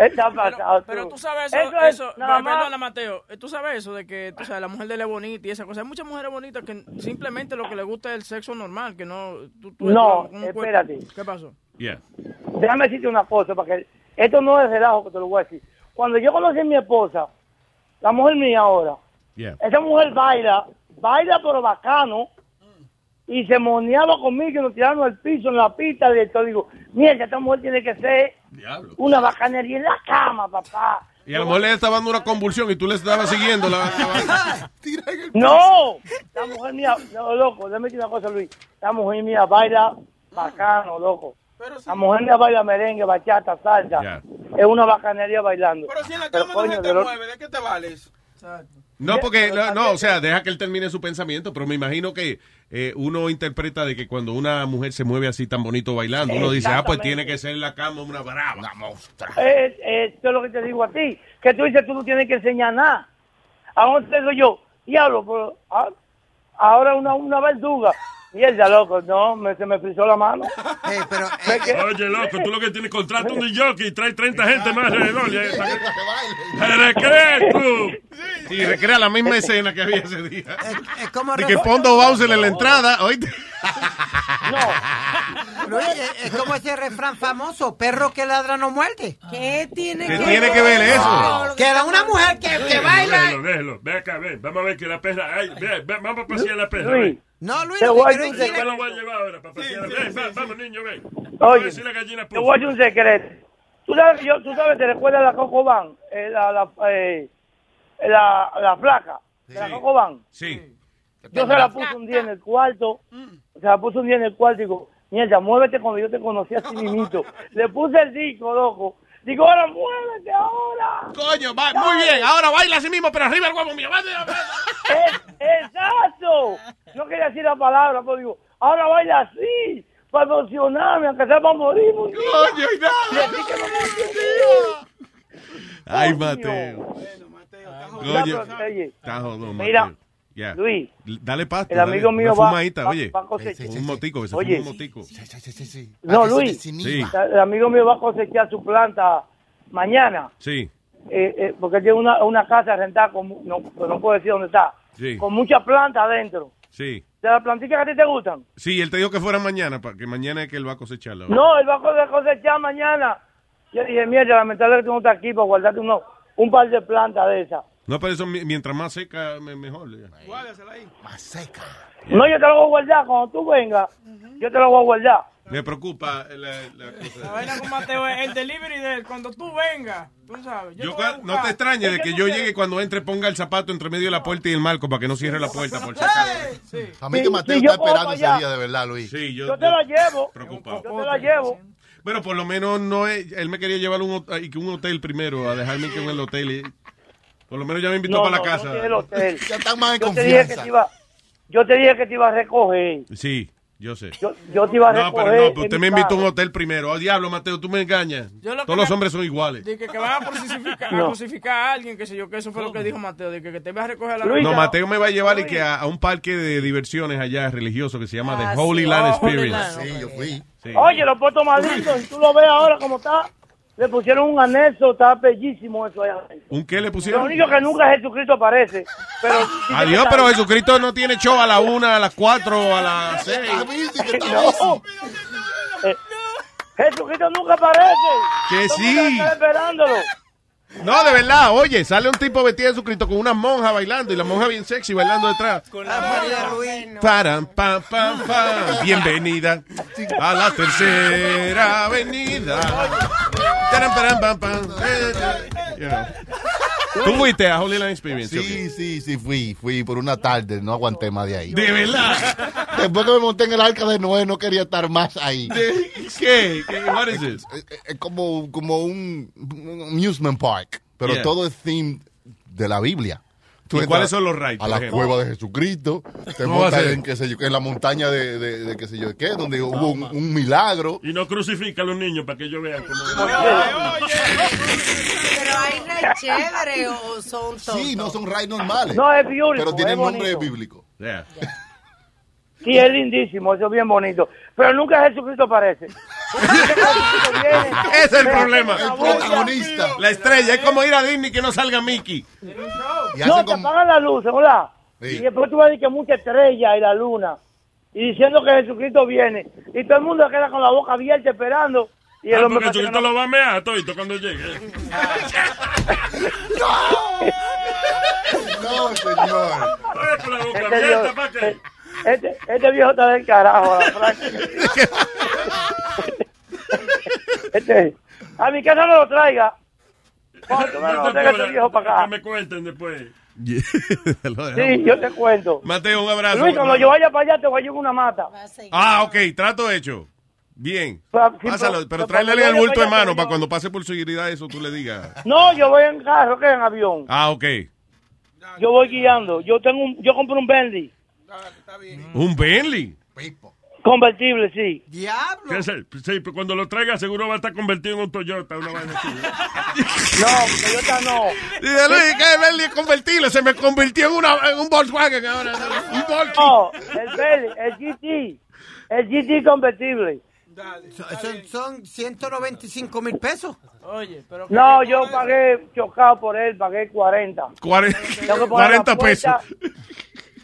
Eh, Te ha pasado Pero tú. tú sabes eso, Eso es eso, nada perdona Mateo, eh, tú sabes eso de que tú sabes, la mujer de él es bonita y esa cosa. Hay muchas mujeres bonitas que simplemente lo que les gusta es el sexo normal, que no... tú- tú- No, tú- un cuerpo- espérate. ¿Qué pasó? Déjame decirte una cosa, porque esto no es relajo que te lo voy a decir. Cuando yo conocí a mi esposa, la mujer mía ahora, esa mujer baila, baila pero bacano, y se moneaba conmigo y nos tiraron al piso en la pista de esto. Digo, mierda, esta mujer tiene que ser una bacanería en la cama, papá. Y a lo mejor le estaba dando una convulsión y tú le estabas siguiendo la... la- No, la mujer mía, no, loco, déjame decir una cosa, Luis. La mujer mía baila bacano, loco. La mujer mía baila merengue, bachata, salsa. Es una bacanería bailando. Pero si en la Pero, cama no coño, se te de mueve, ¿de qué te vales? No, porque, no, no, o sea, deja que él termine su pensamiento, pero me imagino que eh, uno interpreta de que cuando una mujer se mueve así tan bonito bailando, uno dice, ah, pues tiene que ser en la cama una brava, una monstrua. Eh, eh, esto es lo que te digo a ti, que tú dices tú no tienes que enseñar nada. Ahora te digo yo, diablo, pero ah, ahora una, una verduga. Mierda, loco, no, me, se me frizó la mano. Eh, pero, Oye, loco, tú lo que tienes contrato un jockey y trae 30 gente más alrededor. y ahí está que- ¡Recrea tú! Y recrea la misma escena que había ese día. es como De que Pondo Bowser en la entrada, oíste. Luis, es, es como ese refrán famoso, perro que ladra no muerde. ¿Qué tiene ¿Qué tiene que ver eso? Que era una mujer que, que baila. Déjelo, déjelo. Ve acá, ve. Vamos a ver que la perra. Ay, ve, ve, vamos a pasear la perra. No, Luis, Te lo voy a decir- es- lo voy a llevar ahora va- vamos, niño, ven. Oye, te voy a decir un secreto. Tú sabes, yo, tú sabes, te recuerdas la Coco Van, eh, la, la, eh, la, la flaca de la Coco Van. Sí. Yo se la puse un día en el cuarto, se la puse un día en el cuarto y digo, mierda, muévete cuando yo te conocí así mismito. Le puse el disco, loco. Digo, ahora muévete, ahora. Coño, va, muy bien. Ahora baila así mismo, pero arriba el huevo mío. Exacto. No quería decir la palabra, pero digo, ahora baila así, para emocionarme, aunque sea para morir. Coño, y nada. Y así que me. Ay. Mateo. Pero, oye, Está jodón, Mira, Luis, Dale pasto. el amigo dale, mío va- fumadita, va- oye. va a cosechar. Un motico, que se Oye. fuma un motico. No, Luis, el amigo mío va a cosechar su planta mañana, Sí, eh, eh, porque tiene una, una casa rentada, con, mu- no, pues no puedo decir dónde está, sí, con muchas plantas adentro. sí. ¿De las plantitas que a ti te gustan? Sí, él te dijo que fuera mañana, para que mañana es que él va a cosecharla. No, él va a cose- cosechar mañana. Yo dije, mierda, lamentablemente tú no estás aquí para guardarte uno, un par de plantas de esas. No, pero eso mi- mientras más seca, me- mejor. ya. Más seca. No, yo te lo voy a guardar cuando tú vengas. Yo te lo voy a guardar. Me preocupa la, la cosa. La vaina con Mateo es el delivery de él. Cuando tú vengas, tú sabes. Yo, Yo te no te extrañes de que yo quieres- llegue cuando entre ponga el zapato entre medio de la puerta y el marco para que no cierre la puerta por si acaso. A mí Sí, que Mateo sí, está esperando ese día, de verdad, Luis. Sí, yo, Yo te la llevo. preocupado. Yo te la llevo. Pero por lo menos no es, él me quería llevar a un, un hotel primero, a dejarme que en el hotel. y- por lo menos ya me invitó No, para no, la casa. no tiene el hotel. Ya están más en Yo te dije que confianza. te iba, yo te dije que te iba a recoger. Sí, yo sé. Yo, yo te iba a No, recoger. pero no, en usted me invitó a un hotel primero. Oh, diablo, Mateo, tú me engañas. Yo lo que Todos los me- hombres son iguales. De que, que van a crucificar, a No. crucificar a alguien, que sé yo, que eso fue lo que dijo Mateo, de que, que te vas a recoger a la Luis, No, Mateo me va a llevar y que a, a un parque de diversiones allá religioso que se llama Ah, The Holy sí. Land Oh, Experience. Holy Sí, yo fui. Sí. Oye, lo puesto malito. Y tú lo ves ahora como está. Le pusieron un anexo. Está bellísimo eso allá. ¿Un qué le Lo pusieron? único que nunca Jesucristo aparece. Pero Adiós, pero. Jesucristo no tiene show a la una, a las cuatro, a las seis. No. Eh, Jesucristo nunca aparece. Que sí. esperándolo. No, de verdad, oye, sale un tipo vestido de Jesucristo con una monja bailando y la monja bien sexy bailando detrás. Param, pam, pam, pam. Bienvenida a la tercera avenida. Taram, param, pam, pam. Eh, eh, you know. Tú fuiste a Holy Land Experience. Sí, sí, sí, fui. Fui por una tarde, no aguanté más de ahí. De verdad. Después que me monté en el arca de Noé, no quería estar más ahí. ¿De ¿Qué? ¿Qué? What is this? Es, es- es como, como un, un amusement park, pero Yeah. todo es theme de la Biblia. Tú ¿Y entras cuáles son los rides, A la ejemplo? cueva de Jesucristo, en, qué sé yo, en la montaña de, de, de qué sé yo qué, donde hubo un, un milagro. Y no crucifica a los niños para que ellos vean cómo. Pero hay rey chévere o son tontos. Sí, no son rides normales. No, es beautiful, Pero tienen nombre bíblico. Yeah. Sí, es lindísimo, eso es bien bonito. Pero nunca Jesucristo aparece. Ese es el problema. El protagonista. La estrella. Es como ir a Disney que no salga Mickey. No, te apagan la luz, ¿verdad? Y después tú vas a decir que mucha estrella y la luna. Y diciendo que Jesucristo viene. Y todo el mundo queda con la boca abierta esperando. Y el Ah, hombre porque Jesucristo no- lo va a mear todito cuando llegue. No, señor. Este. Este, viejo está del carajo. Este, a mi casa no lo traiga. Cuando me lo este viejo para Que acá. me cuenten después. Sí, yo te cuento. Mateo, un abrazo. Luis, cuando yo vaya para allá te voy a llevar una mata. Ah, ok, trato hecho. Bien. Pásalo, pero- tráele yo bulto de mano para cuando pase por seguridad eso tú le digas. No, yo voy en carro, que en avión. Ah, ok. Yo voy guiando. Yo tengo un, yo compré un Bentley. Un Bentley. Convertible, sí. Diablo. ¿Qué es el? Sí, pero cuando lo traiga seguro va a estar convertido en un Toyota, una vaina así. No, Toyota no. Dice Luis, que el Bentley es convertible, se me convirtió en, una, en un Volkswagen ahora. Un Volkswagen. No, el Bentley, el GT. El GT convertible. Son, son 195 mil pesos. Oye, pero. No, yo pagué chocado por él, pagué 40. Cuare- Tengo que poner la 40 pesos.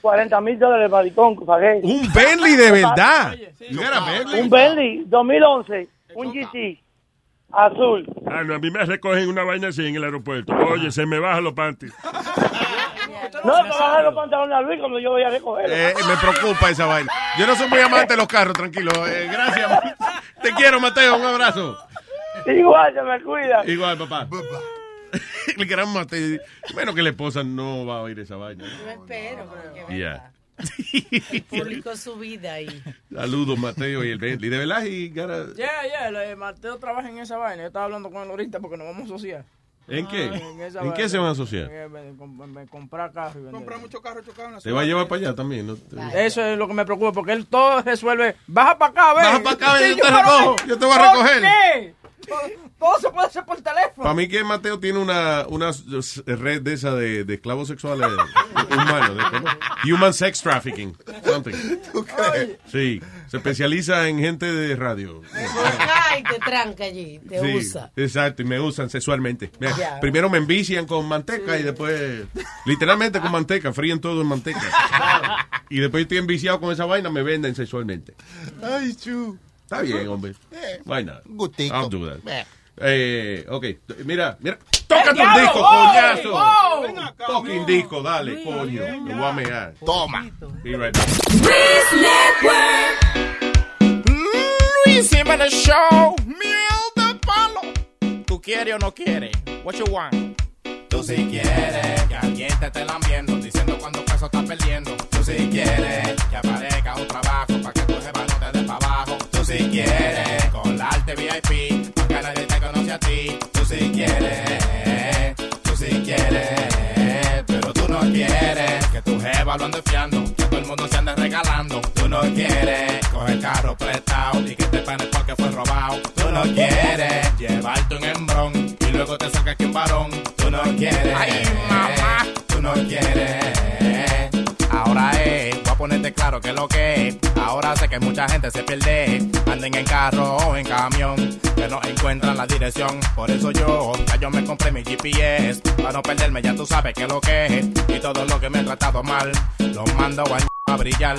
Puerta, 40 mil dólares maricón, pagué. Un Bentley de verdad. A Bentley? Un Bentley 2011, un GT azul. Ah, no, a mí me recogen una vaina así en el aeropuerto. Oye, se me bajan los panties. No, te bajar los pantalones a Luis cuando yo voy a recogerlo. Eh, me preocupa esa vaina. Yo no soy muy amante de los carros, tranquilo. Eh, gracias. Te quiero, Mateo. Un abrazo. Igual, se me cuida. Igual, papá. El gran Mateo. Bueno, que la esposa no va a oír esa vaina. Yo espero, pero que Ya. publicó su vida ahí. Saludos, Mateo y el Bentley. De verdad, y gara- Yeah, yeah, Mateo trabaja en esa vaina. Yo estaba hablando con él ahorita porque nos vamos a asociar. ¿En qué? Ah, en esa ¿En qué se van a asociar? Eh, comprar carro y. Comprar muchos carros chocados en la ¿Te va a llevar para allá también? ¿no? Eso es lo que me preocupa, porque él todo resuelve. Baja para acá, ven. Baja pa' acá, ven, Sí, yo te recojo, yo te voy a ¿Por recoger. qué? Todo, todo se puede hacer por teléfono. Para mí que Mateo tiene una, una red de esa de, de esclavos sexuales humanos. De, ¿cómo? Human sex trafficking. Something. Sí. Se especializa en gente de radio. Ay, te tranca allí, te Sí, usa. Exacto, y me usan sexualmente. Mira. Primero me envician con manteca y después, literalmente con manteca, fríen todo en manteca. Y después estoy enviciado con esa vaina, me venden sexualmente. Ay, chu. Está bien, hombre. Eh, Why not? Gustico. I'll do that. Eh. Eh, ok, mira, mira. Un diablo! disco, ¡Oh! coñazo. ¡Oh! Toque un disco, dale, coño. Te voy a mear. Toma. Be right back. Luis Jiménez Show. Miel de palo. ¿Tú quieres o no quieres? What you want? Tú si quieres que alguien te esté lambiendo, diciendo cuánto peso estás perdiendo. Tú si quieres que aparezca un trabajo quieres colarte VIP, para que nadie te conoce a ti. Tú si quieres, tú si quieres, pero tú no quieres que tu jefa lo ande fiando, que todo el mundo se ande regalando. Tú no quieres coger carro prestado y que te panes porque fue robado. Tú no quieres llevarte un hembrón y luego te saca aquí un varón. Tú no quieres, Ay, mamá. tú no quieres. Ahora es, voy a ponerte claro que lo que es. Ahora sé que mucha gente se pierde. Anden en carro o en camión, que no encuentran la dirección. Por eso yo, ya yo me compré mi GPS. Para no perderme, ya tú sabes que lo que es. Y todo lo que me he tratado mal, lo mando a, a brillar.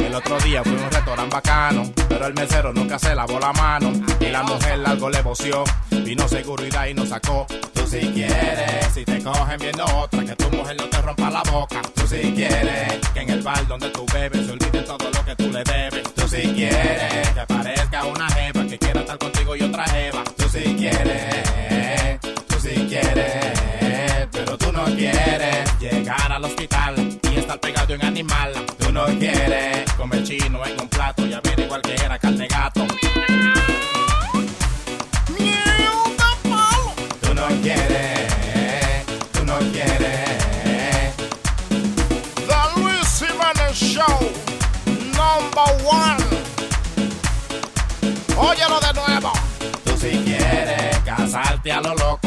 El otro día fui a un restaurante bacano, pero el mesero nunca se lavó la mano. Y la mujer algo le voció, vino seguridad y nos sacó. Tú si quieres, si te cogen viendo otra, que tu mujer no te rompa la boca. Tú si quieres, que en el bar donde tú bebes se olvide todo lo que tú le debes. Tú si quieres, que aparezca una jeva que quiera estar contigo y otra jeva. Tú si quieres, tú si quieres, pero tú no quieres llegar al hospital estar pegado en animal. Tú no quieres comer chino en un plato y averiguar que era carne gato. Tú no quieres, tú no quieres. The Luis Jiménez Show. Number one. Óyelo de nuevo. Tú si quieres casarte a lo loco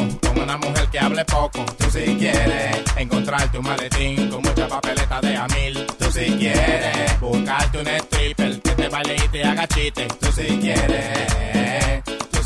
una mujer que hable poco. Tú si quieres encontrarte un maletín con mucha papeleta de a mil. Tú si quieres buscarte un stripper que te baile y te haga chiste. Tú si quieres, tú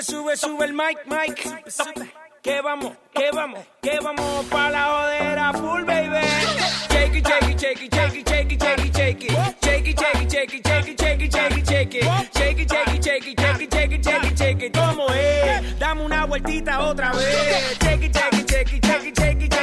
Sube, sube, sube el mic, mic. Que vamos, que vamos, que vamos pa' la jodera full, baby. Shake it, shake it, shake it, shake it, shake it, shake it, shake it. Shake it, shake it, shake it, shake it, shake it, shake it, shake it. Shake it, shake it, shake it, shake it, shake it, chequi, chequi, ¿cómo es? Dame una vueltita otra vez. Chequi, chequi, chequi, chequi, chequi, chequi, chequi.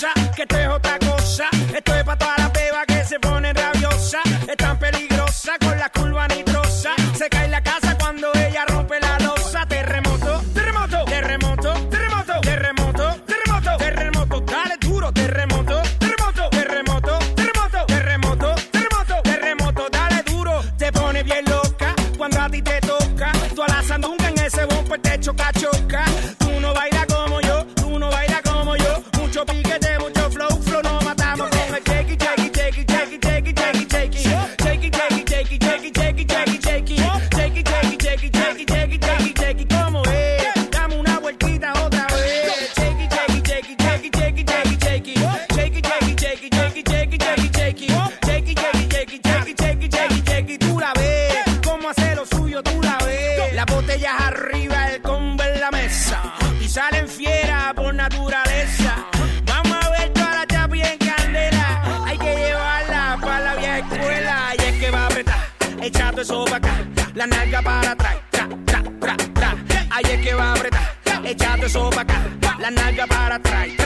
Destroza, que esto es otra cosa. Esto es para toda la peba que se pone rabiosa. Es tan peligrosa con la curva nitrosa. Se cae la casa cuando ella rompe la losa. Terremoto, terremoto, terremoto, terremoto, terremoto, terremoto, terremoto. Dale duro, terremoto, terremoto, terremoto, terremoto, terremoto, terremoto, terremoto. Dale duro, te pone bien loca cuando a ti te toca. Tú a la sandunga en ese bumper te choca, choca. La nalga para atrás.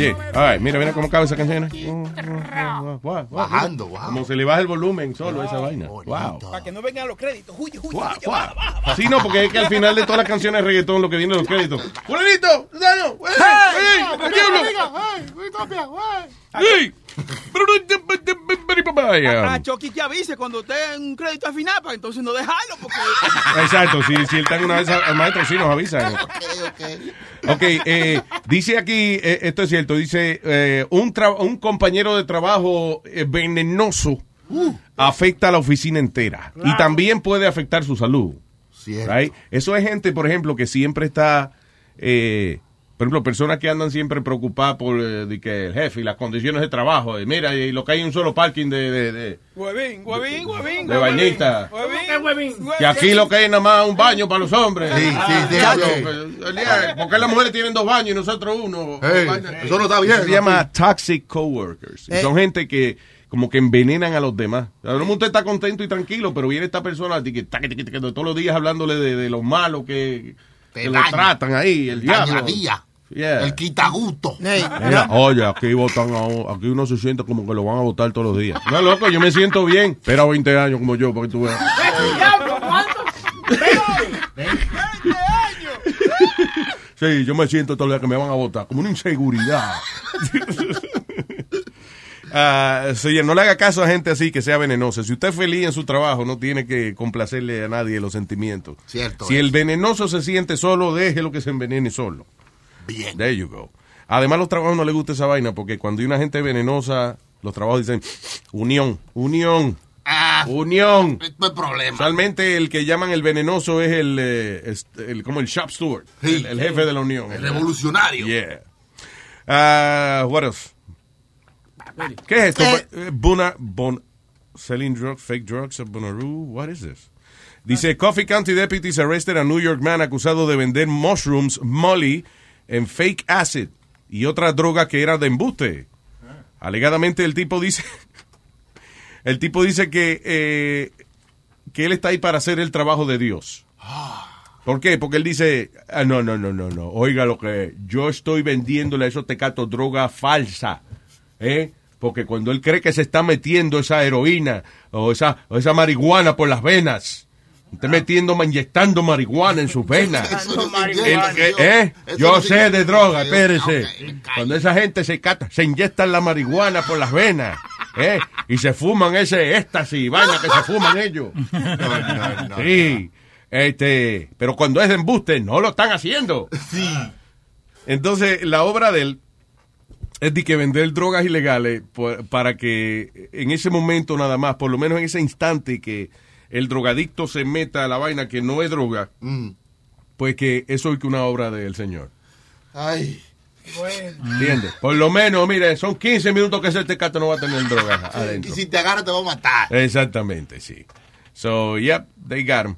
Yeah. All right, mira, mira cómo cabe esa canción. Bajando, wow. Como se le baja el volumen solo a esa vaina. Wow. Para que no vengan los créditos. Baja, baja, baja. Sí, no, porque es que al final de todas las canciones de reggaetón lo que viene de los créditos. ¡Fulanito! ¡Daño! ¡Ey! ¡Ey! ¡Aquí hablo! ¡Ey! Ah, Chucky que avise cuando esté en un crédito al final, para entonces no dejarlo, porque... Exacto, si, si él está en una vez al maestro, sí nos avisa. Ok, eh, dice aquí, eh, esto es cierto, dice, eh, un, un compañero de trabajo eh, venenoso afecta a la oficina entera y también puede afectar su salud. Cierto. right? Eso es gente, por ejemplo, que siempre está, eh, por ejemplo, personas que andan siempre preocupadas por eh, de que el jefe y las condiciones de trabajo. Y mira, y lo que hay un solo parking de, de- de- Huevín, huevín, huevín. De bañista. Huevín, huevín. que aquí lo que hay es nada más un baño para los hombres. Sí, sí, sí, Chacho, sí. que- el día- ¿Por qué las mujeres tienen dos baños y nosotros uno? Eso no está bien, Se ¿no? llama toxic coworkers. Eh. Son gente que como que envenenan a los demás. A lo mejor usted está contento y tranquilo, pero viene esta persona que, todos los días hablándole de, de lo malo que, que lo tratan ahí, el diablo. Yeah. El quitagusto. Mira, oye, aquí votan a- aquí uno se siente como que lo van a votar todos los días. No, loco, yo me siento bien. Espera 20 años como yo, porque tú veas. Sí, yo me siento todos los días que me van a votar, como una inseguridad. Ah, sí, no le haga caso a gente así que sea venenosa. Si usted es feliz en su trabajo, no tiene que complacerle a nadie los sentimientos. Cierto Si es. el venenoso se siente solo, déjelo que se envenene solo. Bien. There you go. Además, los trabajos no les gusta esa vaina porque cuando hay una gente venenosa, los trabajos dicen unión, unión. Ah, Unión. No hay problema. Usualmente el que llaman el venenoso es el, eh, es- el- como el shop steward, Sí. el, el jefe de la Unión. El revolucionario. Yeah. Ah, what else? ¿Qué es esto? Eh, Buna, bon, selling drugs, fake drugs at Bonnaroo. What is this? Dice, Coffee County deputies arrested a New York man acusado de vender mushrooms, molly, en fake acid y otra droga que era de embuste. Alegadamente el tipo dice, el tipo dice que, eh, que él está ahí para hacer el trabajo de Dios. ¿Por qué? Porque él dice, ah, no, no, no, no, no, oiga lo que yo estoy vendiéndole a esos tecatos droga falsa, ¿eh? Porque cuando él cree que se está metiendo esa heroína o esa, o esa marihuana por las venas, está metiendo, inyectando marihuana en sus venas. ¿eh? Yo sé de droga, espérese. Cuando esa gente se cata, se inyectan la marihuana por las venas, ¿eh? Y se fuman ese éxtasis, vaina que se fuman ellos. Sí. Este, pero cuando es de embuste, no lo están haciendo. Sí. Entonces, la obra de él es de que vender drogas ilegales por- para que en ese momento nada más, por lo menos en ese instante que el drogadicto se meta a la vaina que no es droga, Mm. pues que eso es que una obra del Señor. Ay. ¿Entiendes? Por lo menos, mire, son 15 minutos que ese tecato no va a tener drogas Y adentro. si te agarra te va a matar. Exactamente, sí. So, yep, they got him.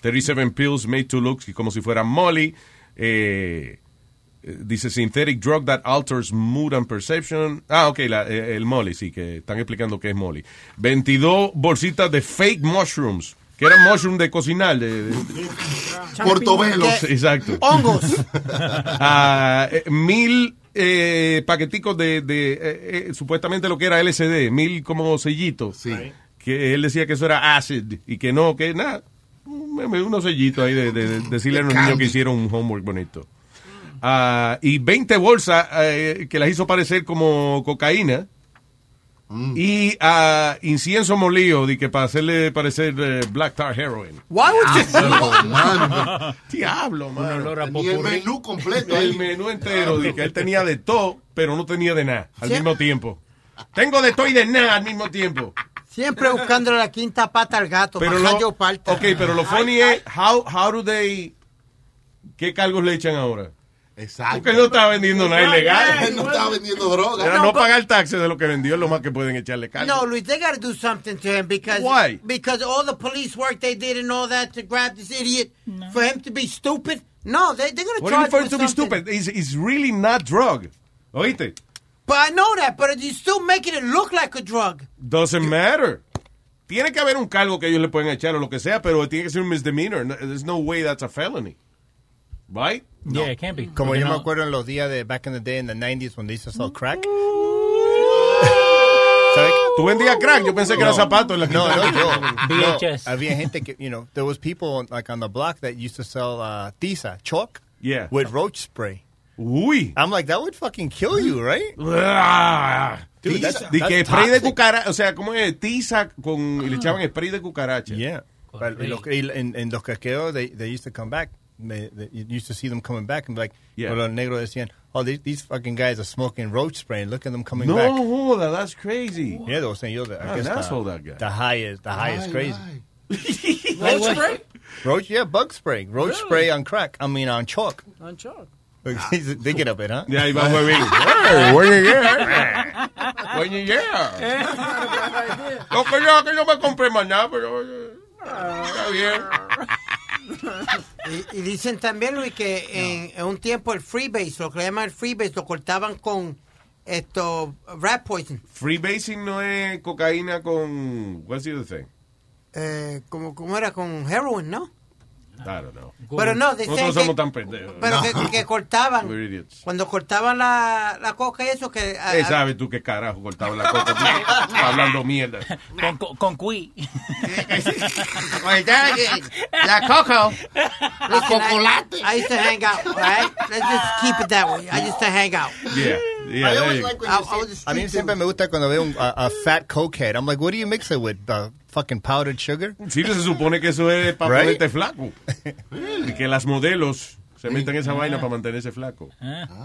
37 pills made to look como si fuera Molly. Eh, dice synthetic drug that alters mood and perception. Ah, ok, la- eh, el Molly, sí, que están explicando qué es Molly. 22 bolsitas de fake mushrooms, que eran mushrooms de cocinar. De, de-. Sí, Exacto. Hongos. Ah, eh, mil eh, paqueticos de, de, eh, eh, supuestamente lo que era LSD, mil como sellitos. Que él decía que eso era acid y que no, que nada. un- Unos sellitos ahí de, de- de decirle a los niños que hicieron un homework bonito. Ah, y 20 bolsas eh, que las hizo parecer como cocaína. Y ah, incienso molido de que para hacerle parecer eh, black tar heroin. Why would you- Ah, mano. Diablo, mano. Ni el menú completo. El ahí. menú entero, de que él tenía de todo, pero no tenía de nada al Sí. mismo tiempo. Tengo de todo y de nada al mismo tiempo. Siempre buscándole la quinta pata al gato. Pero lo, yo parta. ok, pero lo funny es, how, how do they, ¿qué cargos le echan ahora? Exacto. Porque no estaba vendiendo nada ilegal. Él no estaba vendiendo droga. Era No, no but- pagar taxes de lo que vendió, es lo más que pueden echarle cargo. No, Luis, they got to do something to him because Why? because all the police work they did and all that to grab this idiot for him to be stupid. No, they they're gonna What charge for him to with be something. stupid? It's, it's really not drug. ¿Oíste? But I know that, but you're still making it look like a drug. Doesn't matter. Tiene que haber un cargo que ellos le pueden echar o lo que sea, pero tiene que ser un misdemeanor. No- There's no way that's a felony. Right? Yeah, it can't be. Como yo me no- acuerdo en los días de back in the day in the 90s when they used to sell crack. ¿Sabes? ¿Tú vendías crack? Yo pensé que era No. zapato en la No, no, yo. No, VHS. había gente que, you know, there was people like on the block that used to sell uh, tiza, chalk, Yeah. with roach spray. Uy. I'm like, that would fucking kill you, right? Ah. Dude, Tiza. that's- that's que spray de cucaracha, o sea, ¿cómo es? Tiza con, y le echaban spray de cucaracha. Yeah. Y los, en, en los casqueos, they, they used to come back. They, they, you used to see them coming back and be like, Yeah. well, los negros decían, oh, these, these fucking guys are smoking roach spray and look at them coming No, back. joda, that's crazy. Yeah, they were saying, yo, the, Ah, I guess an asshole, the, that guy. the highest, the highest Ay, crazy. ay. Roach spray? Roach, yeah, bug spray. Roach spray on crack. I mean, on chalk. On chalk. they get up it, huh? Ya ahí va huevín. Hey, when you get, when you get. Lo que yo que no me compré más nada, pero eh, está bien. Y, y dicen también, Luis, que en, en un tiempo el freebase, lo que le llaman el freebase, lo cortaban con esto, rat poison. Freebasing no es cocaína con. What's the other thing? Eh, como, como era con heroin, ¿no? I don't know. Pero no, decían Nosotros que- somos tan pendejos. Pero No. que, que cortaban, We're idiots. cuando cortaban la, la coca y eso, que... a- Eh, a- ¿Sabes tú qué carajo cortaba la coca? Hablando mierda. Con, con, con cuí. La coco. Listen, I, I used to hang out, right? Let's just keep it that way. I used to hang out. Yeah, yeah, I like go. when you say- a mí siempre me gusta cuando veo un, a, a fat cokehead. I'm like, what do you mix it with? Uh, fucking powdered sugar? Sí, se supone que eso es para Right? ponerte flaco. Y que las modelos Se meten esa vaina para mantenerse flaco.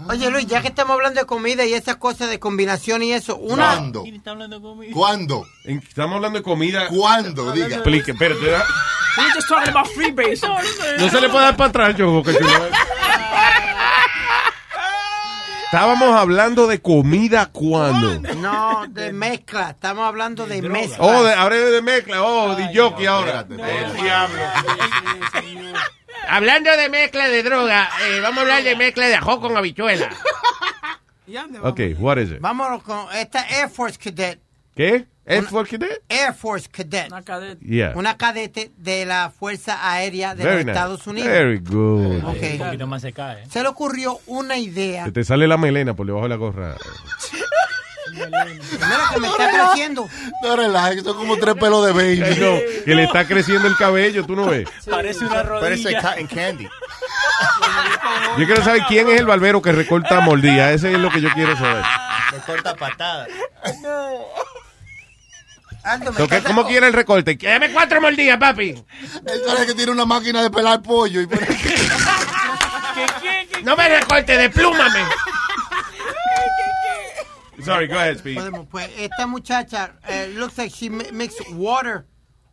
Oye, Luis, ya que estamos hablando de comida y esas cosas de combinación y eso, una... ¿Cuándo? ¿Cuándo? Estamos hablando de comida. ¿Cuándo? Diga. Explique, espérate. ¿verdad? We're just talking about freebase. No se le puede dar para atrás, yo. Estábamos hablando de comida cuando. No, de mezcla. Estamos hablando de mezcla. Oh, de, ahora de mezcla. Oh, de jockey ahora. El diablo. Hablando de mezcla de droga, eh, vamos a hablar de mezcla de ajo con habichuela. Ok, what is it? Vámonos con esta Air Force Cadet. ¿Qué? ¿Es for qué? Air Force Cadet. Una cadete. Yeah. Una cadete de la Fuerza Aérea de Very los nice. Estados Unidos. Very good. Ok. Un poquito más se cae. Se le ocurrió una idea. Que te sale la melena por debajo de la gorra. Mira que me está creciendo. No relajes, son como tres pelos de baby. No, que le está creciendo el cabello, tú no ves. Parece una Parece rodilla. cotton candy. Yo quiero saber quién es el barbero que recorta mordida. Ese es lo que yo quiero saber. Me corta patada. Aldo, me ¿qué- ¿Cómo quiere el recorte? Dame cuatro mordidas, papi. Él sabe que tiene una máquina de pelar pollo. Y pone- No me recorte, desplúmame. Sorry, go ahead, Speed. Podemos, pues esta muchacha eh, looks like she mi- mixed water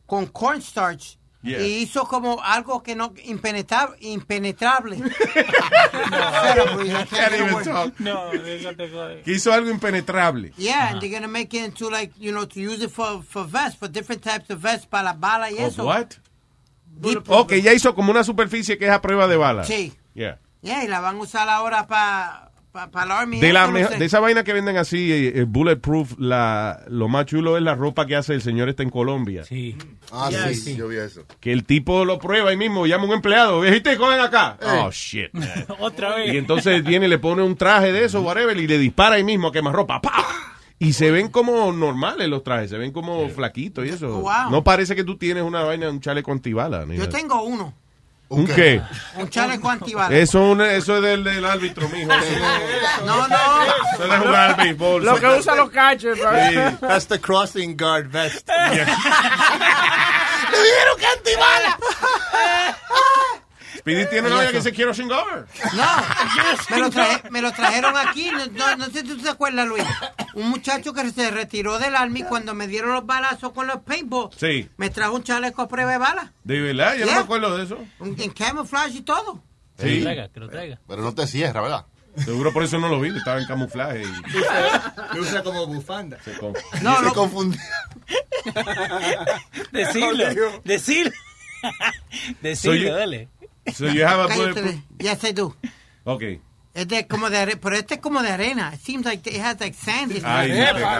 con cornstarch Yeah. y hizo como algo que no impenetrable impenetrable. No. Que hizo algo impenetrable. Yeah, and they're gonna make it into like you know to use it for for vests for different types of vests para las balas y Oh, eso. what? Deep- Ok, ya hizo como una superficie que es a prueba de bala. Sí. Yeah. Yeah, y la van a usar ahora para De, la eso, no mejo- sé. de esa vaina que venden así, eh, eh, bulletproof, la, lo más chulo es la ropa que hace el señor este en Colombia. Sí. Ah, sí, sí. yo vi eso. Que el tipo lo prueba ahí mismo, llama a un empleado, viejito, cogen acá. Oh, shit. man. Otra vez. Y entonces viene y le pone un traje de eso, whatever, y le dispara ahí mismo a quemarropa. ¡Pa! Y se ven como normales los trajes, se ven como flaquitos y eso. Wow. No parece que tú tienes una vaina, un chaleco antibala. Yo tengo uno, ¿Un qué? un chaleco antibalas. Eso, un- eso es del, del árbitro, mijo. No, no. eso es de jugar al béisbol. Lo que usan los catchers, bro. Sí. That's the crossing guard vest. ¡Le dijeron que antibala! Speedy tiene una vaina que se quiere sin over. No, me lo, traje- me lo trajeron aquí. No, no, no sé si tú te acuerdas, Luis. Un muchacho que se retiró del army cuando me dieron los balazos con los paintball. Sí. Me trajo un chaleco a prueba de bala. De verdad, yo no me acuerdo de eso. un- En camouflage y todo. Que lo Sí. traiga, que lo traiga. Pero no te cierra, ¿verdad? Seguro por eso no lo vi, estaba en camuflaje y Lo usa como bufanda. se con- No, Se no. confundió. Decirlo. Decirlo. So Decirlo, you- dale. So you have a bulletproof. Yes, I do. Ok. Es de, como de arena, pero este es como de arena. It seems like it has like sand in it. Ay, arepa,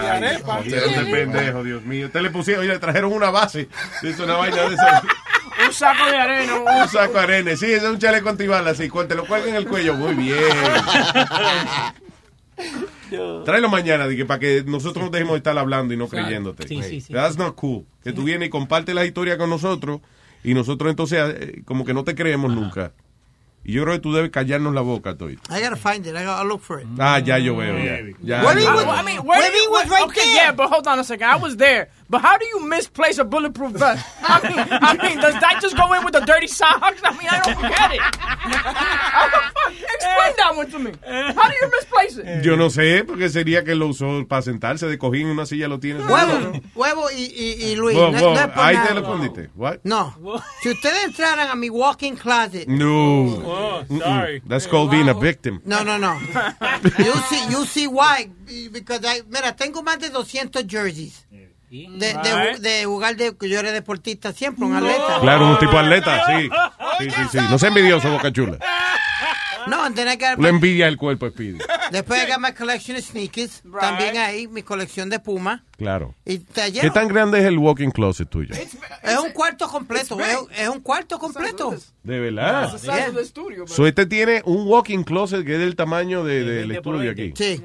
no te de arepa. de pendejo, Dios mío. Usted le pusieron, oye, le trajeron una base. Es una vaina de esa. Un saco de arena. Un Un saco de arena. Sí, ese es un chaleco antibalas. Sí, te lo cuelgan en el cuello. Muy bien. Tráelo mañana, que para que nosotros nos dejemos de estar hablando y no creyéndote. Sí, sí, sí. That's not cool. Que tú vienes y compartes la historia con nosotros y nosotros entonces eh, como que no te creemos nunca. Y yo creo que tú debes callarnos la boca, Toy. I gotta find it. I gotta look for it. Ah, ya yo veo, ya. ya ya. was- I mean, where Webby do you, was right okay, there. yeah, but hold on a second. I was there. But how do you misplace a bulletproof vest? I mean, I mean, does that just go in with the dirty socks? I mean, I don't get it. Explain that one to me. How do you misplace it? Yo no sé, porque sería que lo usó para sentarse de cojín en una silla, lo tienes. Huevo, huevo y, y, y Luis. Wow, no, wow, no Ahí nada. te lo escondiste. What? No. Si ustedes entraran a mi walk-in closet. No. Oh, sorry. That's called being a victim. No, no, no. You see, you see why. Because I, mira, tengo más de 200 jerseys. De, de, de jugar de, yo era deportista siempre, un atleta. Claro, un tipo atleta, sí. Sí, sí, sí. No sea envidioso, Boca Chula. No, I got Le envidia el cuerpo, Speedy. Después got my collection of sneakers. También ahí, mi colección de Puma. Claro. Y. ¿Qué tan grande es el walking closet tuyo? Es un cuarto completo. Es, es un cuarto completo. De verdad. So este tiene un walking closet que es del tamaño de- del estudio aquí. Sí.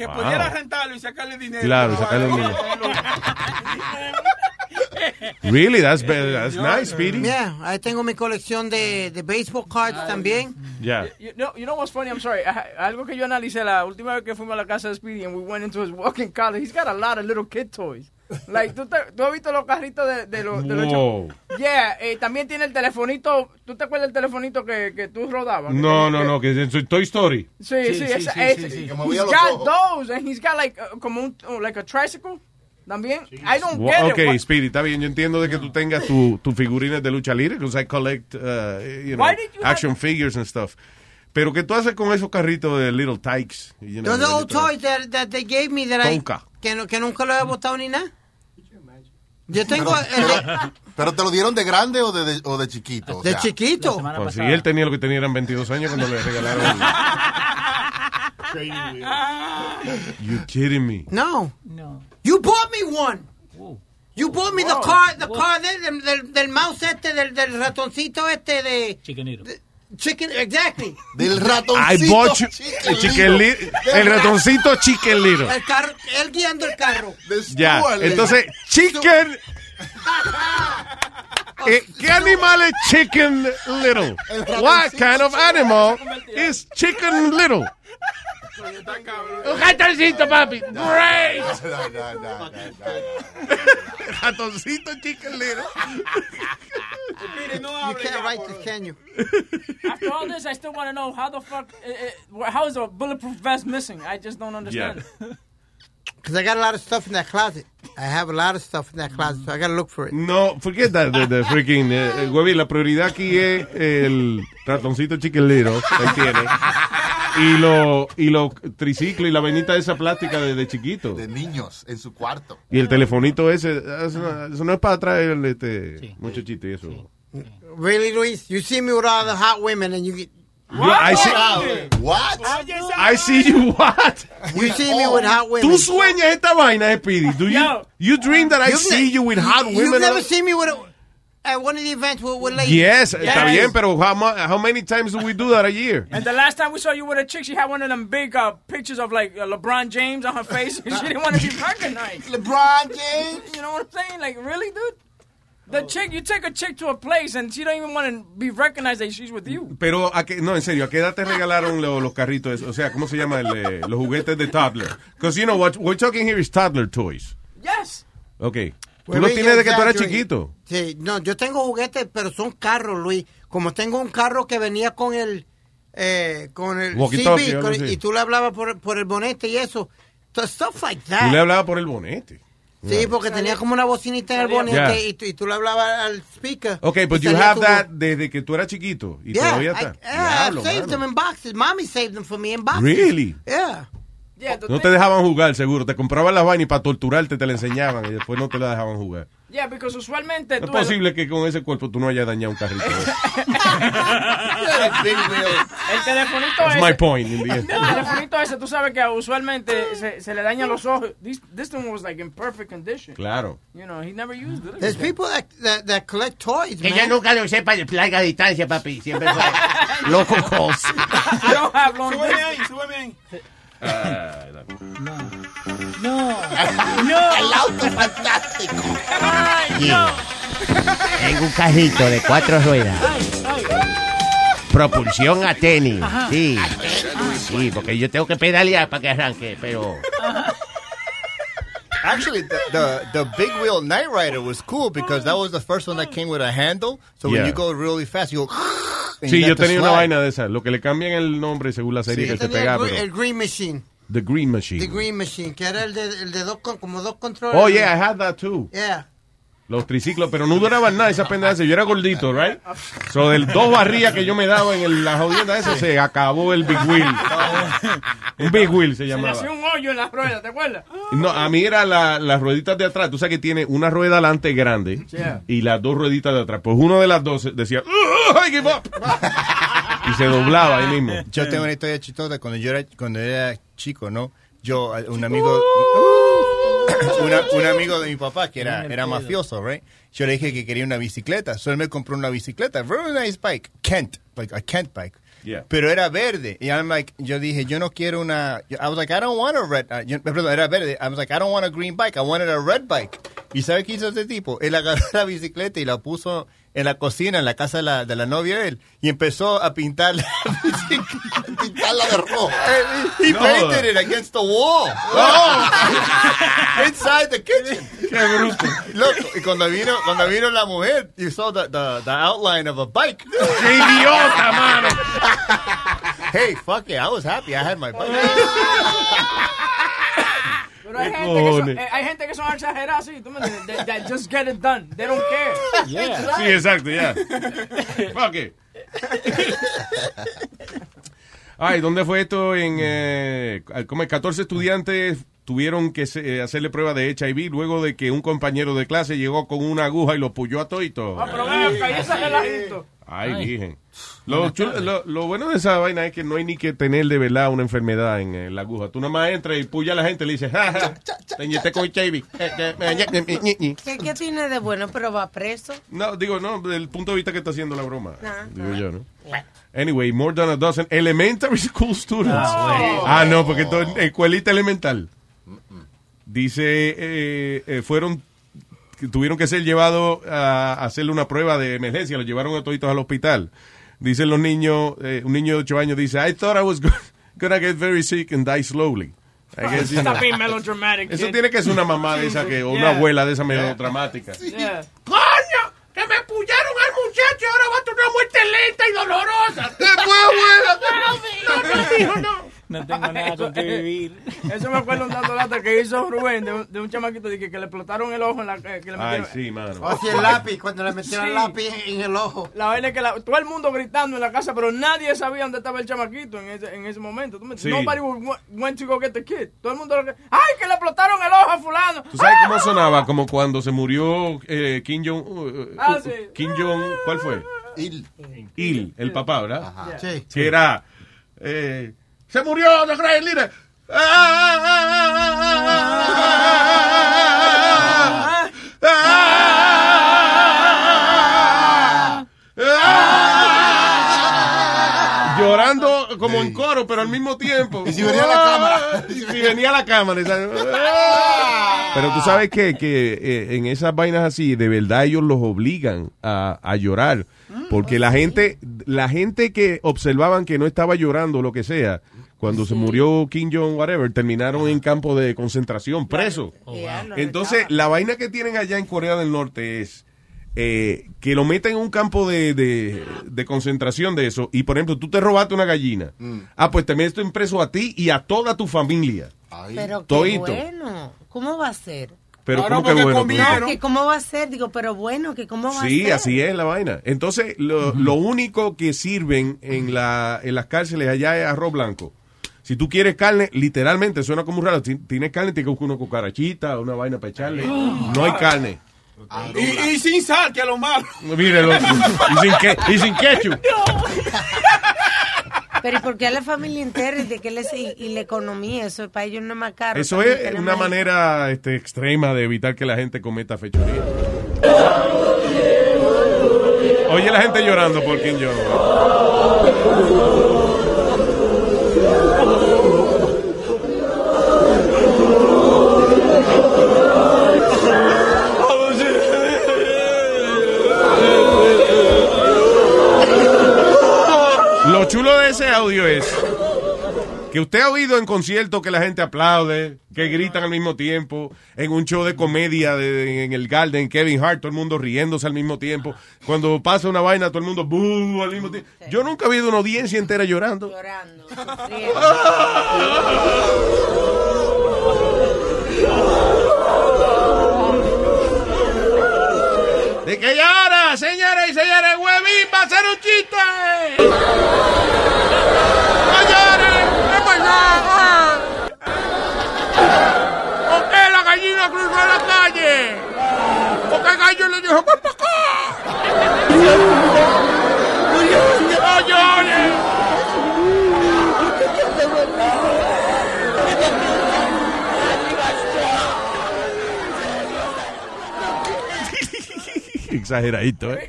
Que Wow. pudiera rentarlo y sacarle dinero. Claro, sacarle dinero. Really? That's, be- that's nice, Speedy. Yeah, ahí tengo mi colección de, de baseball cards también. Yeah. You know, you know what's funny? I'm sorry. I- algo que yo analicé la última vez que fuimos a la casa de Speedy and we went into his walk-in closet. He's got a lot of little kid toys. Like, ¿tú, te- tú has visto los carritos de, de los... De los. Yeah, eh, también tiene el telefonito. ¿Tú te acuerdas del telefonito que, que tú rodabas? No, no, no, que es Toy Story. Sí, sí, esa- ese. He's got those, and he's got like uh, como un uh, like a tricycle también. I don't Wa- get Ok, Speedy, está bien. Yo entiendo de que tú tengas tu, tu figurines de lucha libre, because I collect, uh, you know, you action figures and stuff. Pero ¿qué tú haces con esos carritos de Little Tykes? You know, Those old toys that, that they gave me that I, Tonka. que, no- que nunca lo he botado ni nada. Yo tengo el de, ¿Pero te lo dieron de grande o de, de- o de chiquito? O de sea, chiquito. Pues si él tenía lo que tenía eran 22 años cuando le regalaron. you kidding me? No. No. You bought me one. You bought me the car, the car del, del, del, del mouse este, del, del ratoncito este de... Chiquenito. Chicken, exactly. Del I bought you, el, chicken li- el ratoncito Chicken Little. El carro, él guiando el carro. Ya, entonces, Chicken... Eh, ¿Qué animal es Chicken Little? What kind of animal is Chicken Little? Un ratoncito, papi. Great. Ratoncito Chicken Little. You can't write this, can you? After all this, I still want to know how the fuck, uh, uh, how is a bulletproof vest missing? I just don't understand. Because I got a lot of stuff in that closet. I have a lot of stuff in that closet, so I got to look for it. No, forget that, the, the freaking, eh, eh, Huevi, la prioridad aquí es el ratoncito Chicken Little, ¿entiendes? Y lo, y los triciclos y la vainita esa plástica de, de chiquito. De niños en su cuarto. Y el telefonito ese, eso no, eso no es para traer este muchachito y eso. Really, Luis? You see me with all the hot women and you get... Yo, I see, What? I see you what? You see me with hot women. Tú sueñas esta vaina, Speedy. Do you, Yo. you dream that I see you with hot women? You've never seen me with a, at one of the events with, with ladies. Yes, está bien, pero how, mu- how many times do we do that a year? And the last time we saw you with a chick, she had one of them big uh, pictures of like uh, LeBron James on her face. she didn't want to be recognized. LeBron James. You know what I'm saying? Like, really, dude? The chick, you take a chick to a place and she don't even want to be recognized that she's with you. Pero, ¿a qué, no, en serio, ¿a qué edad te regalaron lo- los carritos? O sea, ¿cómo se llama? El, los juguetes de toddler. Because, you know, what we're talking here is toddler toys. Yes. Okay. Tú we tienes de que tú eras chiquito. Sí, no, yo tengo juguetes, pero son carros, Luis. Como tengo un carro que venía con el, eh, con el CB, con- y tú le hablabas por, por el bonete y eso. So, Stuff like Tú that. le hablabas por el bonete. Sí, porque tenía como una bocinita en el bonete Yeah. y, tú, y tú le hablabas al speaker. Ok, but you have that desde que tú eras chiquito. Y Yeah, todavía I, está. yeah, Diablo, I saved mano. them in boxes. Mommy saved them for me in boxes. Really? Yeah. No te dejaban jugar, seguro. Te compraban las vainas y para torturarte te la enseñan y después no te la dejaban jugar. Yeah, because usualmente No es tú... posible que con ese cuerpo tú no hayas dañado un carrito. El telefonito That's ese... my point in the end. El telefonito ese, tú sabes que usualmente se, se le dañan los ojos. This, this one was like in perfect condition. Claro. You know, he never used it. There's people that, that, that collect toys, Que man. yo nunca lo sepa de larga distancia, papi. Siempre fue loco calls. You don't have long Súbeme ahí, súbeme ahí. No. No. No. El auto fantástico. Yeah. Tengo un carrito de cuatro ruedas. Propulsión a tenis. Ajá. Sí. Sí, porque yo tengo que pedalear para que arranque, pero... Actually, the, the the big wheel Night Rider was cool because that was the first one that came with a handle. So when you go really fast, you go. Sí, yo tenía una slide. vaina de esa. Lo que le cambian el nombre según la serie Yo que se tenía pega, el, pero... el Green Machine. The Green Machine. The Green Machine, que era el de, el de dos, como dos controles. Oh, yeah, I had that too. Yeah. Los triciclos, pero no duraban nada esas pendejas. Yo era gordito, right? So, del dos barrillas que yo me daba en el- la jodienda esa, se acabó el Big Wheel. Un Big Wheel se Se le llamaba. hacía un hoyo en la rueda, ¿te acuerdas? No, a mí era la- las rueditas de atrás. Tú sabes que tiene una rueda adelante grande Yeah. y las dos rueditas de atrás. Pues uno de las dos decía, "Ugh, I give up. y se doblaba ahí mismo. Yo tengo una historia chistosa cuando yo era cuando era chico, ¿no? Yo un amigo una- un amigo de mi papá que era era mafioso, right? Yo le dije que quería una bicicleta, so él me compró una bicicleta, very nice bike, Kent, like a Kent bike. Yeah. Pero era verde. Y I'm like, yo dije, yo no quiero una. I was like, I don't want a red. uh, yo- perdón, era verde. I was like, I don't want a green bike. I wanted a red bike. ¿Y sabe qué hizo este tipo? Él agarró la bicicleta y la puso en la cocina, en la casa de la, de la novia de él, y empezó a pintar la bicicleta. pintarla de rojo. He No. painted it against the wall. Inside the kitchen. Qué bruto. Loco, y cuando vino, cuando vino la mujer, you saw the, the, the outline of a bike. ¡Qué idiota, mano! hey, fuck it, I was happy I had my bike. Pero hay ¿Qué gente, que son, hay gente que son exageradas así, ¿tú me entiendes? That, that just get it done. They don't care. Sí, exacto, ya. Fuck it. Ay, ¿dónde fue esto? En, eh, como 14 estudiantes tuvieron que se- eh, hacerle prueba de HIV luego de que un compañero de clase llegó con una aguja y lo puyó a toito. Ah, pero ven acá, y ese relajito. Ay, Ay. virgen. Lo, chulo- lo, lo bueno de esa vaina es que no hay ni que tener de verdad una enfermedad en, eh, la aguja. Tú nada más entras y puya a la gente y le dices, ja, ja, te inyecté con HIV. ¿Qué, ¿Qué tiene de bueno? Pero va preso. No, digo, no, del punto de vista que está haciendo la broma. Ah, Digo yo, ¿no? Anyway, more than a dozen elementary school students. No. Ah, no, porque esto es escuelita elemental. Dice, eh, eh, fueron, que tuvieron que ser llevados a hacerle una prueba de emergencia, los llevaron a toditos al hospital. Dicen los niños, eh, un niño de 8 años dice, I thought I was go- gonna get very sick and die slowly. I guess, you know. Stop being melodramatic. Eso kid. tiene que ser una mamá de esa que, o una Yeah. abuela de esa medio dramática. Yeah. ¡Coño! ¡Que me pullaron al muchacho! Ahora va a tener una muerte lenta y dolorosa. ¡Después, abuela! No, no, hijo, no. No tengo nada con qué vivir. Eso me acuerdo un dato lata que hizo Rubén de un, de un chamaquito de que, que le explotaron el ojo en la eh, que le Ay, metieron- sí, mano. O si el lápiz, cuando le metieron el lápiz en el ojo. La vaina es que la- todo el mundo gritando en la casa, pero nadie sabía dónde estaba el chamaquito en ese, en ese momento. ¿Tú me- Sí. Nobody went, to go get the kid. Todo el mundo, ¡ay, que le explotaron el ojo a fulano! ¿Tú sabes cómo sonaba? Como cuando se murió eh, Kim Jong... uh, Ah, uh, sí. Kim Jong... ¿Cuál fue? Il. Il, el papá, ¿verdad? Ajá. Sí. Que era... eh, se murió the great leader. Como en coro, pero al mismo tiempo. Y si venía la cámara. Y si venía la cámara. ¿sabes? Pero tú sabes que, que eh, en esas vainas así, de verdad ellos los obligan a, a llorar. Porque la gente, la gente que observaban que no estaba llorando o lo que sea, cuando se murió Kim Jong, whatever, terminaron en campo de concentración, preso. Entonces, la vaina que tienen allá en Corea del Norte es eh, que lo meten en un campo de, de- de concentración de eso. Y, por ejemplo, tú te robaste una gallina. Ah, pues te meten preso a ti y a toda tu familia. Pero qué bueno. ¿Cómo va a ser? Pero ¿cómo que bueno? No, que cómo va a ser, digo, pero bueno, que cómo va a Sí, ser. así es la vaina. Entonces, lo, lo único que sirven en, la, en las cárceles allá es arroz blanco. Si tú quieres carne, literalmente, suena como raro. Si tienes carne, tienes que buscar una cucarachita, una vaina para echarle. No hay carne. Y, y sin sal, que a lo malo. Mírelo. Y sin, que, y sin ketchup. Pero ¿y por qué a la familia entera y, de qué les, y, y la economía? Eso para ellos no es más caro. Eso es una manera este, extrema de evitar que la gente cometa fechoría. Oye la gente llorando por Kim Jong. Audio es que usted ha oído en conciertos que la gente aplaude, que gritan al mismo tiempo, en un show de comedia de- en el Garden, Kevin Hart, todo el mundo riéndose al mismo tiempo. Cuando pasa una vaina, todo el mundo al mismo tiempo. Yo nunca he visto una audiencia entera llorando. De que llora, señores y señores, huevín, va a ser un chiste. Cruzó la calle? Porque el gallo le dijo, ¡Ven para acá! ¡No llores! Exageradito, ¿eh?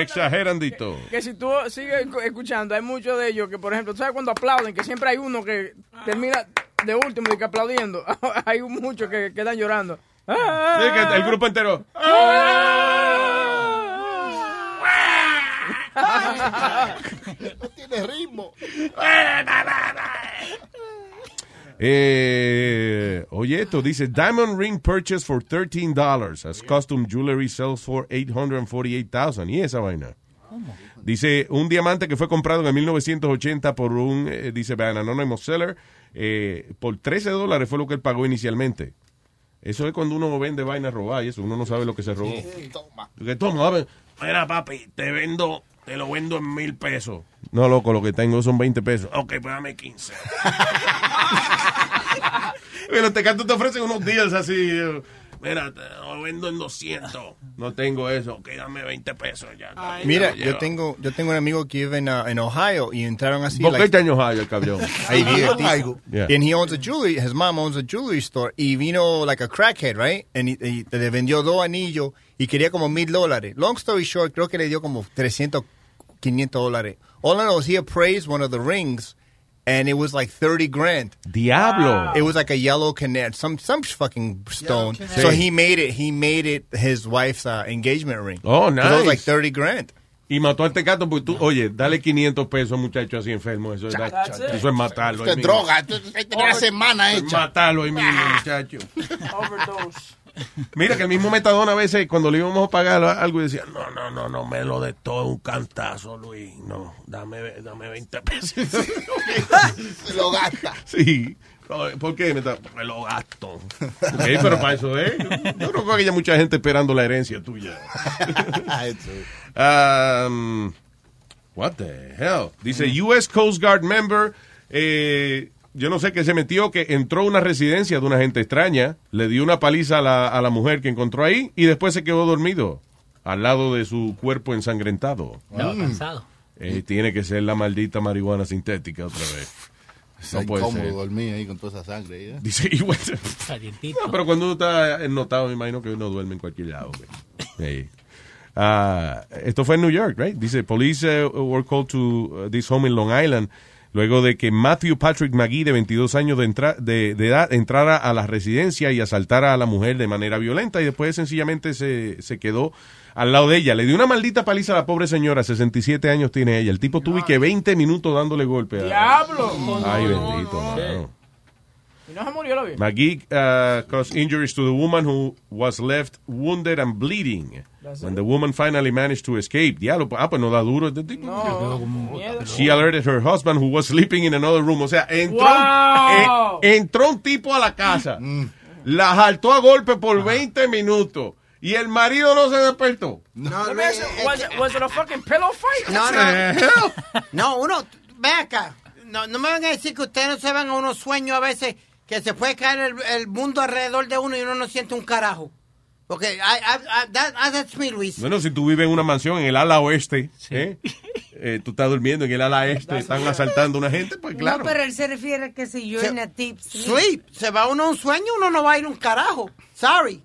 Exagerandito. Que si tú sigues escu- escuchando, hay muchos de ellos que, por ejemplo, ¿tú sabes cuando aplauden? Que siempre hay uno que termina de último y que aplaudiendo. hay muchos que quedan llorando. Sí, que el grupo entero. No tiene ritmo. Eh, oye, esto dice Diamond ring purchase for $13 as custom jewelry sells for $848,000. ¿Y esa vaina? Dice, un diamante que fue comprado en el 1980 por un, eh, dice, an anonymous seller, eh, por 13 dólares fue lo que él pagó inicialmente. Eso es cuando uno vende vainas robadas y eso, uno no sabe lo que se robó. Toma. Porque toma, Mira, papi, te vendo, te lo vendo en mil pesos. No, loco, lo que tengo son 20 pesos. Ok, pues dame 15. Pero te canto te ofrecen unos deals así. Mira, lo vendo en 200. No tengo eso. Ok, dame 20 pesos ya. Mira, yo llevo. tengo, yo tengo un amigo que vive en, uh, en Ohio y entraron así. ¿Por qué año hay el cabrón? Ahí vive. Ohio. Yeah. And he owns a jewelry, his mom owns a jewelry store. Y vino like a crackhead, right? And he- y le vendió dos anillos y quería como mil dólares. Long story short, creo que le dio como 300, 500 dólares. All I know is he appraised one of the rings and it was like 30 grand. Diablo. It was like a yellow canary, some some fucking stone. So he made it. He made it his wife's uh, engagement ring. Oh, 'Cause It was like 30 grand. Y mató al tecato porque tú, oye, dale 500 pesos a un muchacho así enfermo. Eso, es- That's it. eso es matarlo. Esto ahí es droga. Esto esto es una semana hecha. Matarlo ahí mismo, muchacho. Overdose. Mira que el mismo Metadona a veces cuando le íbamos a pagar algo y decía, no, No, no, no, me lo de todo un cantazo, Luis. No, dame, dame 20 pesos. Se lo gasta. sí. ¿Por qué? Me lo gasto. Ok, pero para eso, ¿eh? Yo creo que hay mucha gente esperando la herencia tuya. Um, what the hell? Dice U.S. Coast Guard member, eh, yo no sé qué se metió, que entró a una residencia de una gente extraña, le dio una paliza a la, a la mujer que encontró ahí y después se quedó dormido al lado de su cuerpo ensangrentado. Estaba Mm. cansado. Eh, tiene que ser la maldita marihuana sintética otra vez. No puede incómodo ser. dormir ahí con toda esa sangre. ¿eh? Dice, igual. Calientito. No, pero cuando uno está ennotado, me imagino que uno duerme en cualquier lado. Ah, esto fue en New York, right? Dice, police uh, were called to uh, this home in Long Island luego de que Matthew Patrick McGee, de 22 años de, de, de edad, entrara a la residencia y asaltara a la mujer de manera violenta y después sencillamente se, se quedó al lado de ella. Le dio una maldita paliza a la pobre señora, 67 años tiene ella. El tipo tuvo que 20 minutos dándole golpe. a- ¡Diablo! Ay, bendito, mano. Y no se murió la vida. McGee uh, caused injuries to the woman who was left wounded and bleeding. That's When it. the woman finally managed to escape. Diablo, ah, pues no da duro este tipo. No. She alerted her husband who was sleeping in another room. O sea, entró, Wow. eh, entró un tipo a la casa, la jaltó a golpe por 20 minutos y el marido no se despertó. No, was, it, was it a fucking pillow fight? No, no. No, uno, ve acá. No, no me van a decir que ustedes no se van a unos sueños a veces que se puede caer el, el mundo alrededor de uno y uno no siente un carajo. Porque I, I, I- that, ah, that's me, Luis. Bueno, si tú vives en una mansión en el ala oeste, ¿eh? Eh, tú estás durmiendo en el ala este, están asaltando a una gente, pues claro. No, pero él se refiere a que si yo en a deep Sleep. Se va uno a un sueño, uno no va a ir un carajo. Sorry.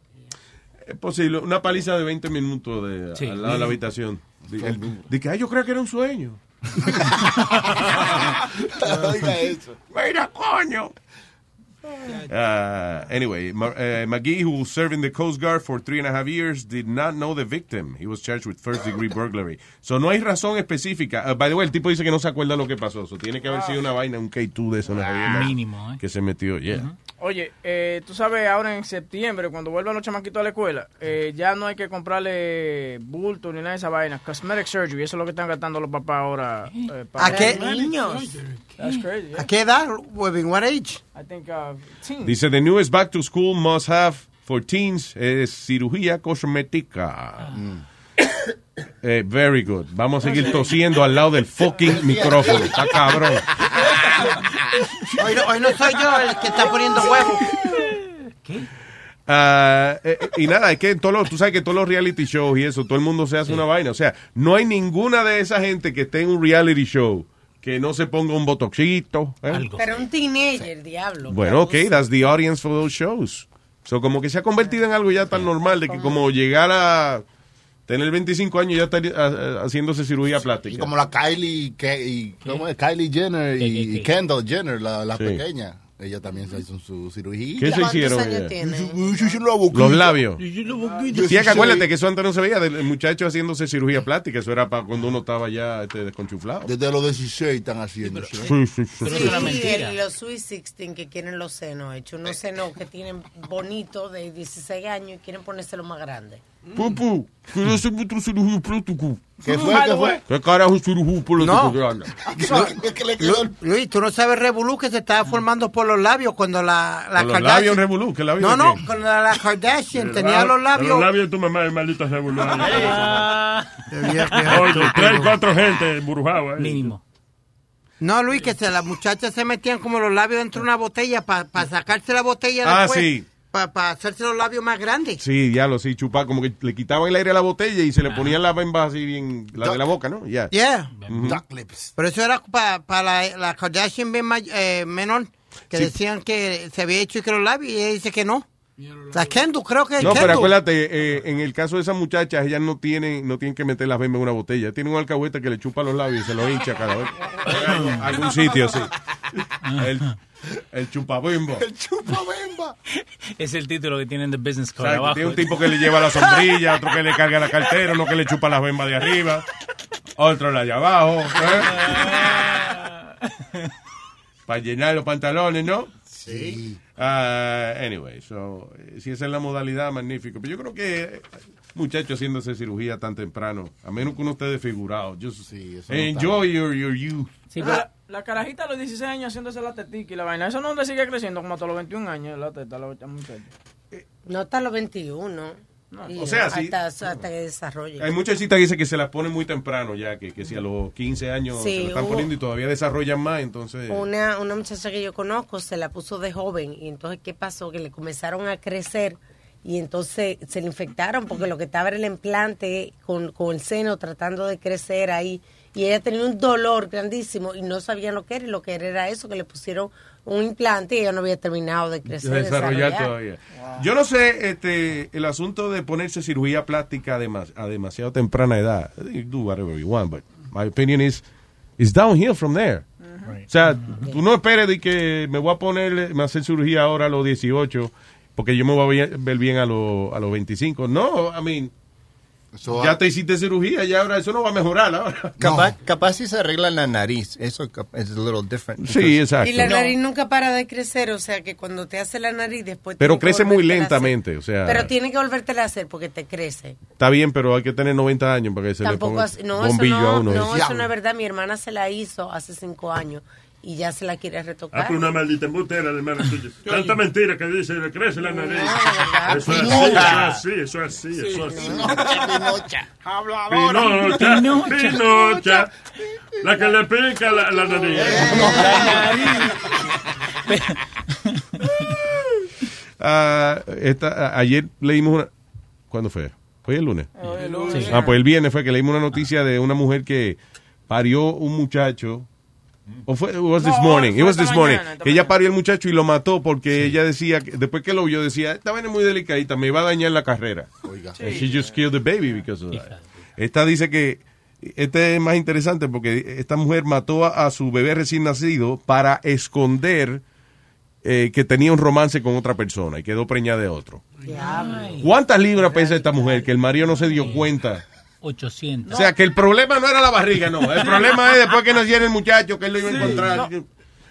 Es posible, una paliza de 20 minutos de, Sí. al lado de la habitación. De, el- de que, ay, yo creo que era un sueño. Oiga eso. Mira, coño. Uh, anyway, Ma- uh, McGee, who was serving the Coast Guard for three and a half years, did not know the victim. He was charged with first degree burglary. So no hay razón específica. Uh, by the way, el tipo dice que no se acuerda lo que pasó. So tiene que haber sido una vaina, un K2 de eso. jodienda Mínimo, ¿eh? Que se metió, yeah. Oye, eh, tú sabes, ahora en septiembre, cuando vuelvan los chamaquitos a la escuela, eh, ya no hay que comprarle bulto ni nada de esa vaina. Cosmetic surgery, eso es lo que están gastando los papás ahora. eh, para ¿A qué? niños. That's crazy. yeah. ¿A qué edad? What age? I think uh, teen. Dice, the newest back to school must have for teens es cirugía cosmética. Eh, very good. Vamos a seguir tosiendo al lado del fucking micrófono. Está cabrón. Hoy no, hoy no soy yo el que está poniendo huevos. Ah, eh, eh, y nada, es que en todos los, tú sabes que todos los reality shows y eso, todo el mundo se hace una vaina. O sea, no hay ninguna de esa gente que esté en un reality show que no se ponga un botoxito. ¿eh? Pero un teenager, diablo. Bueno, ok, that's the audience for those shows. So, como que se ha convertido en algo ya tan normal de que como llegar a tener 25 años ya estar ah, haciéndose cirugía plástica. Y como la Kylie, que, y, ¿cómo es? Kylie Jenner y, y Kendall Jenner, la, la Sí. pequeña. Ella también se hizo su cirugía. ¿Qué se ¿Cuántos hicieron años. Los labios. Sí, es que acuérdate que eso antes no se veía del muchacho haciéndose cirugía plástica. Eso era para cuando uno estaba ya este, desconchuflado. Desde los 16 están haciendo. Sí, sí, sí. Sí, el- los Sweet 16 que quieren los senos hechos, unos senos que tienen bonitos de 16 años y quieren ponérselo más grande. Pupu, quiero hacer otra cirugía plástica. ¿Qué fue? ¿Qué fue? ¿Qué carajo es cirugía plástica No. que anda? Lu- Luis, tú no sabes revolú que se estaba formando por los labios cuando la, la los Kardashian- labios revolú, ¿qué labios No, no, cuando la, la Kardashian tenía los labios. Los labios de tu mamá es maldito revolú. Oye, Oye, tres, cuatro gente emburujados. Mínimo. No, Luis, que se, las muchachas se metían como los labios dentro de una botella para sacarse la botella Ah, después. sí. Para hacerse los labios más grandes. Sí, ya lo sí, chupar, como que le quitaban el aire a la botella y se le ponían las bembas así bien, la de la boca, ¿no? Ya. Yeah. Ujú. Pero eso era para la, la Kardashian bien may- eh, menor, que Sí. decían que se había hecho y que los labios, y ella dice que no. La Kendall, creo que No, pero acuérdate, eh, en el caso de esas muchachas, ellas no tienen, no tienen que meter las bembas en una botella. Tienen un alcahuete que le chupa los labios y se los hincha cada vez. En algún sitio, sí. El, el chupabembo. El chupabemba. Es el título que tienen de Business Card abajo. Tiene un tipo que le lleva la sombrilla, otro que le carga la cartera, uno que le chupa las bembas de arriba, otro la de abajo. Para llenar los pantalones, ¿no? Sí. Ah, anyway, so, eh, si esa es la modalidad, magnífico. Pero yo creo que eh, muchachos haciéndose cirugía tan temprano, a menos que uno esté desfigurado, just no enjoy your, your youth. la, la carajita a los 16 años haciéndose la tetica y la vaina, eso no le sigue creciendo como hasta los 21 años la teta, la muchacha. No hasta los 21. Y o sea, sí. hasta, hasta que desarrolle. Hay muchas citas que dicen que se las ponen muy temprano ya, que, que si a los 15 años Sí, se lo están hubo- poniendo y todavía desarrollan más, entonces... Una, una muchacha que yo conozco se la puso de joven y entonces ¿qué pasó? Que le comenzaron a crecer y entonces se le infectaron porque lo que estaba era el implante con, con el seno tratando de crecer ahí y ella tenía un dolor grandísimo y no sabían lo que era y lo que era era eso que le pusieron un implante y ella no había terminado de crecer. desarrollar desarrollar. todavía. Yo no sé, este, el asunto de ponerse cirugía plástica a, demas- a demasiado temprana edad. You do whatever you want, but my opinion is, is downhill from there. O sea, tú no esperes de que me voy a poner, me hacer cirugía ahora a los 18, porque yo me voy a ver bien a, los a los 25. No, I mean, ya te hiciste cirugía, ya ahora eso no va a mejorar ahora. Capaz, capaz si se arregla la nariz, eso es a little different. Sí, exacto. Y la nariz nunca para de crecer, o sea que cuando te hace la nariz después... Pero crece muy lentamente, o sea, Pero tiene que volvértela a hacer porque te crece. está bien, pero hay que tener 90 años para que se Tampoco le ponga así- no, eso bombillo no, a uno. no, eso no es verdad. Mi hermana se la hizo hace cinco años y ya se la quiere Ah, retocar. pues una maldita embustera de hermana tuya. Tanta mentira que dice, le crece la nariz. verdad. Eso es así, Pinocha. eso es así, eso es así, eso es así. Pinocha. Pinocha, Pinocha. Pinocha. La que le pica la, la nariz. Ah, esta- ayer leímos una. ¿Cuándo fue? ¿Fue el lunes? Ah, pues el viernes fue que leímos una noticia de una mujer que parió un muchacho. ¿O fue? It was this No, morning. fue It was esta this morning. mañana, esta Que ella parió el muchacho y lo mató porque ella decía, que- después que lo vio, decía, esta vaina es muy delicadita, me va a dañar la carrera. Oiga. And she just killed the baby because of that. Esta dice que este es más interesante porque esta mujer mató a, a su bebé recién nacido para esconder eh, que tenía un romance con otra persona y quedó preñada de otro. ¿Cuántas libras pesa esta mujer que el marido no se dio cuenta? 800. O sea, que el problema no era la barriga, no. El problema es después que naciera el muchacho que él lo iba a encontrar.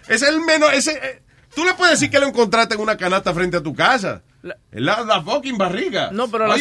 Es el menos. Ese, eh, tú le puedes decir que lo encontraste en una canasta frente a tu casa. La, la fucking barriga. No, pero la,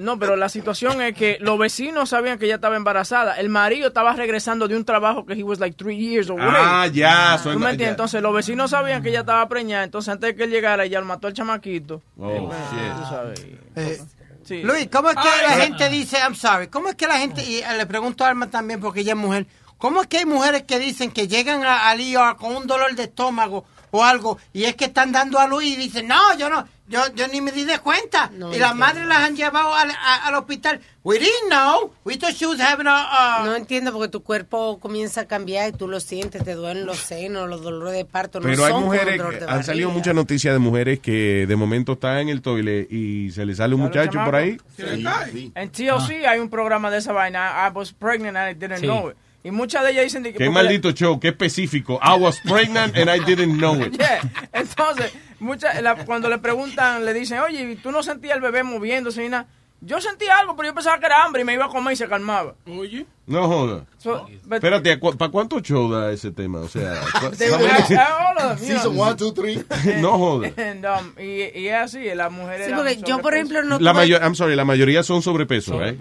no, pero la situación es que los vecinos sabían que ella estaba embarazada. El marido estaba regresando de un trabajo que he was like three years away. Ah, ya, ¿Tú me entiendes? ya. Entonces los vecinos sabían que ella estaba preñada. Entonces antes de que él llegara, ella lo mató al chamaquito. Oh, Eh, shit. tú sabes. Eh, Sí. Luis, ¿cómo es que Ay, la gente dice, I'm sorry, cómo es que la gente, y eh, le pregunto a Alma también porque ella es mujer, ¿cómo es que hay mujeres que dicen que llegan a- al ER con un dolor de estómago o algo y es que están dando a luz y dicen, no, yo no, yo, yo ni me di de cuenta y las madres las han llevado al, a- al hospital. We didn't know, we thought she was having a... a- No entiendo porque tu cuerpo comienza a cambiar y tú lo sientes, te duelen los senos, los dolores de parto. Pero no hay son mujeres, dolor de han salido muchas noticias de mujeres que de momento están en el toilet y se le sale un muchacho por ahí. chamaco. En TLC hay un programa de esa vaina. I was pregnant and I didn't Sí. know it. Y muchas de ellas dicen que... Qué maldito show, qué específico. I was pregnant and I didn't know it. Yeah. Entonces, muchas, la- cuando le preguntan, le dicen, oye, ¿tú no sentías el bebé moviéndose y nada? Yo sentía algo, pero yo pensaba que era hambre y me iba a comer y se calmaba. Oye. No joda. So, but- Espérate, ¿para cuánto show da ese tema? O sea, ¿cu- They would ask all of them, you Season know. one, two, three. no joda. And, um, y, y es así, las mujeres Sí, porque yo, por sobrepeso. ejemplo, no La tuve, mayor, I'm sorry, la mayoría son sobrepeso, ¿eh?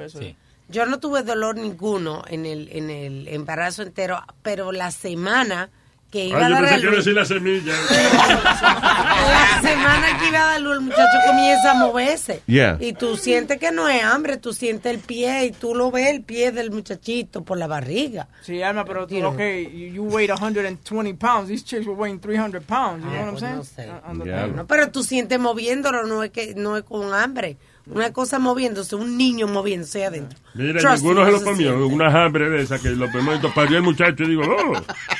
Yo no tuve dolor ninguno en el, en el embarazo entero, pero la semana que iba Ay, a yo dar a pensé que iba a decir la semilla. la semana que iba a dar luz, el muchacho comienza a moverse. Yeah. Y tú sientes que no es hambre, tú sientes el pie y tú lo ves el pie del muchachito por la barriga. Sí, Alma, pero tú, You know. okay, you, you weighed 120 pounds. These chicks were weighing 300 pounds. You know what I'm pues saying? no sé. Uh, on the Yeah. thing. No, pero tú sientes moviéndolo, no es que no es con hambre. Una cosa moviéndose, un niño moviéndose adentro. Mira, Trust ninguno se lo comió. siente. Una hambre de esa que lo primero parió el muchacho y digo, oh,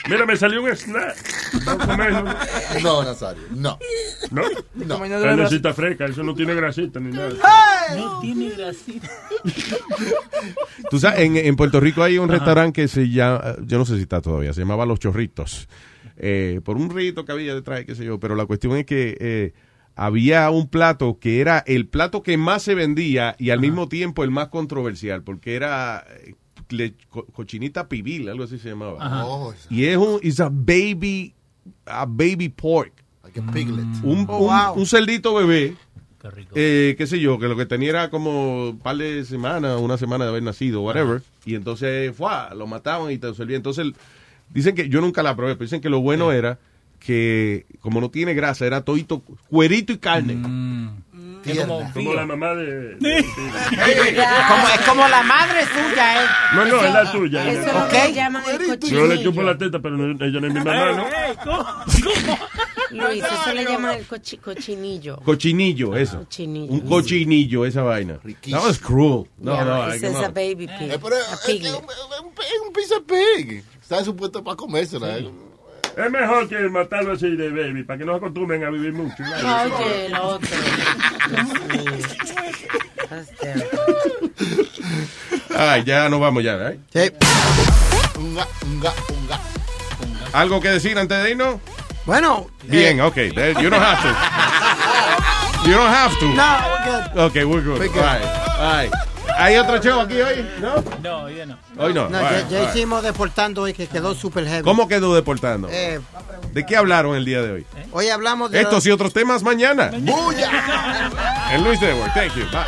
mira, me salió un snack. No Nazario, no. No, No. Carnecita fresca, eso no tiene grasita ni nada. No tiene grasita. Tú sabes, en, en Puerto Rico hay un restaurante que se llama, yo no sé si está todavía, se llamaba Los Chorritos. Eh, por un rito que había detrás, qué sé yo, pero la cuestión es que eh, había un plato que era el plato que más se vendía y al mismo tiempo el más controversial, porque era eh, le- co- cochinita pibil, algo así se llamaba. Ajá. Oh, y es un, is a baby, a baby pork. Like a piglet. Un, Oh, un- wow. un cerdito bebé. Eh, qué sé yo, que lo que tenía era como un par de semanas, una semana de haber nacido, whatever. Y entonces, ¡fua! lo mataban y te servían. Entonces, el- dicen que, yo nunca la probé, pero dicen que lo bueno era que, como no tiene grasa, era todito, cuerito y carne. Es como, Como la mamá de... Como, es como la madre suya, ¿eh? No, no, es la tuya. Eso ella. es lo Ok. que llaman el Yo le cochinillo. chupo la teta, pero no- ella no es mi mamá, ¿no? Luis, eso le llaman el cochi- cochinillo. Cochinillo, eso. Cochinillo. Un cochinillo, esa vaina. That was cruel. No, Yeah, no, no. a baby pig. Eh, pero a es, es un, es un- es of pig. Está supuesto para comérsela. eh. Es mejor que matarlo así de baby, para que no se acostumbren a vivir mucho. Oye, el otro. Ay, ya nos vamos ya, ¿eh? Sí. Unga, unga, unga. ¿Algo que decir antes de irnos? Bueno. Bien, eh, ok. You don't have to. You don't have to. No, we're good. Ok, we're good. We're good. All right, all right. ¿Hay otro show aquí hoy? ¿No? No, ya no. Hoy no. No, ya, ya right. hicimos deportando hoy que quedó super heavy. ¿Cómo quedó deportando? Eh, ¿De qué hablaron el día de hoy? hoy hablamos de... Estos y otros temas mañana. ¡Bulla! En Luis Network. Thank you. Bye.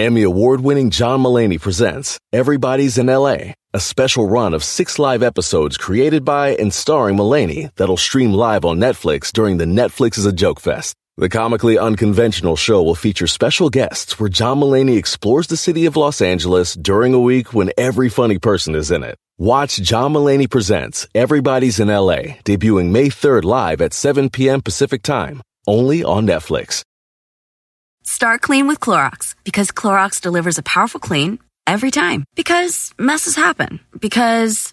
Emmy award winning John Mullaney presents Everybody's in LA, a special run of six live episodes created by and starring Mullaney that'll stream live on Netflix during the Netflix is a Joke Fest. The comically unconventional show will feature special guests where John Mullaney explores the city of Los Angeles during a week when every funny person is in it. Watch John Mullaney Presents Everybody's in LA, debuting May 3rd live at 7 p.m. Pacific Time, only on Netflix. Start clean with Clorox because Clorox delivers a powerful clean every time. Because messes happen. Because.